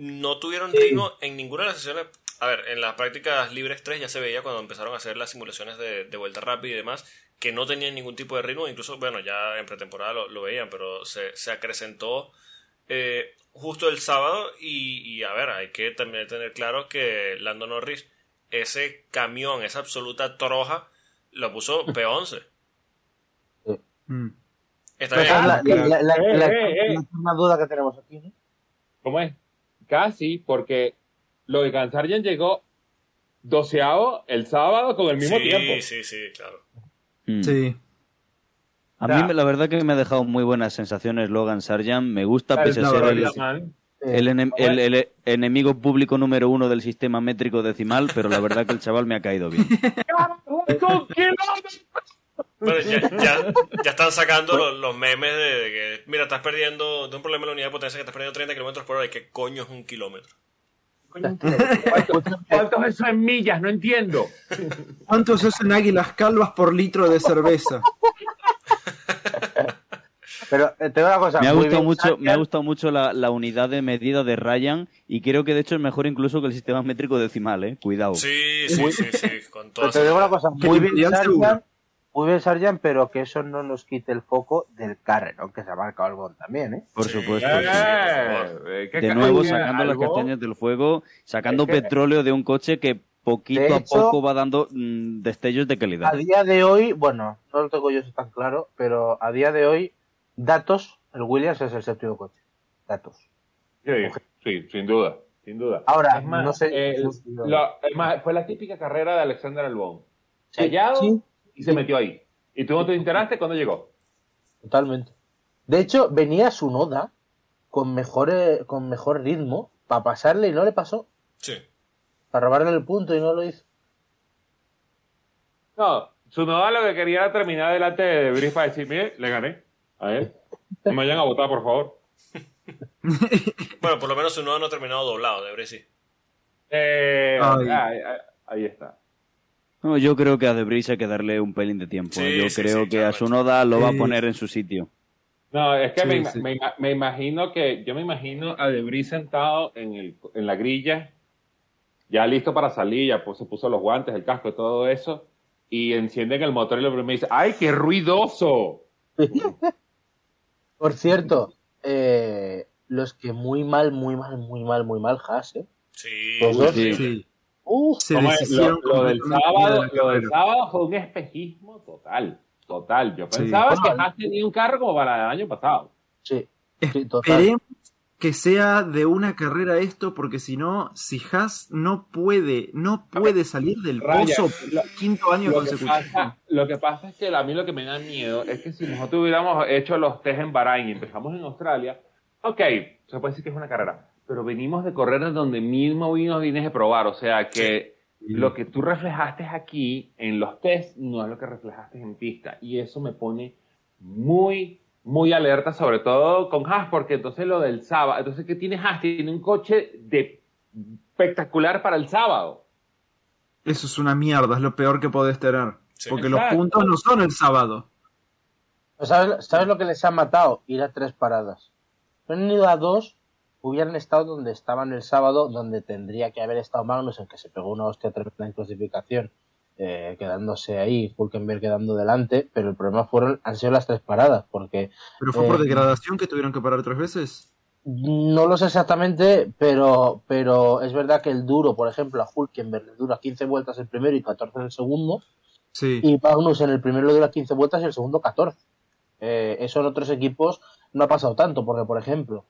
No tuvieron ritmo en ninguna de las sesiones. A ver, en las prácticas libres 3 ya se veía cuando empezaron a hacer las simulaciones de, de vuelta rápida y demás, que no tenían ningún tipo de ritmo. Incluso, bueno, ya en pretemporada lo, lo veían, pero se, se acrecentó eh, justo el sábado. Y, y, a ver, hay que también tener claro que Lando Norris, ese camión, esa absoluta troja, lo puso [LAUGHS] P11. Mm. Está Esa es la, bien. la- la- Eh, la- eh, eh. la última duda que tenemos aquí, ¿no? ¿Cómo es? Casi, porque lo de Gansargen llegó doceavo el sábado con el mismo sí, tiempo. sí, sí, claro. Mm. Sí. A mí la verdad que me ha dejado muy buenas sensaciones Logan Sargent. Me gusta, pese a ser sí. Enem- el- el enemigo público número uno del sistema métrico decimal, pero la verdad que el chaval me ha caído bien. [LAUGHS] Bueno, ya, [LAUGHS] ya, ya están sacando los, los memes de, de que, mira, estás perdiendo, de un problema en la unidad de potencia que estás perdiendo 30 kilómetros por hora. ¿Y qué coño es un kilómetro? ¿Cuántos eso en millas? No entiendo. ¿Cuántos hacen águilas calvas por litro de cerveza? Pero eh, te digo una cosa. Me ha muy gustado mucho, me ha gustado mucho la, la unidad de medida de Ryan y creo que de hecho es mejor incluso que el sistema métrico decimal, eh. Cuidado. Sí, sí, sí, sí, con Pero todo te digo una cosa, muy bien muy bien Sarjan, pero que eso no nos quite el foco del carrerón que se ha marcado Albon también, ¿eh? Por Sí. supuesto. Eh, sí. Eh, ¿qué De nuevo sacando las castañas del fuego, sacando Es que- petróleo de un coche que poquito a poco va dando mm, destellos de calidad. A día de hoy, bueno, no lo tengo yo eso tan claro, pero a día de hoy, datos, el Williams es el séptimo coche. Datos. Sí, sí, sin duda, sin duda. Ahora, Es más, no sé. eh, es más, fue la típica carrera de Alexander Albon. Sí, Callado sí. Y se metió ahí. ¿Y tú no te enteraste cuando llegó? Totalmente. De hecho, venía su Noda con mejor, eh, con mejor ritmo para pasarle y no le pasó. Sí. Para robarle el punto y no lo hizo. No, su noda lo que quería era terminar delante de Brice para decir, mire, le gané. A él. No me vayan a votar, por favor. [LAUGHS] Bueno, por lo menos su nodo no ha terminado doblado, de sí. Eh, ahí, ahí- ahí está. No, yo creo que a Debris hay que darle un pelín de tiempo. Sí, yo sí, creo sí, que a claramente. su noda lo va a poner en su sitio. No, es que Sí, me, me me imagino que, yo me imagino a Debris sentado en, el, en la grilla, ya listo para salir, ya pues, se puso los guantes, el casco y todo eso, y encienden el motor y lo primero me dice, ¡ay, qué ruidoso! [LAUGHS] Por cierto, eh, los que muy mal, muy mal, muy mal, muy mal, Haas, ¿eh? Sí. Sí. Sí. Se deshicieron lo, lo del sábado, lo del sábado fue un espejismo total, total. Yo Sí. pensaba que Total. Haas tenía un carro como para el año pasado. sí, sí, total. Esperemos que sea de una carrera esto, porque si no, si Haas no puede, no puede salir del Raya, pozo lo- quinto año Lo que, consecutivo. pasa, lo que pasa es que a mí lo que me da miedo es que si nosotros hubiéramos hecho los test en Bahrain y empezamos en Australia, ok, se puede decir que es una carrera, pero venimos de correr en donde mismo vino vienes de probar, o sea que lo que tú reflejaste aquí en los test no es lo que reflejaste en pista y eso me pone muy muy alerta sobre todo con Haas porque entonces lo del sábado entonces que tiene Haas tiene un coche de espectacular para el sábado Eso es una mierda, es lo peor que podés tener. Sí. porque los puntos no son el sábado. ¿Sabes, ¿Sabes lo que les ha matado? Ir a tres paradas. Si hubieran ido a dos, hubieran estado donde estaban el sábado, donde tendría que haber estado Magnussen, que se pegó una hostia tremenda en clasificación, eh, quedándose ahí, Hulkenberg quedando delante, pero el problema fueron, han sido las tres paradas, porque Pero fue por Eh, degradación que tuvieron que parar tres veces. no lo sé exactamente, pero, pero es verdad que el duro, por ejemplo, a Hulkenberg le dura 15 vueltas el primero y 14 en el segundo, Sí. y Magnus en el primero le dura 15 vueltas y el segundo 14. Eh, eso en otros equipos no ha pasado tanto, porque por ejemplo,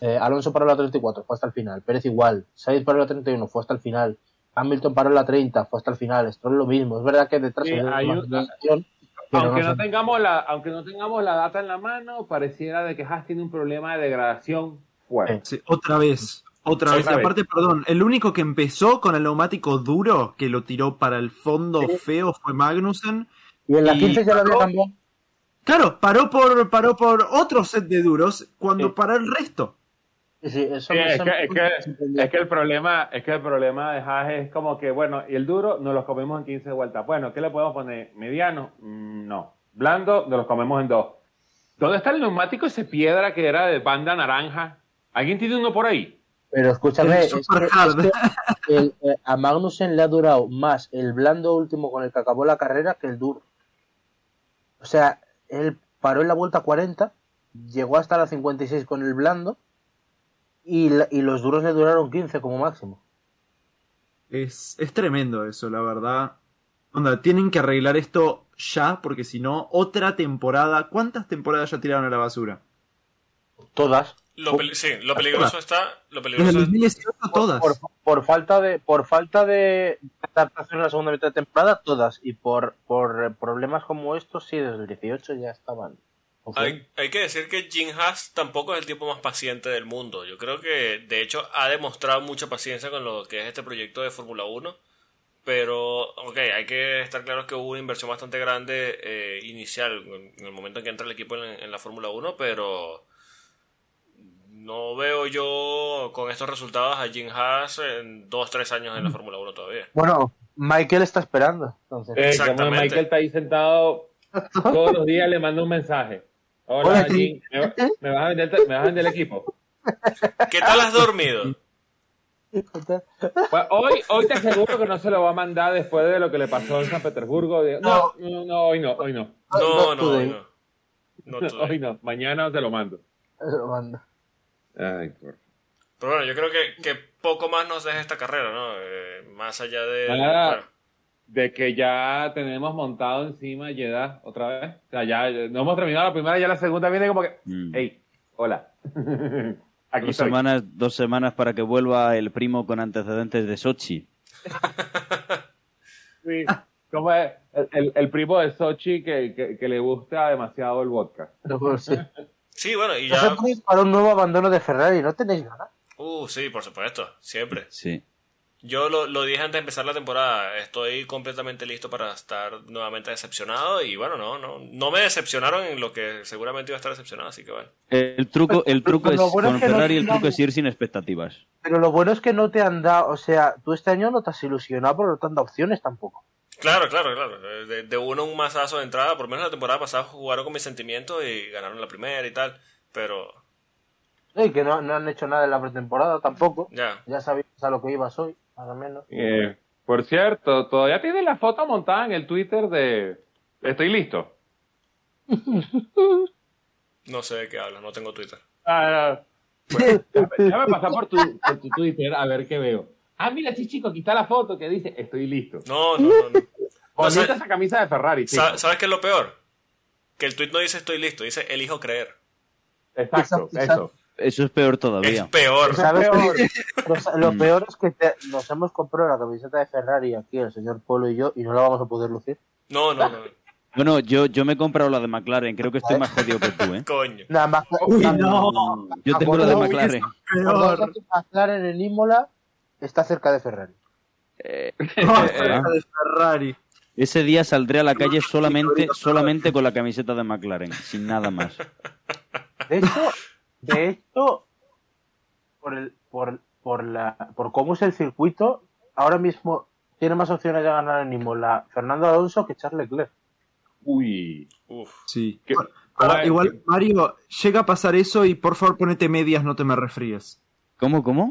eh, Alonso paró la 34, fue hasta el final, Pérez igual, Sainz paró la 31, fue hasta el final, Hamilton paró la 30, fue hasta el final, Stroll lo mismo, es verdad que detrás Sí, un- degradación, pero aunque no no tengamos la aunque no tengamos la data en la mano pareciera de que Haas tiene un problema de degradación fuerte Sí, otra vez. Otra Sí, vez. Y otra vez. aparte, perdón, el único que empezó con el neumático duro, que lo tiró para el fondo feo, fue Magnussen. Y en la y 15 ya lo había cambiado. Claro, paró por, paró por otro set de duros cuando Sí. paró el resto. Sí, eso Sí, es, que, es, que, es que el problema es que el problema de Haas es como que bueno y el duro nos los comemos en 15 vueltas bueno ¿qué le podemos poner? mediano Mm, no blando nos los comemos en dos ¿dónde está el neumático ese piedra que era de banda naranja? ¿alguien tiene uno por ahí? Pero escúchame, es que el- eh, a Magnussen le ha durado más el blando último con el que acabó la carrera que el duro. O sea, él paró en la vuelta 40, llegó hasta la 56 con el blando y, la- y los duros le duraron 15 como máximo. Es, es tremendo eso, la verdad. Onda, tienen que arreglar esto ya, porque si no, otra temporada. ¿Cuántas temporadas ya tiraron a la basura? Todas. Lo sí, lo peligroso está. Lo Desde el peligroso es- 2018 todas. Por, por falta de por falta de adaptación en la segunda mitad de temporada, todas. Y por, por problemas como estos, sí, desde el 18 ya estaban. Hay, hay que decir que Jim Haas tampoco es el tipo más paciente del mundo. Yo creo que, de hecho, ha demostrado mucha paciencia con lo que es este proyecto de Fórmula 1. Pero, ok, hay que estar claros que hubo una inversión bastante grande eh, inicial en el momento en que entra el equipo en, en la Fórmula 1, pero no veo yo con estos resultados a Jim Haas en 2-3 años en la Fórmula 1 todavía. Bueno, Michael está esperando. Entonces. Eh, como Exactamente. Michael está ahí sentado [LAUGHS] todos los días, le mando un mensaje. Hola, Hola, Jim, ¿me, va- me vas a vender, ¿me vas a vender el equipo? ¿Qué tal has dormido? Pues hoy, hoy te aseguro que no se lo va a mandar después de lo que le pasó en San Petersburgo. No, no, no, hoy no, hoy no. No, no, today. no. No. [LAUGHS] Hoy no, mañana te lo mando. Manda. Ay, por Pero bueno, yo creo que, que poco más nos deja esta carrera, ¿no? Eh, más allá de... Nada. bueno, de que ya tenemos montado encima Jeddah otra vez. O sea, ya no hemos terminado la primera, ya la segunda viene como que, Mm. hey, hola. [LAUGHS] Aquí Dos estoy. semanas, dos semanas para que vuelva el primo con antecedentes de Sochi. [LAUGHS] Sí. ¿Cómo es? El, el- el primo de Sochi que, que, que le gusta demasiado el vodka. Pues, sí. [LAUGHS] Sí, bueno, y No ya... para un nuevo abandono de Ferrari, ¿no tenéis ganas? Uh, sí, por supuesto, siempre. Sí. Yo lo, lo dije antes de empezar la temporada, estoy completamente listo para estar nuevamente decepcionado y bueno, no, no, no me decepcionaron en lo que seguramente iba a estar decepcionado, así que bueno. El truco, el truco Pero es bueno con es que no Ferrari, el truco es ir sin expectativas. Pero lo bueno es que no te han dado, o sea, tú este año no te has ilusionado porque no te han dado opciones tampoco. Claro, claro, claro. De, de uno un masazo de entrada, por lo menos la temporada pasada jugaron con mis sentimientos y ganaron la primera y tal, pero Y que no, no han hecho nada en la pretemporada tampoco. ya. Ya sabías a lo que ibas hoy, más o menos. Eh, por cierto, todavía tiene la foto montada en el Twitter de Estoy listo. [LAUGHS] No sé de qué hablas, no tengo Twitter. Ah, no. Pues, déjame pasar por tu, por tu Twitter a ver qué veo. Ah, mira, sí, chico, aquí está la foto que dice Estoy listo. No, no, no. no. [LAUGHS] ¿sabes, esa camisa de Ferrari, chico. sa- ¿Sabes qué es lo peor? Que el tweet no dice estoy listo, dice elijo creer. Exacto, Exacto, eso. Eso es peor Es todavía. peor. ¿Sabes peor. [LAUGHS] Lo, Mm. peor es que te- nos hemos comprado la camiseta de Ferrari aquí, el señor Polo y yo, y no la vamos a poder lucir. No, no, no. Bueno, yo, yo me he comprado la de McLaren, creo que estoy más jodido que tú, ¿eh? [LAUGHS] Coño. Nada más. Uy, no. Yo tengo la de McLaren. Peor. que McLaren en Imola está cerca de Ferrari. [LAUGHS] No, cerca de Ferrari. Ese día saldré a la calle solamente, solamente con la camiseta de McLaren, sin nada más. De hecho, de hecho, por el, por, por la, por cómo es el circuito, ahora mismo tiene más opciones de ganar en Imola Fernando Alonso que Charles Leclerc. Uy. Uf. Sí. ¿Qué- Ahora, igual, Mario, llega a pasar eso y por favor ponete medias, no te me resfríes. ¿Cómo, cómo?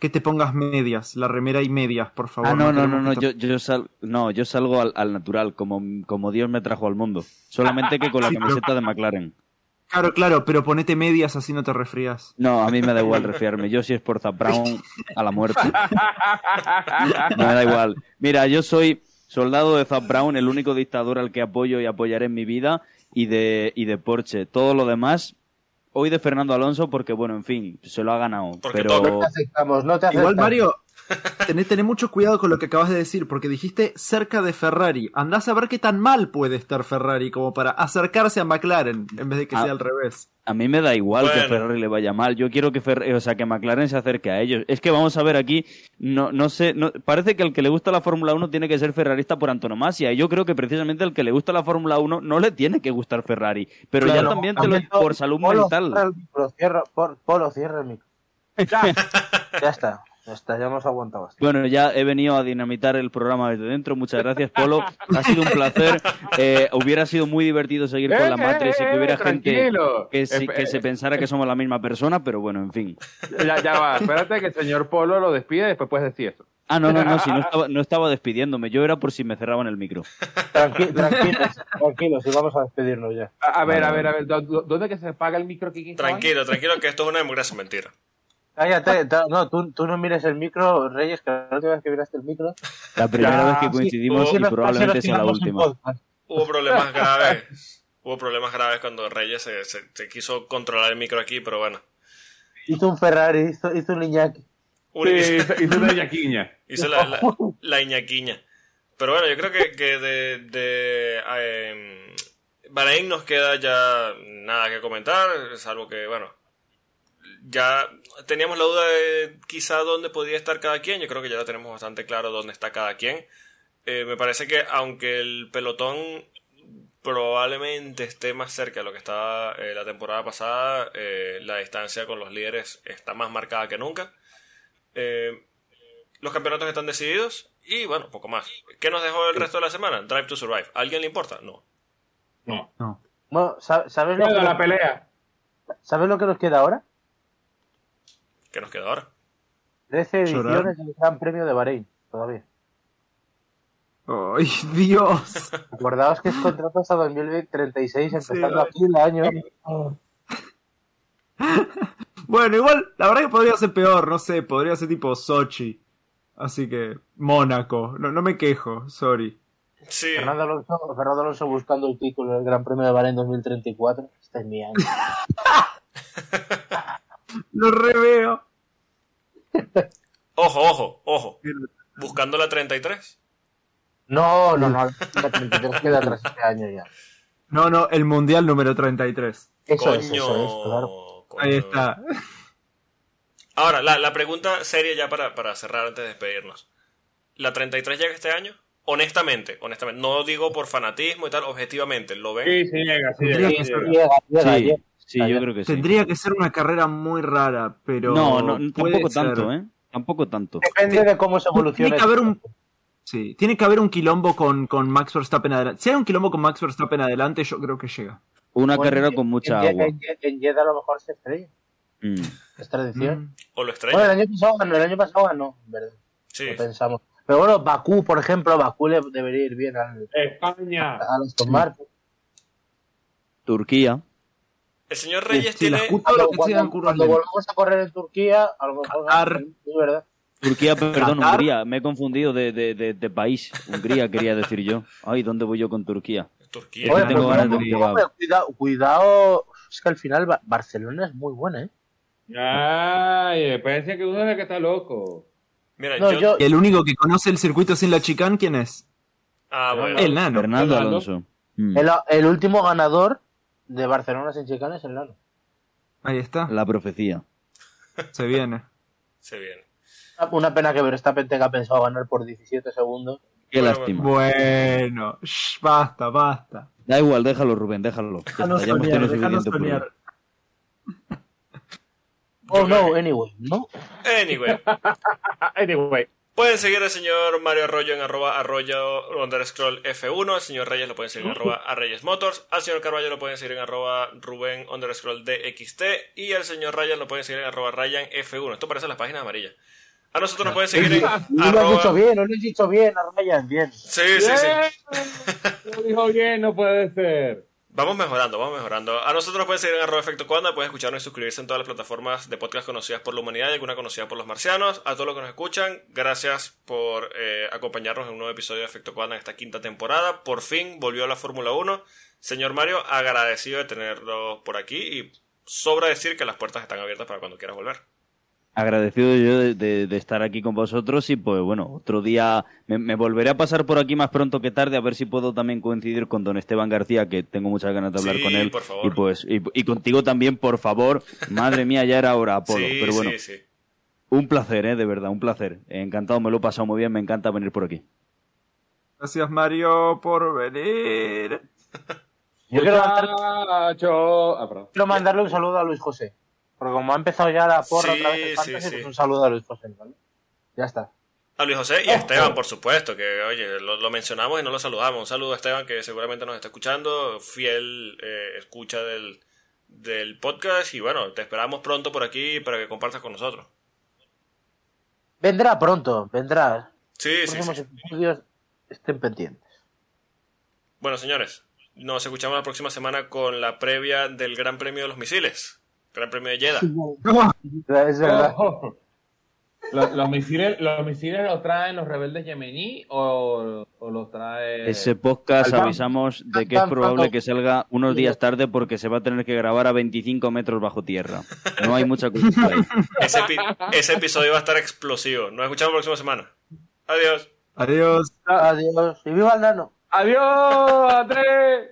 Que te pongas medias, la remera y medias, por favor. Ah, no, no, no, no, yo, yo, sal- no, yo salgo al, al natural, como, como Dios me trajo al mundo. Solamente que con la Sí, pero- camiseta de McLaren. Claro, claro, pero ponete medias así no te resfrías. No, a mí me da igual resfriarme. Yo si es por Zap Brown, a la muerte. No me da igual. Mira, yo soy soldado de Zap Brown, el único dictador al que apoyo y apoyaré en mi vida, y de, y de Porsche. Todo lo demás, hoy de Fernando Alonso, porque bueno, en fin, se lo ha ganado. Porque pero. No te aceptamos, no te aceptamos. Igual, Mario, tené, tené mucho cuidado con lo que acabas de decir, porque dijiste cerca de Ferrari. Andás a ver qué tan mal puede estar Ferrari como para acercarse a McLaren en vez de que Ah. sea al revés. a mí me da igual que a. Ferrari le vaya mal. Yo quiero que Fer- o sea, que McLaren se acerque a ellos. Es que vamos a ver aquí, no, no sé, no- parece que el que le gusta la Fórmula 1 tiene que ser ferrarista por antonomasia. Y yo creo que precisamente el que le gusta la Fórmula 1 no le tiene que gustar Ferrari. Pero ya también te lo por salud Polo, mental. Cierra el micro, cierra, por- Polo, cierra el micro. Ya [LAUGHS] ya está, ya hemos aguantado. bastante. Bueno, ya he venido a dinamitar el programa desde dentro. Muchas gracias, Polo. Ha sido un placer. Eh, hubiera sido muy divertido seguir con la Matrix y que hubiera gente tranquilo. que, se pensara que somos la misma persona, pero bueno, en fin. Ya, ya va, espérate que el señor Polo lo despide y después puedes decir eso. Ah, no, no, no, si no [LAUGHS] estaba, no estaba despidiéndome. Yo era por si me cerraban el micro. Tranqui- tranquilos, tranquilos, y vamos a despedirnos ya. A, a ver, Vale, a ver, a ver, ¿dó- ¿dónde que se apaga el micro, Kiki? Tranquilo, tranquilo, que esto es una democracia, mentira. Cállate, ta- no, tú, tú no mires el micro, Reyes, que la última vez que miraste el micro. La primera Ya, vez que coincidimos sí, y probablemente sea la última. Hubo problemas [LAUGHS] graves. Hubo problemas graves cuando Reyes se, se- se quiso controlar el micro aquí, pero bueno. Hizo un Ferrari, hizo, hizo un Iñaki. Sí, hizo hizo una yaquiña. [LAUGHS] hice la, la, [LAUGHS] la iñaquiña. Pero bueno, yo creo que, que de, de eh, Bahrein nos queda ya nada que comentar, salvo que, bueno, ya teníamos la duda de quizá dónde podía estar cada quien. Yo creo que ya lo tenemos bastante claro dónde está cada quien. Eh, me parece que aunque el pelotón probablemente esté más cerca de lo que estaba eh, la temporada pasada, eh, la distancia con los líderes está más marcada que nunca. Eh, los campeonatos están decididos y bueno, poco más. ¿Qué nos dejó el resto de la semana? Drive to Survive. ¿A alguien le importa? No. No. No. Bueno, sa- ¿sabes lo, Luego la que, pelea. ¿sabes lo que nos queda ahora? ¿Qué nos queda ahora? 13 Llorar. ediciones del Gran Premio de Bahrein, todavía. ¡Ay, Dios! Acordaos que es contrato hasta 2036, empezando aquí el año. Bueno, igual, la verdad que podría ser peor, no sé, podría ser tipo Sochi. Así que, Mónaco. No, no me quejo, sorry. Sí. Fernando Alonso, Fernando Alonso buscando el título del Gran Premio de Bahrein 2034. Este es mi año. [LAUGHS] Lo reveo. Ojo, ojo, ojo. Buscando la 33. No, no, no. La 33 queda atrás este año ya. No, no, el Mundial número 33. Eso Coño. es, eso es, claro. coño. Ahí está. Ahora, la, la pregunta seria ya para, para cerrar antes de despedirnos. ¿La 33 llega este año? Honestamente, honestamente. No digo por fanatismo y tal, objetivamente. ¿Lo ven? Sí, sí llega, sí llega. sí llega. Llega, llega, Sí, llega. Sí, yo Ayer. creo que sí. Tendría que ser una carrera muy rara, pero. No, tampoco ser. tanto, ¿eh? Tampoco tanto. Depende de cómo se evolucione. Tiene que haber un. Sí, tiene que haber un quilombo con, con Max Verstappen adelante. Si hay un quilombo con Max Verstappen adelante, yo creo que llega. Una Bueno, carrera en- con mucha en, agua. En, en Jeddah a lo mejor se estrella. Mm. Es tradición. Mm. ¿O lo Bueno, estrella? el año pasado ganó, el año pasado ganó, verdad. Sí. Lo pensamos. Pero bueno, Bakú, por ejemplo, Bakú le debería ir bien al, España. a los Martin. Turquía. El señor Reyes tiene... Cuando, cuando- cuando volvamos a correr en Turquía, a lo mejor Qatar. ¿verdad? Turquía, perdón, Qatar. Hungría. Me he confundido de, de, de, de país. Hungría quería decir yo. Ay, ¿dónde voy yo con Turquía? Turquía. Oye, tengo ganas de cuidado, cuidado, es que al final Ba- Barcelona es muy buena, ¿eh? Ay, parece que uno es el que está loco. Mira, No, yo... yo, El único que conoce el circuito sin la chicane, ¿quién es? Ah, bueno. El nano. Fernando. Alonso. El, el último ganador de Barcelona sin chicane es el Nano. Ahí está. La profecía. Se viene. Se viene. Una pena que Verstappen tenga pensado ganar por 17 segundos. Qué Bueno, lástima. Bueno, shh, basta, basta. Da igual, déjalo, Rubén, déjalo. Ya Déjanos soñar, déjanos soñar. Oh, no, anyway, ¿no? Anyway. [LAUGHS] Anyway. Pueden seguir al señor Mario Arroyo en arroba arroyo underscroll F1, al señor Reyes lo pueden seguir en arroba a Reyes Motors, al señor Carballo lo pueden seguir en arroba Rubén underscroll DXT y al señor Ryan lo pueden seguir en arroba Ryan F1. Esto parece las páginas amarillas. A nosotros nos pueden seguir en No lo has dicho bien, no lo has dicho bien, a Ryan, bien. Sí, sí, sí. [LAUGHS] Lo dijo bien, no puede ser. Vamos mejorando, vamos mejorando. A nosotros nos pueden seguir en arroba efecto cuanda, pueden escucharnos y suscribirse en todas las plataformas de podcast conocidas por la humanidad y alguna conocida por los marcianos. A todos los que nos escuchan, gracias por eh, acompañarnos en un nuevo episodio de Efecto Cuanda en esta quinta temporada. Por fin volvió la Fórmula 1. Señor Mario, agradecido de tenerlo por aquí y sobra decir que las puertas están abiertas para cuando quieras volver. Agradecido yo de, de- de estar aquí con vosotros y pues bueno, otro día me, me volveré a pasar por aquí más pronto que tarde a ver si puedo también coincidir con don Esteban García, que tengo muchas ganas de hablar Sí, con él. por favor. Y pues y, y contigo también, por favor. Madre mía, ya era hora, Apolo. sí, Pero bueno, sí, sí. un placer, ¿eh? de verdad, un placer. Encantado, me lo he pasado muy bien, me encanta venir por aquí. Gracias, Mario, por venir. Yo. Ah, quiero mandarle un saludo a Luis José. Porque como ha empezado ya la porra Sí, otra vez Fantasy, sí. pues un saludo a Luis José, ¿vale? Ya está. A Luis José y a Esteban, por supuesto, que oye, lo, lo mencionamos y no lo saludamos. Un saludo a Esteban, que seguramente nos está escuchando, fiel eh, escucha del, del podcast. Y bueno, te esperamos pronto por aquí para que compartas con nosotros. Vendrá pronto, vendrá. Sí, sí, sí. episodios estén pendientes. Bueno, señores, nos escuchamos la próxima semana con la previa del Gran Premio de los Misiles. Gran Premio de Jeddah. [LAUGHS] Es verdad. Oh. ¿Los, los misiles, ¿Los misiles los traen los rebeldes yemení o, o los trae... Ese podcast avisamos de que es probable que salga unos días tarde porque se va a tener que grabar a 25 metros bajo tierra. No hay mucha cosa ahí. [LAUGHS] Ese, epi- ese episodio va a estar explosivo. Nos escuchamos la próxima semana. Adiós. Adiós. Adiós. Y viva el nano. ¡Adiós, Andrés!